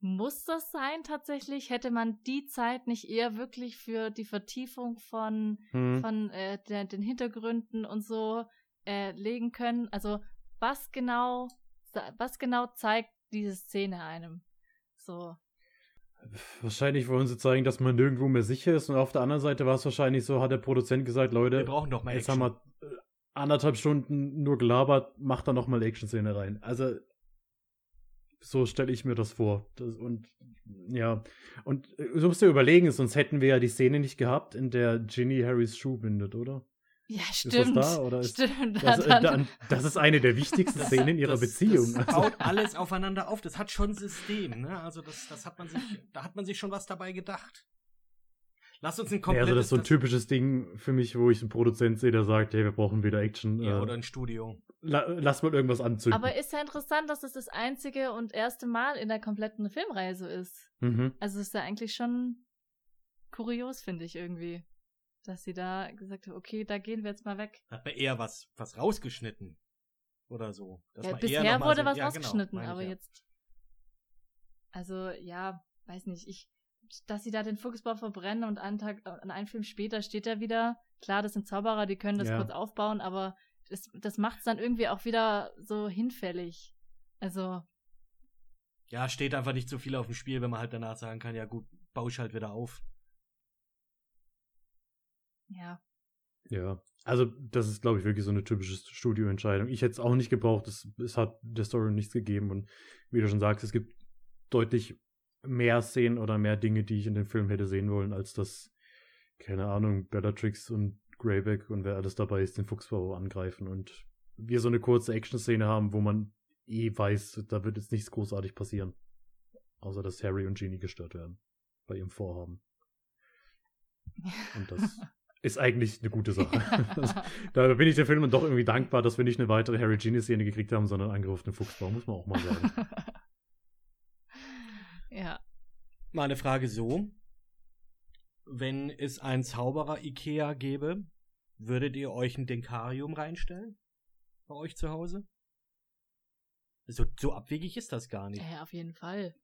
muss das sein tatsächlich? Hätte man die Zeit nicht eher wirklich für die Vertiefung von Hm. von äh, der, den Hintergründen und so äh, legen können. Also was genau, was genau zeigt diese Szene einem? So. Wahrscheinlich wollen sie zeigen, dass man nirgendwo mehr sicher ist. Und auf der anderen Seite war es wahrscheinlich so, hat der Produzent gesagt, Leute, Wir brauchen doch mal jetzt Action. haben wir anderthalb Stunden nur gelabert, macht da noch mal Action-Szene rein. Also so stelle ich mir das vor. Das, und ja, und äh, so musst du überlegen, sonst hätten wir ja die Szene nicht gehabt, in der Ginny Harrys Schuh bindet, oder? Ja, das stimmt. da, oder ist- stimmt. Das, äh, dann- das ist eine der wichtigsten Szenen in ihrer das, Beziehung. Das Also, baut alles aufeinander auf. Das hat schon System, ne? Also das, das hat man sich, da hat man sich schon was dabei gedacht. Lass uns ein ja, komplettes. also das ist so ein typisches Ding für mich, wo ich einen Produzent sehe, der sagt, hey, wir brauchen wieder Action. ja, äh, oder ein Studio. la, lass mal irgendwas anzünden. Aber ist ja interessant, dass das das einzige und erste Mal in der kompletten Filmreihe so ist. mhm. Also ist ja eigentlich schon kurios, finde ich irgendwie. Dass sie da gesagt haben, okay, da gehen wir jetzt mal weg. Hat man eher was, was rausgeschnitten. Oder so. Dass Ja, bisher wurde so- was ja, genau, rausgeschnitten, ich aber ja. jetzt. Also, ja, weiß nicht. Ich, dass sie da den Fuchsbau verbrennen und einen Tag, äh, einen Film später steht er wieder. Klar, das sind Zauberer, die können das Ja. kurz aufbauen, aber das, das macht es dann irgendwie auch wieder so hinfällig. Also, Ja, steht einfach nicht so viel auf dem Spiel, wenn man halt danach sagen kann, ja gut, baue ich halt wieder auf. ja. Ja, also das ist, glaube ich, wirklich so eine typische Studioentscheidung. Ich hätte es auch nicht gebraucht, es, es hat der Story nichts gegeben und wie du schon sagst, es gibt deutlich mehr Szenen oder mehr Dinge, die ich in dem Film hätte sehen wollen, als das, keine Ahnung, Bellatrix und Greyback und wer alles dabei ist, den Fuchsbau angreifen und wir so eine kurze Action-Szene haben, wo man eh weiß, da wird jetzt nichts großartig passieren. Außer, dass Harry und Ginny gestört werden bei ihrem Vorhaben. Und das ist eigentlich eine gute Sache. Da bin ich der Film dann doch irgendwie dankbar, dass wir nicht eine weitere Harry Ginny Szene gekriegt haben, sondern Angriff auf den Fuchsbau, muss man auch mal sagen. ja. Mal eine Frage so. Wenn es ein Zauberer Ikea gäbe, würdet ihr euch ein Denkarium reinstellen? Bei euch zu Hause? So, so abwegig ist das gar nicht. ja, auf jeden Fall.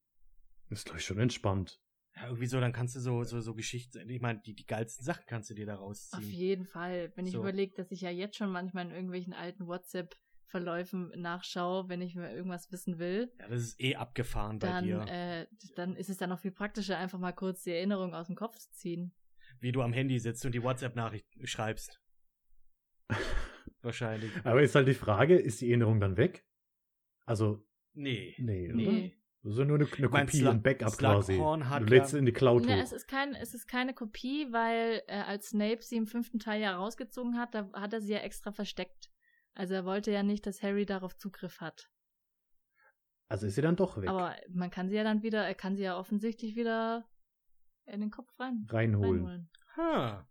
ist, glaube ich, schon entspannt. Ja, irgendwie so, dann kannst du so, so, so Geschichten, ich meine, die, die geilsten Sachen kannst du dir da Auf rausziehen. jeden Fall. Wenn ich So. überlege, dass ich ja jetzt schon manchmal in irgendwelchen alten WhatsApp-Verläufen nachschaue, wenn ich mir irgendwas wissen will, Ja, das ist eh abgefahren bei dann, dir. äh, dann ist es dann noch viel praktischer, einfach mal kurz die Erinnerung aus dem Kopf zu ziehen. Wie du am Handy sitzt und die WhatsApp-Nachricht schreibst. Wahrscheinlich. Aber ist halt die Frage, ist die Erinnerung dann weg? Also, Nee. nee, oder? Nee. Das ist ja nur eine, eine Kopie, Sla- ein Backup quasi. Du lädst ja- in die Cloud Ja, hoch. es ist, kein, es ist keine Kopie, weil äh, als Snape sie im fünften Teil ja rausgezogen hat, da hat er sie ja extra versteckt. Also er wollte ja nicht, dass Harry darauf Zugriff hat. Also ist sie dann doch weg. Aber man kann sie ja dann wieder, er kann sie ja offensichtlich wieder in den Kopf rein, Reinholen. reinholen. Ha.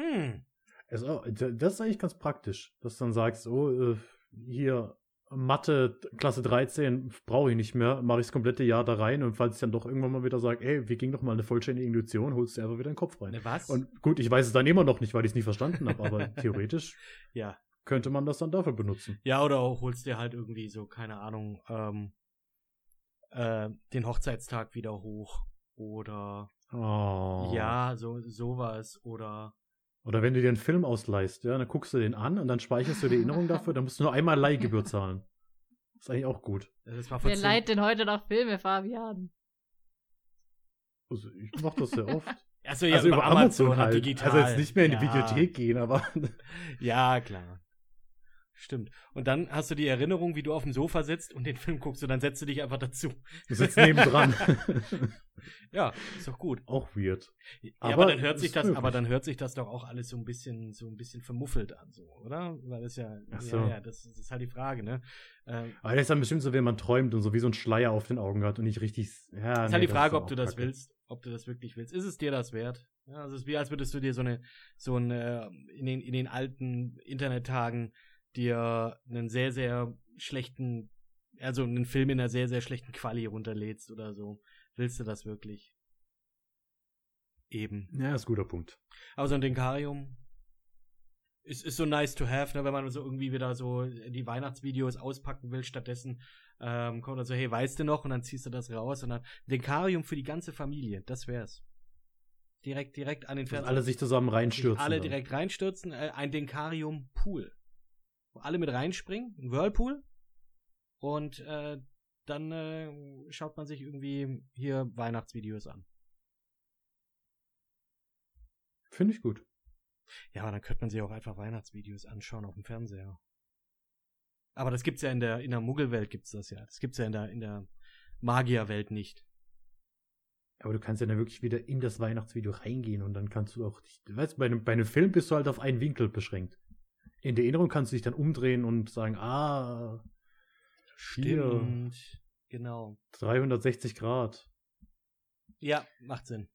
Hm. Also, das ist eigentlich ganz praktisch, dass du dann sagst, oh, äh, hier Mathe Klasse 13 brauche ich nicht mehr, mache ich das komplette Jahr da rein und falls ich dann doch irgendwann mal wieder sage, ey, wir ging doch mal eine vollständige Illusion, holst du einfach wieder den Kopf rein. Ne, was? Und gut, ich weiß es dann immer noch nicht, weil ich es nie verstanden habe, aber theoretisch ja. könnte man das dann dafür benutzen. Ja, oder auch holst dir halt irgendwie so, keine Ahnung, ähm, äh, den Hochzeitstag wieder hoch. Oder Oh. ja, so sowas. Oder Oder wenn du dir einen Film ausleihst, ja, dann guckst du den an und dann speicherst du die Erinnerung dafür, dann musst du nur einmal Leihgebühr zahlen. ist eigentlich auch gut. das war vor Wer zehn- leiht denn heute noch Filme, Fabian? Also ich mache das sehr oft. Achso, ja, also über Amazon, und halt. digital. Also jetzt nicht mehr in die ja. Videothek gehen, aber Ja, klar. Stimmt. Und dann hast du die Erinnerung, wie du auf dem Sofa sitzt und den Film guckst und dann setzt du dich einfach dazu. Du sitzt nebendran. ja, ist doch gut. Auch weird. Ja, aber, aber dann hört sich das, möglich. aber dann hört sich das doch auch alles so ein bisschen, so ein bisschen vermuffelt an, so, oder? Weil das ja, so. ja, ja das, das, ist halt die Frage, ne? Ähm, aber das ist dann bestimmt so, wenn man träumt und so wie so ein Schleier auf den Augen hat und nicht richtig, ja. Das ist nee, halt die Frage, ob du das kacke. willst, ob du das wirklich willst. Ist es dir das wert? Ja, also es ist wie, als würdest du dir so eine, so ein, äh, in den, in den alten Internettagen dir einen sehr, sehr schlechten, also einen Film in einer sehr, sehr schlechten Quali runterlädst oder so. Willst du das wirklich? Eben. Ja, ist ein guter Punkt. Aber so ein Denkarium ist, ist so nice to have, ne, wenn man so irgendwie wieder so die Weihnachtsvideos auspacken will. Stattdessen ähm, kommt dann so, hey, weißt du noch? Und dann ziehst du das raus und dann Denkarium für die ganze Familie. Das wär's. Direkt, direkt an den Fernseher. Alle sich zusammen reinstürzen. Alle dann. direkt reinstürzen. Äh, ein Denkarium-Pool wo alle mit reinspringen, ein Whirlpool. Und äh, dann äh, schaut man sich irgendwie hier Weihnachtsvideos an. Finde ich gut. Ja, aber dann könnte man sich auch einfach Weihnachtsvideos anschauen auf dem Fernseher. Aber das gibt's ja in der in der Muggelwelt gibt's das ja. Das gibt's ja in der in der Magierwelt nicht. Aber du kannst ja dann wirklich wieder in das Weihnachtsvideo reingehen und dann kannst du auch, weißt, bei einem, bei einem Film bist du halt auf einen Winkel beschränkt in der Erinnerung kannst du dich dann umdrehen und sagen, ah, stimmt, hier, genau. 360 Grad. Ja, macht Sinn.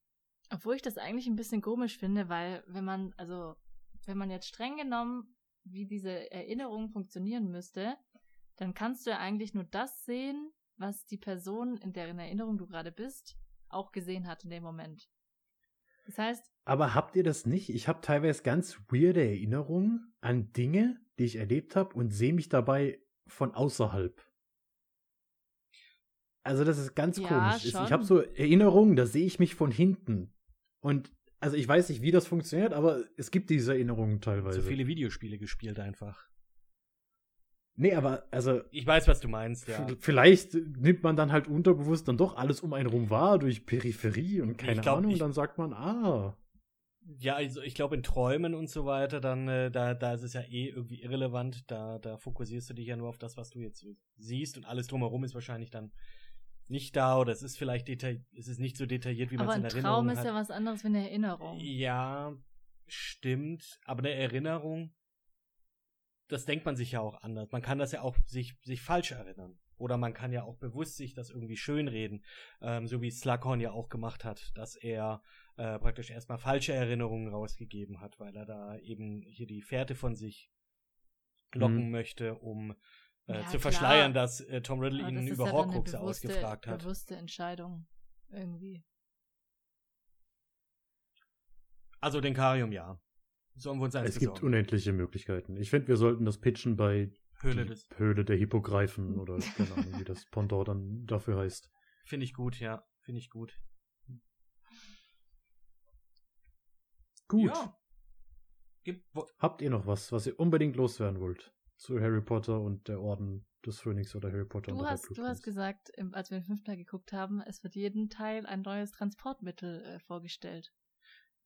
Obwohl ich das eigentlich ein bisschen komisch finde, weil wenn man, also, wenn man jetzt streng genommen, wie diese Erinnerung funktionieren müsste, dann kannst du ja eigentlich nur das sehen, was die Person, in deren Erinnerung du gerade bist, auch gesehen hat in dem Moment. Das heißt. Aber habt ihr das nicht? Ich habe teilweise ganz weirde Erinnerungen an Dinge, die ich erlebt habe und sehe mich dabei von außerhalb. Also das ist ganz ja, komisch. Schon. Ich habe so Erinnerungen, da sehe ich mich von hinten. Und also ich weiß nicht, wie das funktioniert, aber es gibt diese Erinnerungen teilweise. So viele Videospiele gespielt einfach. Nee, aber also. Ich weiß, was du meinst, ja. Vielleicht nimmt man dann halt unterbewusst dann doch alles um einen rum wahr durch Peripherie und keine glaub, Ahnung, und dann sagt man, ah. Ja, also ich glaube in Träumen und so weiter, dann äh, da da ist es ja eh irgendwie irrelevant. Da da fokussierst du dich ja nur auf das, was du jetzt siehst und alles drumherum ist wahrscheinlich dann nicht da oder es ist vielleicht detail es ist nicht so detailliert, wie man es in Erinnerung hat. Aber ein Traum ist ja was anderes wie eine Erinnerung. Ja, stimmt, aber eine Erinnerung das denkt man sich ja auch anders. Man kann das ja auch sich, sich falsch erinnern. Oder man kann ja auch bewusst sich das irgendwie schönreden, ähm, so wie Slughorn ja auch gemacht hat, dass er äh, praktisch erstmal falsche Erinnerungen rausgegeben hat, weil er da eben hier die Fährte von sich locken mhm. möchte, um äh, ja, zu verschleiern, dass äh, Tom Riddle ihn über ja bewusste, ausgefragt hat. Bewusste Entscheidung irgendwie. Also Denkarium ja. Sollen wir uns eins Es besorgen? gibt unendliche Möglichkeiten. Ich finde, wir sollten das pitchen bei Höhle, des Höhle der Hippogreifen oder keine Ahnung, wie das Pendant dann dafür heißt. Finde ich gut, ja. Finde ich gut. Gut. Ja. Gibt, Habt ihr noch was, was ihr unbedingt loswerden wollt? Zu Harry Potter und der Orden des Phönix oder Harry Potter du und hast, Du hast gesagt, als wir den fünften Teil geguckt haben, es wird jeden Teil ein neues Transportmittel äh, vorgestellt.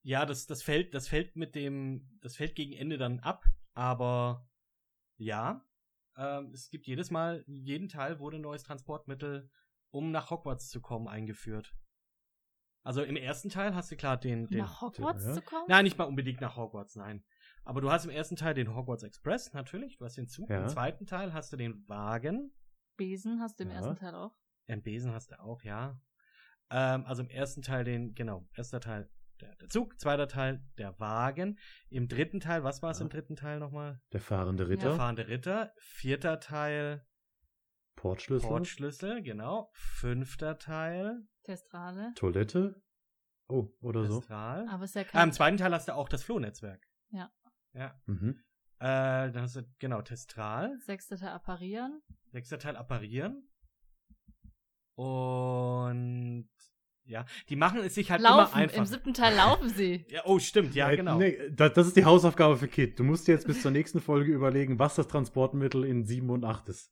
Ja, das, das fällt, das fällt mit dem, das fällt gegen Ende dann ab, aber ja, ähm, es gibt jedes Mal, jeden Teil wurde ein neues Transportmittel, um nach Hogwarts zu kommen, eingeführt. Also im ersten Teil hast du klar den, den nach Hogwarts den, zu kommen? Nein, nicht mal unbedingt nach Hogwarts, nein. Aber du hast im ersten Teil den Hogwarts Express, natürlich, du hast den Zug. Ja. Im zweiten Teil hast du den Wagen. Besen hast du im ja. ersten Teil auch. Im Besen hast du auch, ja. Ähm, also im ersten Teil den, genau, erster Teil der, der Zug, zweiter Teil der Wagen. Im dritten Teil, was war es ja. im dritten Teil nochmal? Der fahrende Ritter. Der fahrende Ritter. Vierter Teil Portschlüssel. Portschlüssel, genau. Fünfter Teil. Testrale. Toilette. Oh, oder Testral. so. Aber ist ja kein ah, Im zweiten Teil hast du auch das Flohnetzwerk. Ja. Ja. Mhm. Äh, dann hast du, genau, Testral. Sechster Teil apparieren. Sechster Teil apparieren. Und ja, die machen es sich halt laufen. immer einfach. Im siebten Teil laufen sie. ja, oh, stimmt, ja, nee, genau. Nee, das ist die Hausaufgabe für Kit. Du musst dir jetzt bis zur nächsten Folge überlegen, was das Transportmittel in 7 und 8 ist.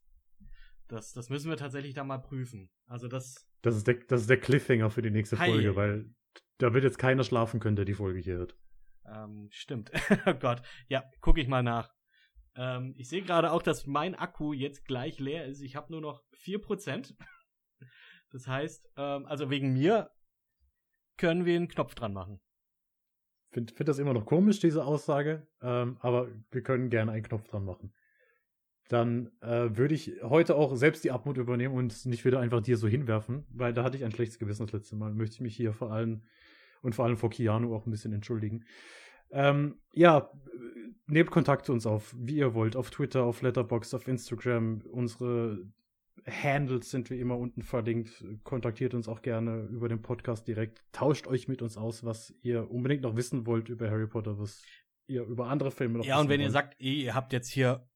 Das, das müssen wir tatsächlich da mal prüfen. Also das. Das ist der, das ist der Cliffhanger für die nächste Hi. Folge, weil da wird jetzt keiner schlafen können, der die Folge hier hört. Ähm, stimmt. oh Gott. Ja, gucke ich mal nach. Ähm, ich sehe gerade auch, dass mein Akku jetzt gleich leer ist. Ich habe nur noch 4%. Das heißt, ähm, also wegen mir können wir einen Knopf dran machen. Ich finde find das immer noch komisch, diese Aussage, ähm, aber wir können gerne einen Knopf dran machen. Dann äh, würde ich heute auch selbst die Abmut übernehmen und nicht wieder einfach dir so hinwerfen, weil da hatte ich ein schlechtes Gewissen das letzte Mal. Möchte ich mich hier vor allem und vor allem vor Keanu auch ein bisschen entschuldigen. Ähm, ja, nehmt Kontakt zu uns auf, wie ihr wollt, auf Twitter, auf Letterboxd, auf Instagram. Unsere Handles sind wie immer unten verlinkt. Kontaktiert uns auch gerne über den Podcast direkt. Tauscht euch mit uns aus, was ihr unbedingt noch wissen wollt über Harry Potter, was ihr über andere Filme noch Ja, und wenn wollt. ihr sagt, ihr habt jetzt hier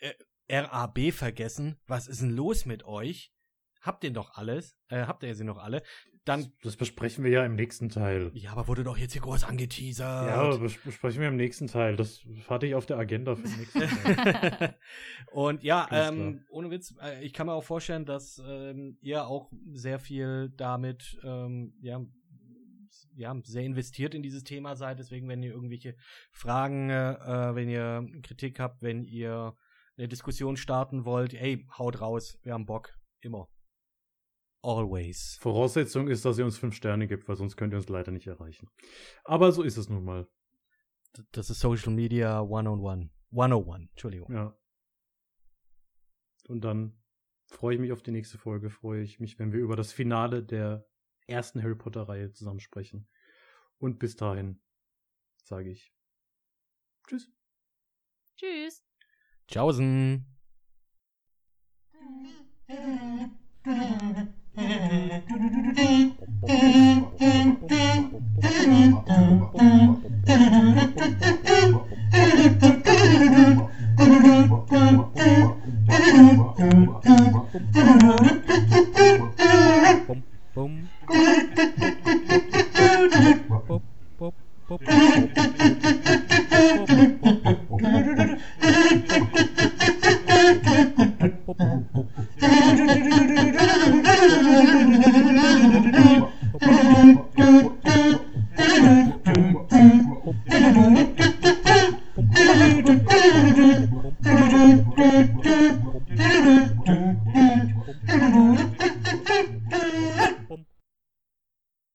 äh, RAB vergessen, was ist denn los mit euch? Habt ihr doch alles? Äh, habt ihr sie noch alle? Dann. Das besprechen wir ja im nächsten Teil. Ja, aber wurde doch jetzt hier groß angeteasert. Ja, das besprechen wir im nächsten Teil. Das hatte ich auf der Agenda für den nächsten Teil. und ja, ähm, ohne Witz, äh, ich kann mir auch vorstellen, dass ähm, ihr auch sehr viel damit, ähm, ja, ja, sehr investiert in dieses Thema seid. Deswegen, wenn ihr irgendwelche Fragen, äh, wenn ihr Kritik habt, wenn ihr eine Diskussion starten wollt, ey, haut raus, wir haben Bock. Immer. Always. Voraussetzung ist, dass ihr uns fünf Sterne gibt, weil sonst könnt ihr uns leider nicht erreichen. Aber so ist es nun mal. Das ist Social Media 101. 101, Entschuldigung. Ja. Und dann freue ich mich auf die nächste Folge, freue ich mich, wenn wir über das Finale der ersten Harry Potter-Reihe zusammen sprechen. Und bis dahin sage ich Tschüss. Tschüss. Tschaußen. Bum. Bop, bop,